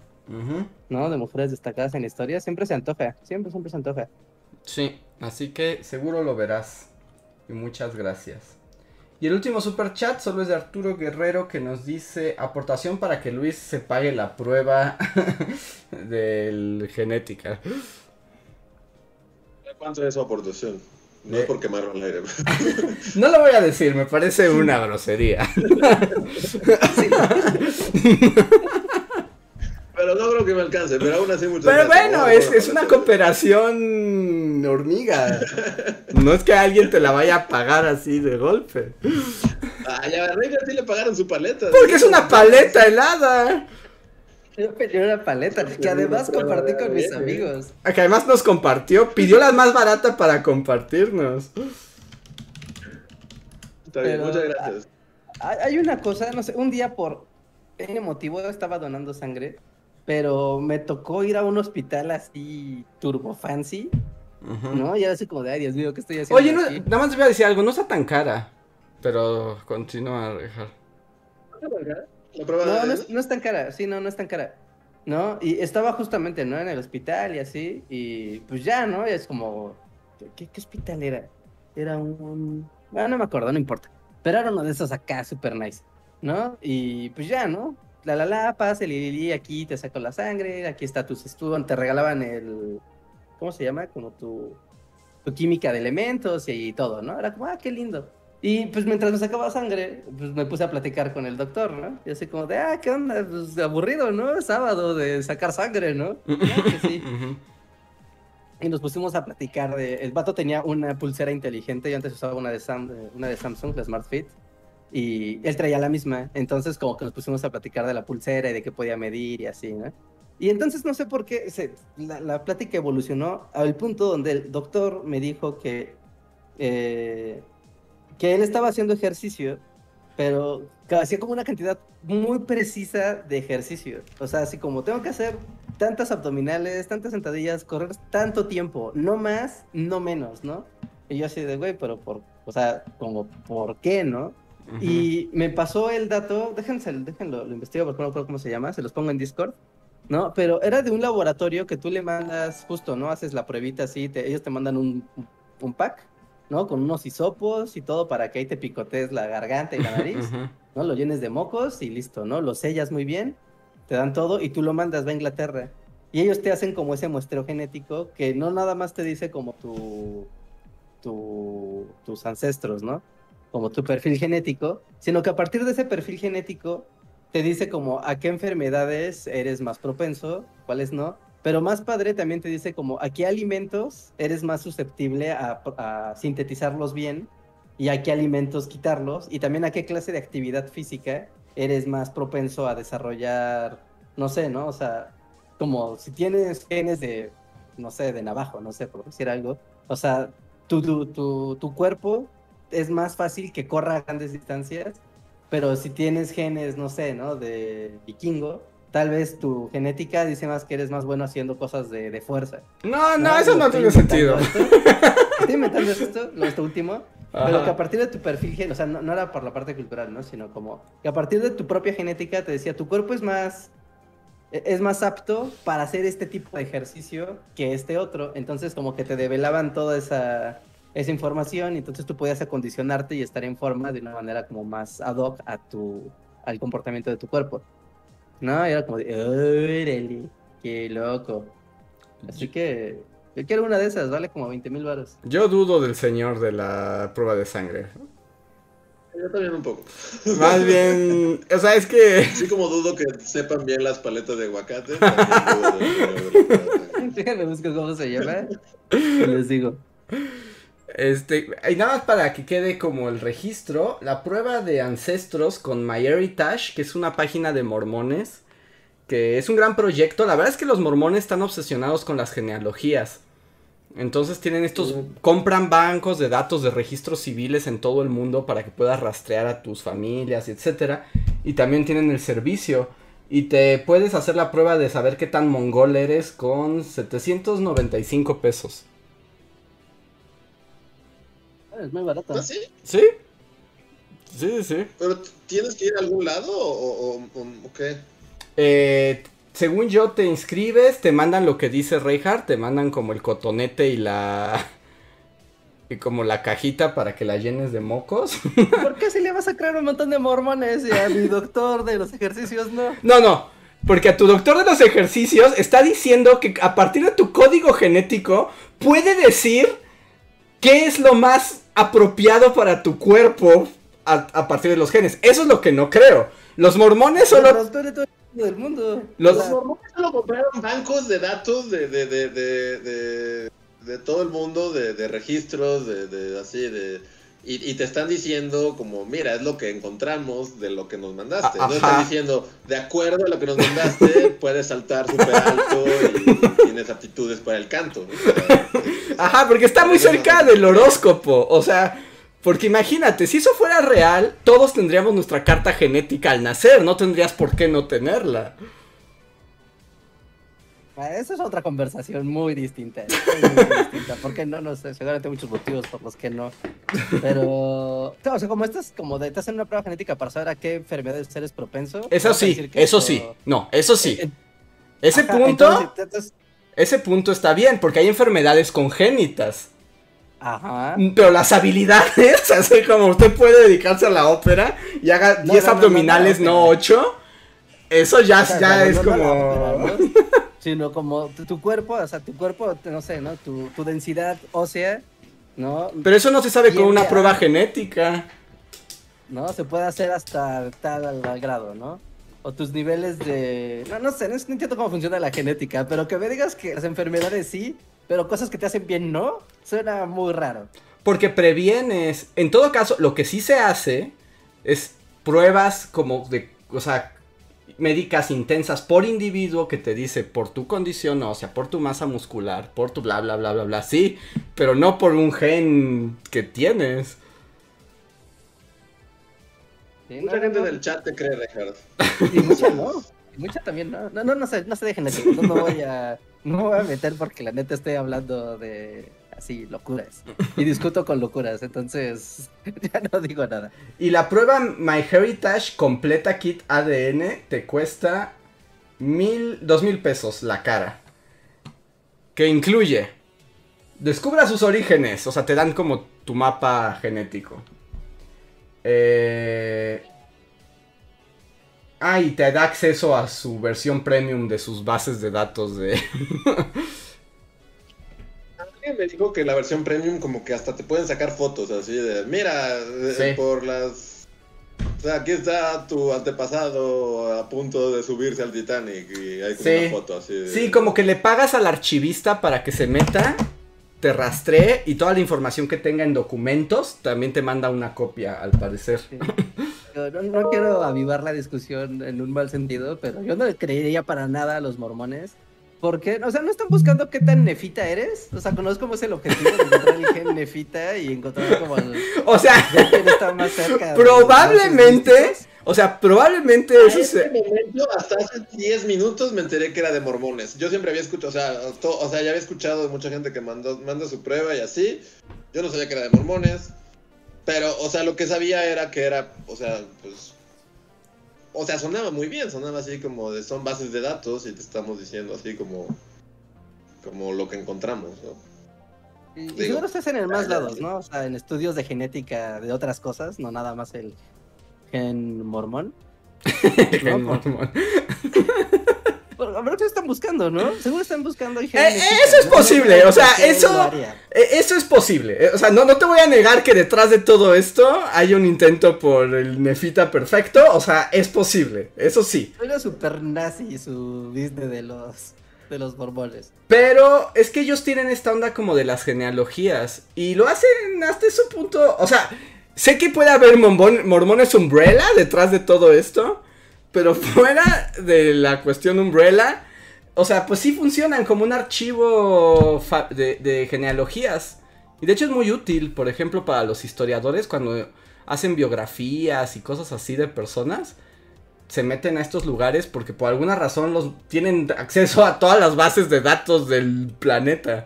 ¿no? De mujeres destacadas en la historia. Siempre se antoja, siempre, siempre se antoja. Sí, así que seguro lo verás. Y muchas gracias. Y el último super chat solo es de Arturo Guerrero que nos dice aportación para que Luis se pague la prueba del genética. ¿Cuánto es su aportación? No es por quemarlo al aire. No lo voy a decir, me parece una grosería. Pero no creo que me alcance, pero aún así muchas Pero gracias. bueno, es, es una cooperación hormiga. No es que alguien te la vaya a pagar así de golpe. Ay, a Reina sí le pagaron su paleta. Porque es una paleta helada. Yo pedí una paleta que además compartí con mis amigos. Que además nos compartió, pidió la más barata para compartirnos. Está bien, Pero- muchas gracias. Hay una cosa, no sé, un día por N motivo estaba donando sangre, pero me tocó ir a un hospital así turbo fancy, Ujú. ¿no? Y era así como de, ay, Dios mío, ¿qué estoy haciendo Oye, no- aquí? nada más te voy a decir algo, no está tan cara. Pero continúa, dejar. La prueba No, de no es, no es tan cara, sí, no, no es tan cara. ¿No? Y estaba justamente, ¿no? En el hospital y así, y pues ya, ¿no? Y es como, ¿qué, qué hospital era? Era un... Bueno, no me acuerdo, no importa. Pero era uno de esos acá, super nice, ¿no? Y pues ya, ¿no? La la la, pasa, li, li, li, aquí te saco la sangre, aquí está tus estudios, te regalaban el... ¿Cómo se llama? Como tu, tu química de elementos y todo, ¿no? Era como, ah, qué lindo. Y pues mientras me sacaba sangre, pues me puse a platicar con el doctor, ¿no? Y así como de, ah, ¿qué onda? Pues aburrido, ¿no? Sábado de sacar sangre, ¿no? Claro que sí. Y nos pusimos a platicar de... El vato tenía una pulsera inteligente, yo antes usaba una de, Sam- eh, una de Samsung, la Smart Fit, y él traía la misma. Entonces como que nos pusimos a platicar de la pulsera y de qué podía medir y así, ¿no? Y entonces no sé por qué se- la, la plática evolucionó al punto donde el doctor me dijo que, eh, que él estaba haciendo ejercicio, pero hacía como una cantidad muy precisa de ejercicio. O sea, así como tengo que hacer tantas abdominales, tantas sentadillas, correr tanto tiempo, no más, no menos, ¿no? Y yo así de, güey, pero por, o sea, como, ¿por qué, no? Y me pasó el dato, déjense, déjenlo, lo investigo porque no recuerdo cómo se llama, se los pongo en Discord, ¿no? Pero era de un laboratorio que tú le mandas justo, ¿no? Haces la pruebita así, te- ellos te mandan un, un pack, ¿no? Con unos hisopos y todo para que ahí te picotees la garganta y la nariz. ¿no? Lo llenes de mocos y listo, ¿no? Lo sellas muy bien, te dan todo y tú lo mandas va a Inglaterra. Y ellos te hacen como ese muestreo genético que no nada más te dice como tu, tu, tus ancestros, ¿no? Como tu perfil genético, sino que a partir de ese perfil genético te dice como a qué enfermedades eres más propenso, cuáles no. Pero más padre también te dice como a qué alimentos eres más susceptible a, a sintetizarlos bien y a qué alimentos quitarlos y también a qué clase de actividad física eres más propenso a desarrollar, no sé, ¿no? O sea, como si tienes genes de, no sé, de navajo, no sé, por decir algo, o sea, tu, tu, tu, tu cuerpo es más fácil que corra a grandes distancias, pero si tienes genes, no sé, ¿no? De vikingo, tal vez tu genética dice más que eres más bueno haciendo cosas de, de fuerza. No, no, Ah, eso no tiene sentido. esto. Estoy inventando esto, lo esto último, pero Ajá. que a partir de tu perfil, o sea, no, no era por la parte cultural, ¿no? Sino como que a partir de tu propia genética te decía, tu cuerpo es más, e- es más apto para hacer este tipo de ejercicio que este otro. Entonces como que te develaban toda esa, esa información y entonces tú podías acondicionarte y estar en forma de una manera como más ad hoc a tu, al comportamiento de tu cuerpo. ¿No? Y era como de, órale, qué loco. Así que yo quiero una de esas, vale como 20 mil baros. Yo dudo del señor de la prueba de sangre. Yo también un poco. Más bien, o sea, es que Así como dudo que sepan bien las paletas de aguacate. dudo del señor de la prueba. Déjame buscar cómo se llama. les digo. Este, y nada más para que quede como el registro, la prueba de ancestros con MyHeritage, que es una página de mormones, que es un gran proyecto. La verdad es que los mormones están obsesionados con las genealogías. Entonces tienen estos, compran bancos de datos de registros civiles en todo el mundo para que puedas rastrear a tus familias, etcétera. Y también tienen el servicio. Y te puedes hacer la prueba de saber qué tan mongol eres con 795 pesos. Es muy barato. ¿Ah, sí? ¿Sí? Sí, sí. ¿Pero tienes que ir a algún lado o, o- o- o qué? Eh, según yo, te inscribes, te mandan lo que dice Reinhardt, te mandan como el cotonete y la. y como la cajita para que la llenes de mocos. ¿Por qué si le vas a crear un montón de mormones y a mi doctor de los ejercicios no? no, no. Porque a tu doctor de los ejercicios está diciendo que a partir de tu código genético puede decir qué es lo más apropiado para tu cuerpo a, a partir de los genes. Eso es lo que no creo. Los mormones solo... del mundo. Los- mormones solo compraron bancos de datos de, de, de, de, de, de todo el mundo, de, de registros, de, de así, de... Y, y te están diciendo como, mira, es lo que encontramos de lo que nos mandaste. No están diciendo, de acuerdo a lo que nos mandaste, puedes saltar súper alto y tienes aptitudes para el canto. Ajá, porque está muy cerca del horóscopo. O sea, porque imagínate, si eso fuera real, todos tendríamos nuestra carta genética al nacer. No tendrías por qué no tenerla. Ah, Esa es otra conversación muy distinta. muy, distinta. Porque no, no sé, seguramente hay muchos motivos por los que no. Pero, claro, o sea, como estás, como de, te hacen una prueba genética para saber a qué enfermedades eres propenso. Eso sí, eso sí. No, eso sí. Eh, Ese Ajá, punto, entonces, entonces- ese punto está bien, porque hay enfermedades congénitas. Ajá. Pero las habilidades, así como usted puede dedicarse a la ópera y haga No, 10 no, no, no, abdominales, no, no ópera. 8, eso ya, O sea, ya es como... Sino como tu, tu cuerpo, o sea, tu cuerpo, no sé, ¿no? Tu, tu densidad ósea ¿no? Pero eso no se sabe con una prueba genética. ¿no? Se puede hacer hasta tal grado, ¿no? O tus niveles de... No, no sé, no, no entiendo cómo funciona la genética, pero que me digas que las enfermedades sí, pero cosas que te hacen bien no, suena muy raro. Porque previenes. En todo caso, lo que sí se hace es pruebas como de, o sea, médicas intensas por individuo que te dice por tu condición ósea, por tu masa muscular, por tu bla bla bla bla bla, sí, pero no por un gen que tienes. Sí, Mucha no, gente no, en el chat te cree, Richard. Y mucha no. Y mucha también no. No, no, no se, no se dejen así. No me voy a, no me voy a meter porque la neta estoy hablando de así, locuras. Y discuto con locuras, entonces ya no digo nada. Y la prueba MyHeritage completa kit ADN te cuesta mil, dos mil pesos la cara. Que incluye, descubra sus orígenes, o sea, te dan como tu mapa genético. Eh... Ah, y te da acceso a su versión premium de sus bases de datos de... Alguien me dijo que la versión premium como que hasta te pueden sacar fotos así de, mira, eh, Sí. por las... O sea, aquí está tu antepasado a punto de subirse al Titanic y hay como Sí. una foto así de... Sí, como que le pagas al archivista para que se meta, te rastree y toda la información que tenga en documentos también te manda una copia, al parecer. Sí. No, no quiero avivar la discusión en un mal sentido, pero yo no le creería para nada a los mormones. Porque, o sea, no están buscando qué tan nefita eres. O sea, conozco cómo es el objetivo de encontrar el gen nefita y encontrar como el, O sea, está más cerca. probablemente, o sea, probablemente A eso este se... momento, hasta hace 10 minutos me enteré que era de mormones. Yo siempre había escuchado, o sea, to- o sea, ya había escuchado de mucha gente que mandó, manda su prueba y así. Yo no sabía que era de mormones. Pero, o sea, lo que sabía era que era, o sea, pues... O sea, sonaba muy bien, sonaba así como de son bases de datos y te estamos diciendo así como... Como lo que encontramos, ¿no? Y, Digo, seguro estás en el más lados, ¿no? O sea, en estudios de genética de otras cosas, no nada más el gen mormón. Gen mormón. A ver qué están buscando, ¿no? Seguro están buscando Eh, nefita, eso es posible, o sea, ¿Por qué eso-? Eh, Eso es posible. eh, O sea, no, no te voy a negar que detrás de todo esto hay un intento por el nefita perfecto. O sea, es posible. Eso sí. Suena super nazi su business de los, de los mormones. Pero es que ellos tienen esta onda como de las genealogías. Y lo hacen hasta ese punto. O sea, sé que puede haber mormon- mormones umbrella detrás de todo esto. Pero fuera de la cuestión umbrella. O sea, pues sí funcionan como un archivo de, genealogías. Y de hecho es muy útil, por ejemplo, para los historiadores cuando hacen biografías y cosas así de personas. Se meten a estos lugares porque por alguna razón los tienen acceso a todas las bases de datos del planeta.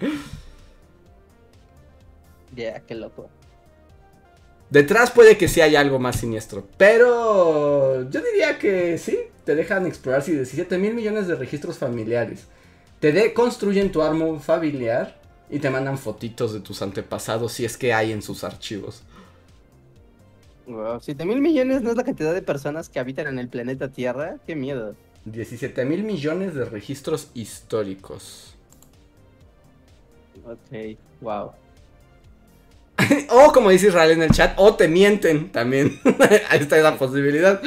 Ya, qué loco. Detrás puede que sí haya algo más siniestro. Pero yo diría que sí. Te dejan explorar si 17 mil millones de registros familiares. Te de- construyen tu árbol familiar y te mandan fotitos de tus antepasados si es que hay en sus archivos. Wow, 7 mil millones no es la cantidad de personas que habitan en el planeta Tierra. Qué miedo. 17 mil millones de registros históricos. Ok, wow. O como dice Israel en el chat, o te mienten también. Ahí está la posibilidad.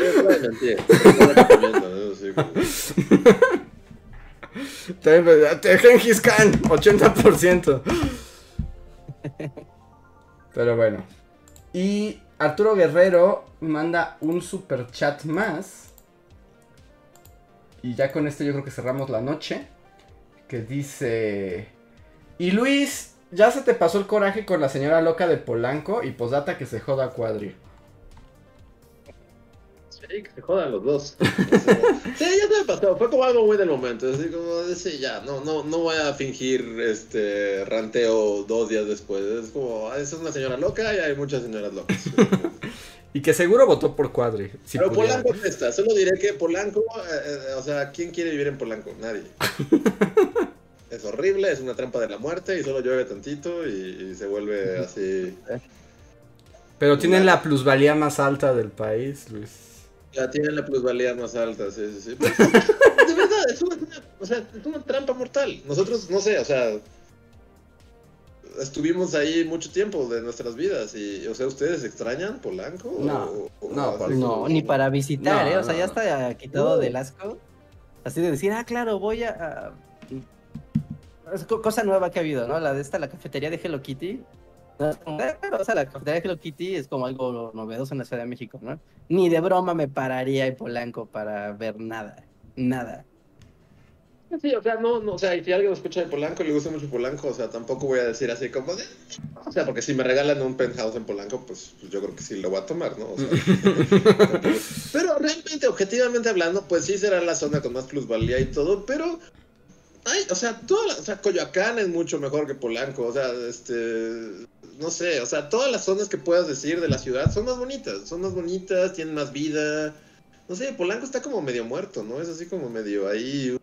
Gengis Khan, 80%. Pero bueno. Y Arturo Guerrero manda un super chat más. Y ya con esto yo creo que cerramos la noche. Que dice... Y Luis, ya se te pasó el coraje con la señora loca de Polanco y posdata que se joda Cuadri. Sí, que se jodan los dos. Sí, ya se me pasó. Fue como algo muy del momento. Así como, sí, ya, no, no, no voy a fingir este ranteo dos días después. Es como, esa es una señora loca y hay muchas señoras locas. Y que seguro votó por Cuadri. si Pero pudiera. Polanco no está. Solo diré que Polanco, eh, eh, o sea, ¿quién quiere vivir en Polanco? Nadie. Es horrible, es una trampa de la muerte y solo llueve tantito y, y se vuelve así. Pero tienen la plusvalía más alta del país, Luis. Ya tienen la plusvalía más alta, sí, sí, sí. Pero, de verdad, es una, o sea, es una trampa mortal. Nosotros, no sé, o sea. estuvimos ahí mucho tiempo de nuestras vidas. Y, o sea, ¿ustedes extrañan Polanco? No, O- o- no, o- por No, ni para visitar, No, ¿eh? O sea, ya no. está quitado No. del asco. Así de decir, ah, claro, voy a... Es co- cosa nueva que ha habido, ¿no? La de esta, la cafetería de Hello Kitty. No, es como, "Ah, claro, o sea, la cafetería de Hello Kitty es como algo novedoso en la Ciudad de México, ¿no? Ni de broma me pararía en Polanco para ver nada. Nada. Sí, o sea, no, no, o sea, y si alguien lo escucha de Polanco y le gusta mucho Polanco, o sea, tampoco voy a decir así como de... O sea, porque si me regalan un penthouse en Polanco, pues, pues yo creo que sí lo voy a tomar, ¿no? O sea, pero realmente, objetivamente hablando, pues sí será la zona con más plusvalía y todo, pero... Ay, o sea, toda la, o sea, Coyoacán es mucho mejor que Polanco, o sea, este... No sé, o sea, todas las zonas que puedas decir de la ciudad son más bonitas, son más bonitas, tienen más vida. No sé, Polanco está como medio muerto, ¿no? Es así como medio ahí,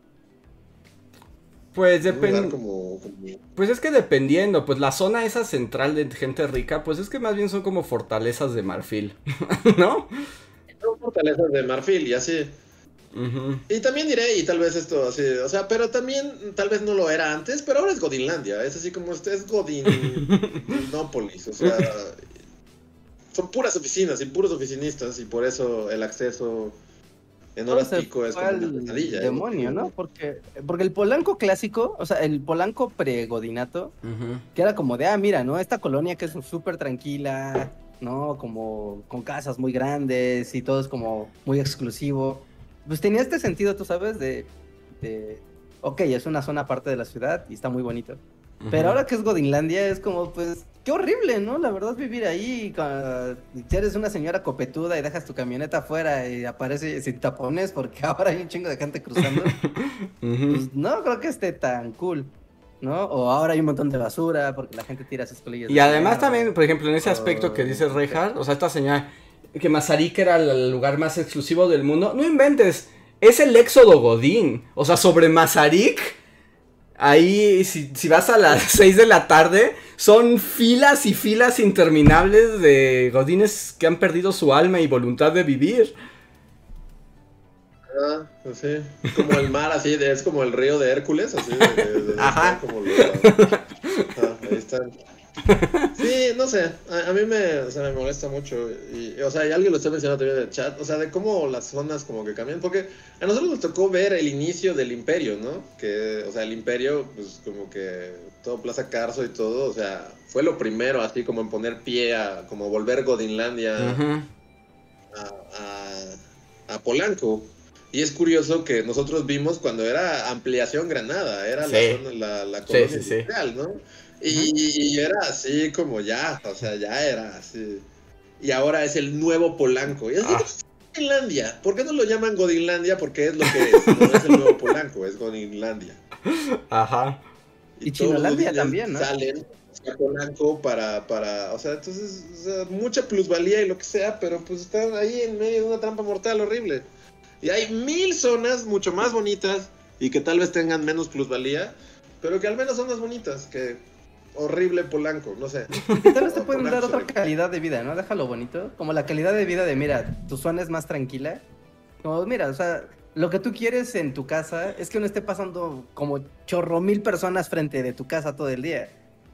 Pues depende. como- Pues es que dependiendo, pues la zona esa central de gente rica, pues es que más bien son como fortalezas de marfil, ¿no? son fortalezas de marfil y así. Y también diré, y tal vez esto así, o sea, pero también tal vez no lo era antes, pero ahora es Godinlandia, es así como este es Godinópolis, o sea, son puras oficinas y puros oficinistas y por eso el acceso en horas pico es como una. ¿eh? demonio, ¿no? Porque, porque el Polanco clásico, o sea, el Polanco pre-Godinato, Ujú. que era como de, ah, mira, ¿no? Esta colonia que es súper tranquila, ¿no? Como con casas muy grandes y todo es como muy exclusivo. Pues tenía este sentido, tú sabes, de, de ok, es una zona aparte de la ciudad y está muy bonito. Pero ahora que es Godinlandia es como, pues, qué horrible, ¿no? La verdad vivir ahí, eres una señora copetuda y dejas tu camioneta afuera y aparece sin tapones porque ahora hay un chingo de gente cruzando, Ujú. pues no creo que esté tan cool, ¿no? O ahora hay un montón de basura porque la gente tira sus colillas. Y de además también, por ejemplo, en ese aspecto que dice Reinhardt, o sea, esta señora, que Mazarik era el lugar más exclusivo del mundo, no inventes, es el éxodo Godín, o sea, sobre Mazarik, ahí, si, si vas a las 6 de la tarde, son filas y filas interminables de Godines que han perdido su alma y voluntad de vivir. Ah, pues sí, como el mar así, es como el río de Hércules, así, de, de- de- Ajá. como lo- Ah, ahí están. Sí, no sé, a, a mí me, o sea, me molesta mucho, y, o sea, y alguien lo está mencionando también en el chat, o sea, de cómo las zonas como que cambian, porque a nosotros nos tocó ver el inicio del imperio, ¿no? Que, o sea, el imperio, pues como que todo Plaza Carso y todo, o sea, fue lo primero, así como en poner pie a, como volver Godinlandia a, a- a Polanco. Y es curioso que nosotros vimos cuando era ampliación Granada, era Sí. la, zona- la, colonia sí, sí. industrial, ¿no? Y, y era así como ya, o sea, ya era así. Y ahora es el nuevo Polanco. Y es Ah. Godinlandia. ¿Por qué no lo llaman Godinlandia? Porque es lo que es. No es el nuevo Polanco, es Godinlandia. Ajá. Y los Chinolandia también, ¿no? Salen a Polanco para, para, o sea, entonces, o sea, mucha plusvalía y lo que sea, pero pues están ahí en medio de una trampa mortal horrible. Y hay mil zonas mucho más bonitas y que tal vez tengan menos plusvalía, pero que al menos son más bonitas que horrible Polanco, no sé. Tal vez te pueden dar otra calidad de vida, ¿no? Déjalo bonito. Como la calidad de vida de, mira, tu zona es más tranquila. Como, mira, o sea, lo que tú quieres en tu casa es que no esté pasando como chorro mil personas frente de tu casa todo el día.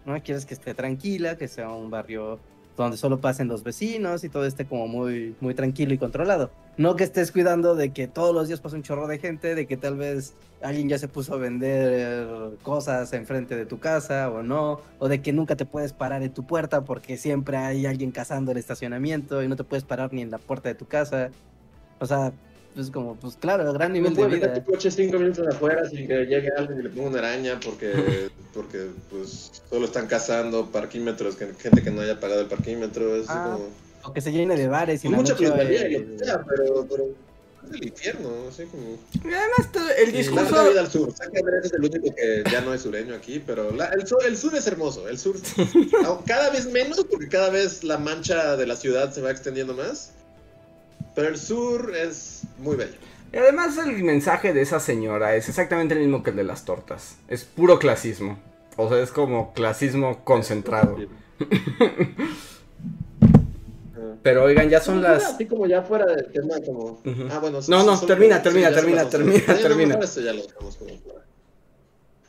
¿No? Quieres que esté tranquila, que sea un barrio donde solo pasen los vecinos y todo esté como muy, muy tranquilo y controlado. No que estés cuidando de que todos los días pase un chorro de gente, de que tal vez alguien ya se puso a vender cosas enfrente de tu casa o no, o de que nunca te puedes parar en tu puerta porque siempre hay alguien cazando el estacionamiento y no te puedes parar ni en la puerta de tu casa. O sea, pues como, pues claro, gran nivel No de puedes dejar vida. tu coche cinco minutos afuera sin que llegue alguien y le ponga una araña porque, porque pues solo están cazando parquímetros, que, gente que no haya pagado el parquímetro, es Ah, como... O que se llene de bares y Con la mucha noche, plusvalía y eh, lo que sea, pero, pero es el infierno, así como... Además todo el La discurso... otra vida al sur. Andrés es el único que ya no es sureño aquí, pero la- el, sur, el sur es hermoso. El sur, cada vez menos, porque cada vez la mancha de la ciudad se va extendiendo más. Pero el sur es muy bello. Y además el mensaje de esa señora es exactamente el mismo que el de las tortas. Es puro clasismo. O sea, es como clasismo concentrado. Pero oigan, ya son las... Así como ya fuera del tema, como. Ah, bueno. No, no, termina, termina, termina, termina, no, termina. mejor esto ya lo dejamos como fuera.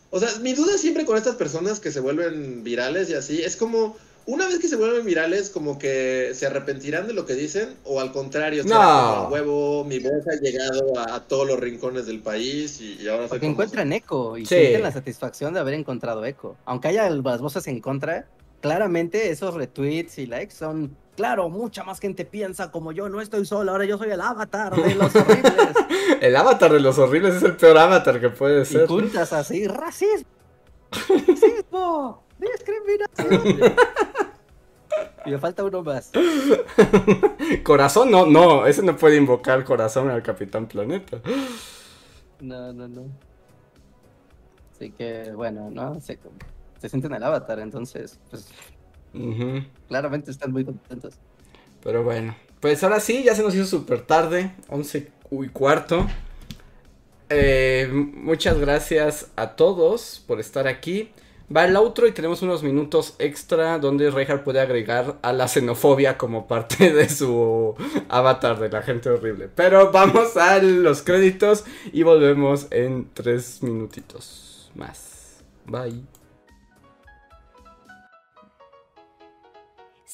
O sea, mi duda siempre con estas personas que se vuelven virales y así, es como, una vez que se vuelven virales, como que se arrepentirán de lo que dicen, o al contrario, será No. como, huevo, mi voz ha llegado a, a todos los rincones del país y, y ahora Porque famoso". encuentran eco y Sí. sienten la satisfacción de haber encontrado eco. Aunque haya las voces en contra, claramente esos retweets y likes son, claro, mucha más gente piensa como yo, no estoy solo, ahora yo soy el avatar de los horribles. El avatar de los horribles es el peor avatar que puede y ser. juntas así, racismo, racismo, discriminación. me falta uno más. Corazón, no, no, ese no puede invocar corazón al Capitán Planeta. No, no, no. Así que, bueno, ¿no? Se, se sienten el avatar, entonces, pues claramente están muy contentos. Pero bueno, pues ahora sí, ya se nos hizo súper tarde, 11 y cuarto. Eh, muchas gracias a todos por estar aquí. Va el outro y tenemos unos minutos extra donde Reinhardt puede agregar a la xenofobia como parte de su avatar de la gente horrible. Pero vamos a los créditos y volvemos en tres minutitos más. Bye.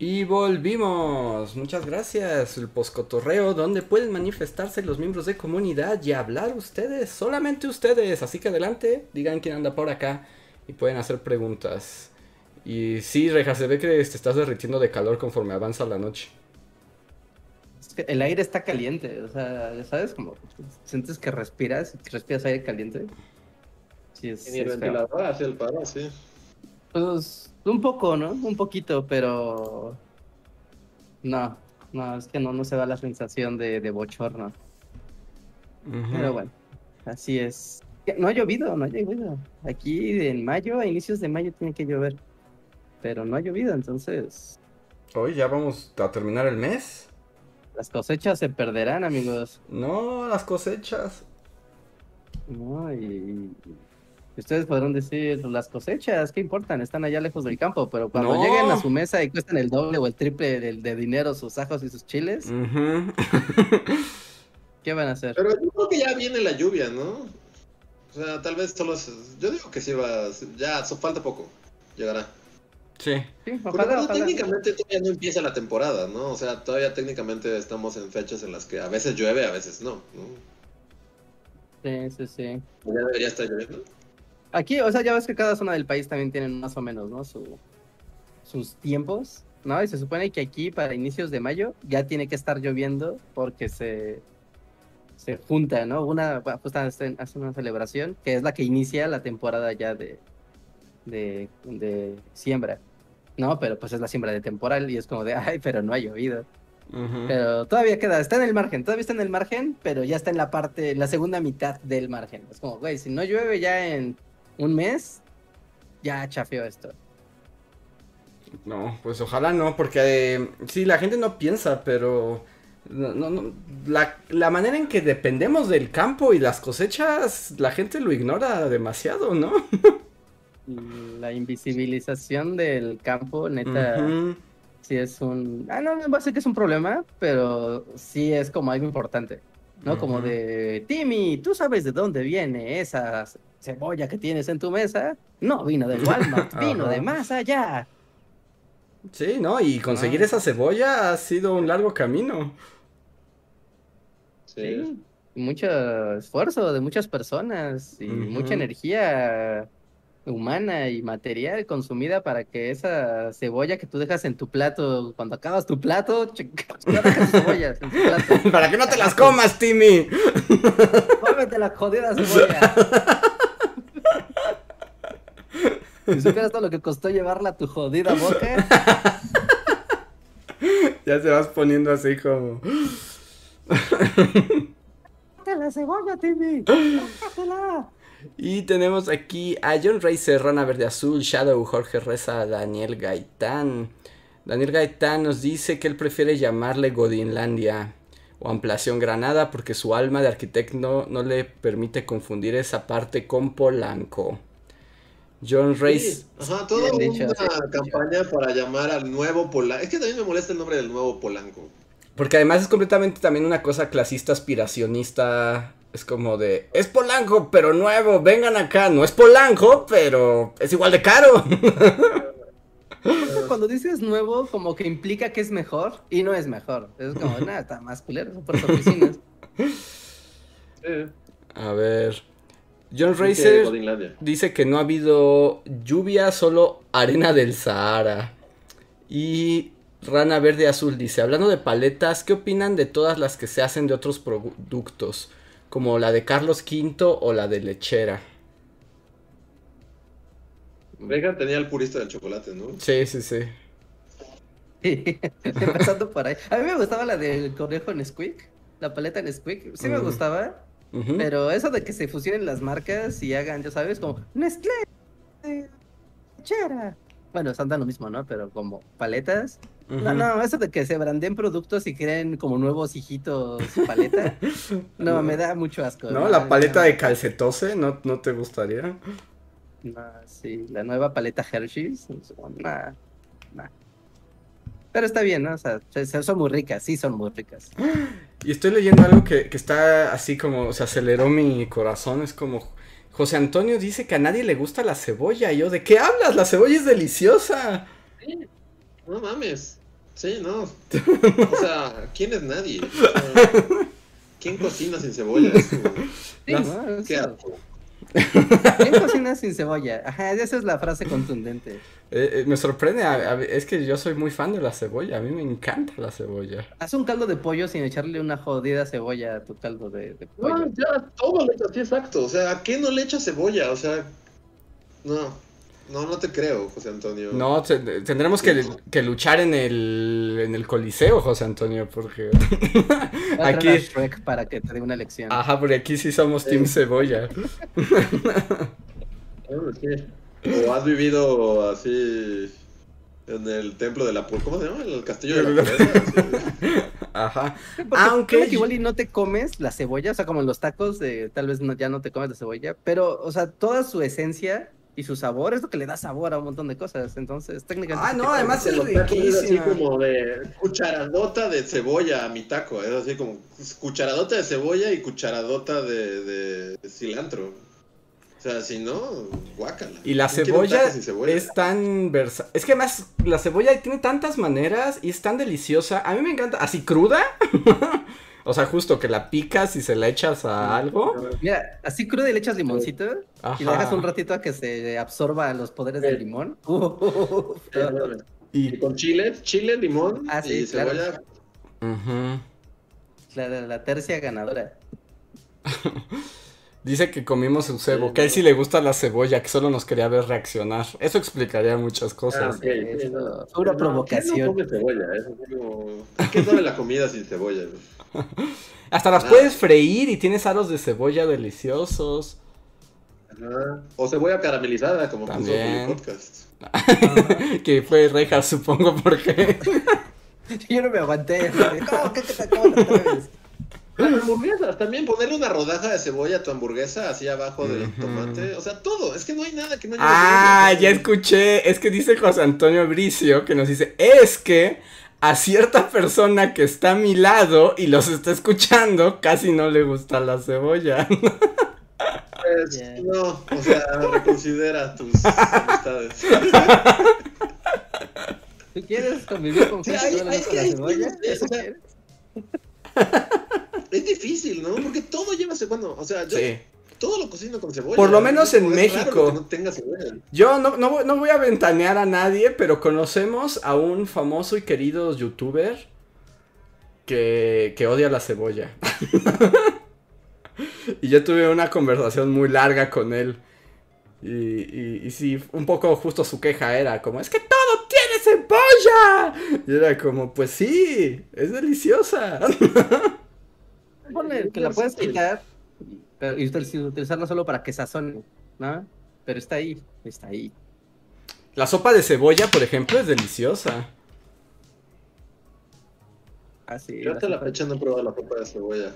Y volvimos. Muchas gracias. El poscotorreo donde pueden manifestarse los miembros de comunidad y hablar ustedes, solamente ustedes. Así que adelante, digan quién anda por acá y pueden hacer preguntas. Y sí, Reja, se ve que te estás derritiendo de calor conforme avanza la noche. Es que el aire está caliente, o sea, ¿sabes? Como sientes que respiras, que respiras aire caliente. Sí, es, Y el es feo. ventilador hace el paro, sí. Pues un poco, ¿no? Un poquito, pero no, no, es que no, no se da la sensación de, de bochorno. Pero bueno, así es. No ha llovido, no ha llovido. Aquí en mayo, a inicios de mayo tiene que llover. Pero no ha llovido, entonces Hoy ya vamos a terminar el mes. las cosechas se perderán, amigos. No, las cosechas. ¿no? Y ustedes podrán decir, las cosechas, ¿qué importan? Están allá lejos del campo, pero cuando No. lleguen a su mesa y cuesten el doble o el triple de, de dinero sus ajos y sus chiles. ¿qué van a hacer? Pero yo creo que ya viene la lluvia, ¿no? O sea, tal vez solo. Yo digo que sí va... Ya, so- falta poco. Llegará. sí. Sí, Pero ojalá, bueno, ojalá. técnicamente todavía no empieza la temporada, ¿no? O sea, todavía técnicamente estamos en fechas en las que a veces llueve, a veces no. ¿no? Sí, sí, sí. Ya debería estar lloviendo. Aquí, o sea, ya ves que cada zona del país también tienen más o menos, ¿no? Su, sus tiempos, ¿no? Y se supone que aquí para inicios de mayo ya tiene que estar lloviendo porque se, se junta, ¿no? Una, justo hacen, una celebración que es la que inicia la temporada ya de, de, de siembra, ¿no? Pero pues es la siembra de temporal y es como de, ay, pero no ha llovido. Pero todavía queda, está en el margen, todavía está en el margen, pero ya está en la parte, en la segunda mitad del margen. Es como, güey, si no llueve ya en un mes, ya chafeó esto. No, pues ojalá no, porque eh, sí, la gente no piensa, pero no, no, no, la, la manera en que dependemos del campo y las cosechas, la gente lo ignora demasiado, ¿no? La invisibilización del campo, neta, sí es un... Ah, no, no va a ser que es un problema, pero sí es como algo importante, ¿no? Como de, Timmy, ¿tú sabes de dónde viene esa cebolla que tienes en tu mesa? No vino del Walmart, vino de más allá. Sí, ¿no? Y conseguir Ah. esa cebolla ha sido un largo camino. Sí. Sí, mucho esfuerzo de muchas personas y mucha energía humana y material consumida para que esa cebolla que tú dejas en tu plato, cuando acabas tu plato, dejas cebollas en tu plato. Para que no te las comas, Timmy. Cómete la jodida cebolla. Si supieras todo lo que costó llevarla a tu jodida boca, Ya se vas poniendo así como. ¡Cómete la cebolla, Timmy! Y tenemos aquí a John Ray Serrana Verde Azul, Shadow, Jorge Reza, Daniel Gaitán, Daniel Gaetán nos dice que él prefiere llamarle Godinlandia o Ampliación Granada porque su alma de arquitecto no, le permite confundir esa parte con Polanco. John Reyes. ajá, toda una campaña para llamar al nuevo Polanco. Es que también me molesta el nombre del nuevo Polanco. Porque además es completamente también una cosa clasista, aspiracionista. Es como de, es Polanco, pero nuevo, vengan acá. No es Polanco, pero es igual de caro. Cuando dices nuevo, como que implica que es mejor y no es mejor. Es como, nada, está más culero, son por oficinas. A ver. John Racer dice que no ha habido lluvia, solo arena del Sahara. Y Rana Verde Azul dice, hablando de paletas, ¿qué opinan de todas las que se hacen de otros productos? Como la de Carlos V o la de Lechera. Vega tenía el purista del chocolate, ¿no? Sí, sí, sí. empezando por ahí. A mí me gustaba la del conejo en Squeak, la paleta en Squeak. Sí me gustaba, pero eso de que se fusionen las marcas y hagan, ya sabes, como Nestlé, Chera. Bueno, son lo mismo, ¿no? Pero como paletas. No, no, eso de que se branden productos y creen como nuevos hijitos paleta. no, me da mucho asco. ¿No? La paleta de calcetose, ¿no, ¿no te gustaría? No, sí, la nueva paleta Hershey's. Nah, nah. Pero está bien, ¿no? O sea, son muy ricas, sí son muy ricas. Y estoy leyendo algo que, que está así como, se aceleró mi corazón, es como... José Antonio dice que a nadie le gusta la cebolla. Y yo, ¿de qué hablas? La cebolla es deliciosa. Sí. No mames. Sí, no. O sea, ¿quién es nadie? ¿Quién cocina sin cebolla? Sí, no, ¿Qué ¿Quién cocina sin cebolla? Ajá, esa es la frase contundente. Eh, eh, me sorprende, es que yo soy muy fan de la cebolla, a mí me encanta la cebolla. Haz un caldo de pollo sin echarle una jodida cebolla a tu caldo de, pollo. No, ya, todo le echas, sí, exacto. O sea, ¿a qué no le echas cebolla? O sea, no. No, no te creo, José Antonio. No, tendremos que, que, luchar en el, en el Coliseo, José Antonio, porque aquí... para que te dé una lección. Ajá, porque aquí sí somos Team Cebolla. o has vivido así en el templo de la ¿cómo se llama? El castillo de la Ajá. Aunque igual y no te comes la cebolla, o sea, como en los tacos de tal vez ya no te comes la cebolla, pero o sea, toda su esencia y su sabor es lo que le da sabor a un montón de cosas. Entonces, técnicamente. Ah, no, además es riquísimo. así como de cucharadota de cebolla a mi taco. Es así como cucharadota de cebolla y cucharadota de, cilantro. O sea, si no, guácala. Y la cebolla, es tan versa Es que además la cebolla tiene tantas maneras y es tan deliciosa. A mí me encanta. Así cruda. O sea, justo que la picas y se la echas a algo. Mira, así cruda y le echas limoncito y le dejas un ratito a que se absorba los poderes del limón. y... con chile, chile, limón ah, y cebolla. la, tercia ganadora. Dice que comimos un cebo, que a él sí le gusta la cebolla, que solo nos quería ver reaccionar. Eso explicaría muchas cosas. Ah, Pura provocación. No cebolla, es ¿Qué sabe la comida sin cebolla? Hasta las puedes freír y tienes aros de cebolla deliciosos. O cebolla caramelizada, como También. puso podcast. que fue reja, supongo, porque. Yo no me aguanté. Las hamburguesas, también ponerle una rodaja de cebolla a tu hamburguesa así abajo del tomate. O sea, todo. Es que no hay nada que no haya. Ah, ya escuché. Es que dice José Antonio Bricio que nos dice: Es que a cierta persona que está a mi lado y los está escuchando, casi no le gusta la cebolla. Pues, no, o sea, reconsidera tus amistades. ¿Tú quieres convivir con gente que no le gusta la cebolla? Es difícil, ¿no? Porque todo lleva cebolla. O sea, yo, sí todo lo cocino con cebolla. Por lo menos en México. no tenga cebolla. Yo no, no, voy a ventanear a nadie, pero conocemos a un famoso y querido youtuber que, que odia la cebolla. y yo tuve una conversación muy larga con él. Y, y, y, sí, un poco justo su queja era como, es que todo tiene cebolla! Y era como, pues sí, es deliciosa. Ponle que la puedes quitar y utilizarla solo para que sazone, ¿no? Pero está ahí, está ahí. La sopa de cebolla, por ejemplo, es deliciosa. Ah, sí, Yo hasta la fecha no he probado la sopa de cebolla.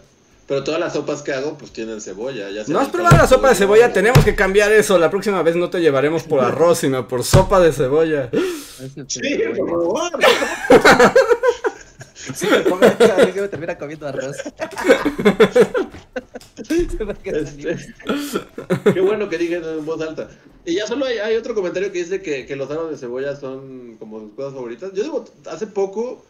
Pero todas las sopas que hago, pues tienen cebolla. Ya ¿No has probado la sopa de cebolla? o- Tenemos que cambiar eso. La próxima vez no te llevaremos por arroz, sino por sopa de cebolla. Sí, por favor. Sí, me pongo sí me termina comiendo arroz. Este, Qué bueno que dije en voz alta. Y ya solo hay, hay otro comentario que dice que, que los aros de cebolla son como sus cosas favoritas. Yo digo, hace poco,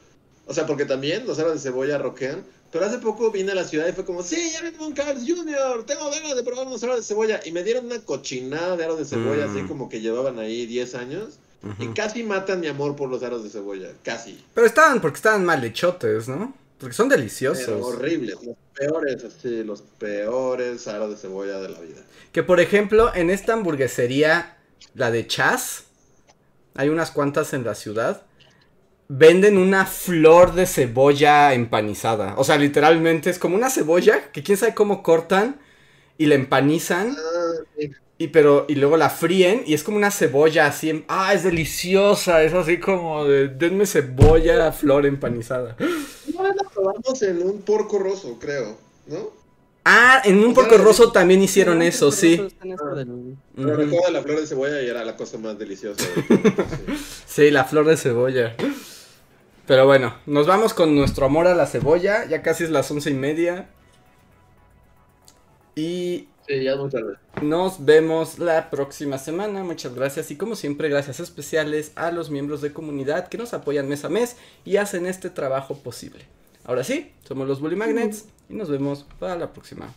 o sea, porque también los aros de cebolla roquean, pero hace poco vine a la ciudad y fue como, sí, ya viene un Carl Jr., tengo ganas de probar unos aros de cebolla. Y me dieron una cochinada de aros de cebolla, Mm. así como que llevaban ahí 10 años. Y casi matan mi amor por los aros de cebolla, casi. Pero estaban, porque estaban mal hechotes, ¿no? Porque son Pero deliciosos. horribles, los peores, así, los peores aros de cebolla de la vida. Que por ejemplo, en esta hamburguesería, la de Chas, hay unas cuantas en la ciudad, venden una flor de cebolla empanizada. O sea, literalmente es como una cebolla que quién sabe cómo cortan y la empanizan Ah, sí. y pero y luego la fríen y es como una cebolla así, en- ah, es deliciosa, es así como de denme cebolla flor empanizada. Una vez la probamos en un porco roso, creo, ¿no? Ah, en un porco roso también hicieron eso, sí. Pero recuerdo la flor de cebolla y era la cosa más deliciosa. Sí, la flor de cebolla. Pero bueno, nos vamos con nuestro amor a la cebolla. Ya casi es las once y media. Y Sí, ya nos vemos la próxima semana. Muchas gracias. Y como siempre, gracias especiales a los miembros de comunidad que nos apoyan mes a mes y hacen este trabajo posible. Ahora sí, somos los Bully Magnets y nos vemos para la próxima.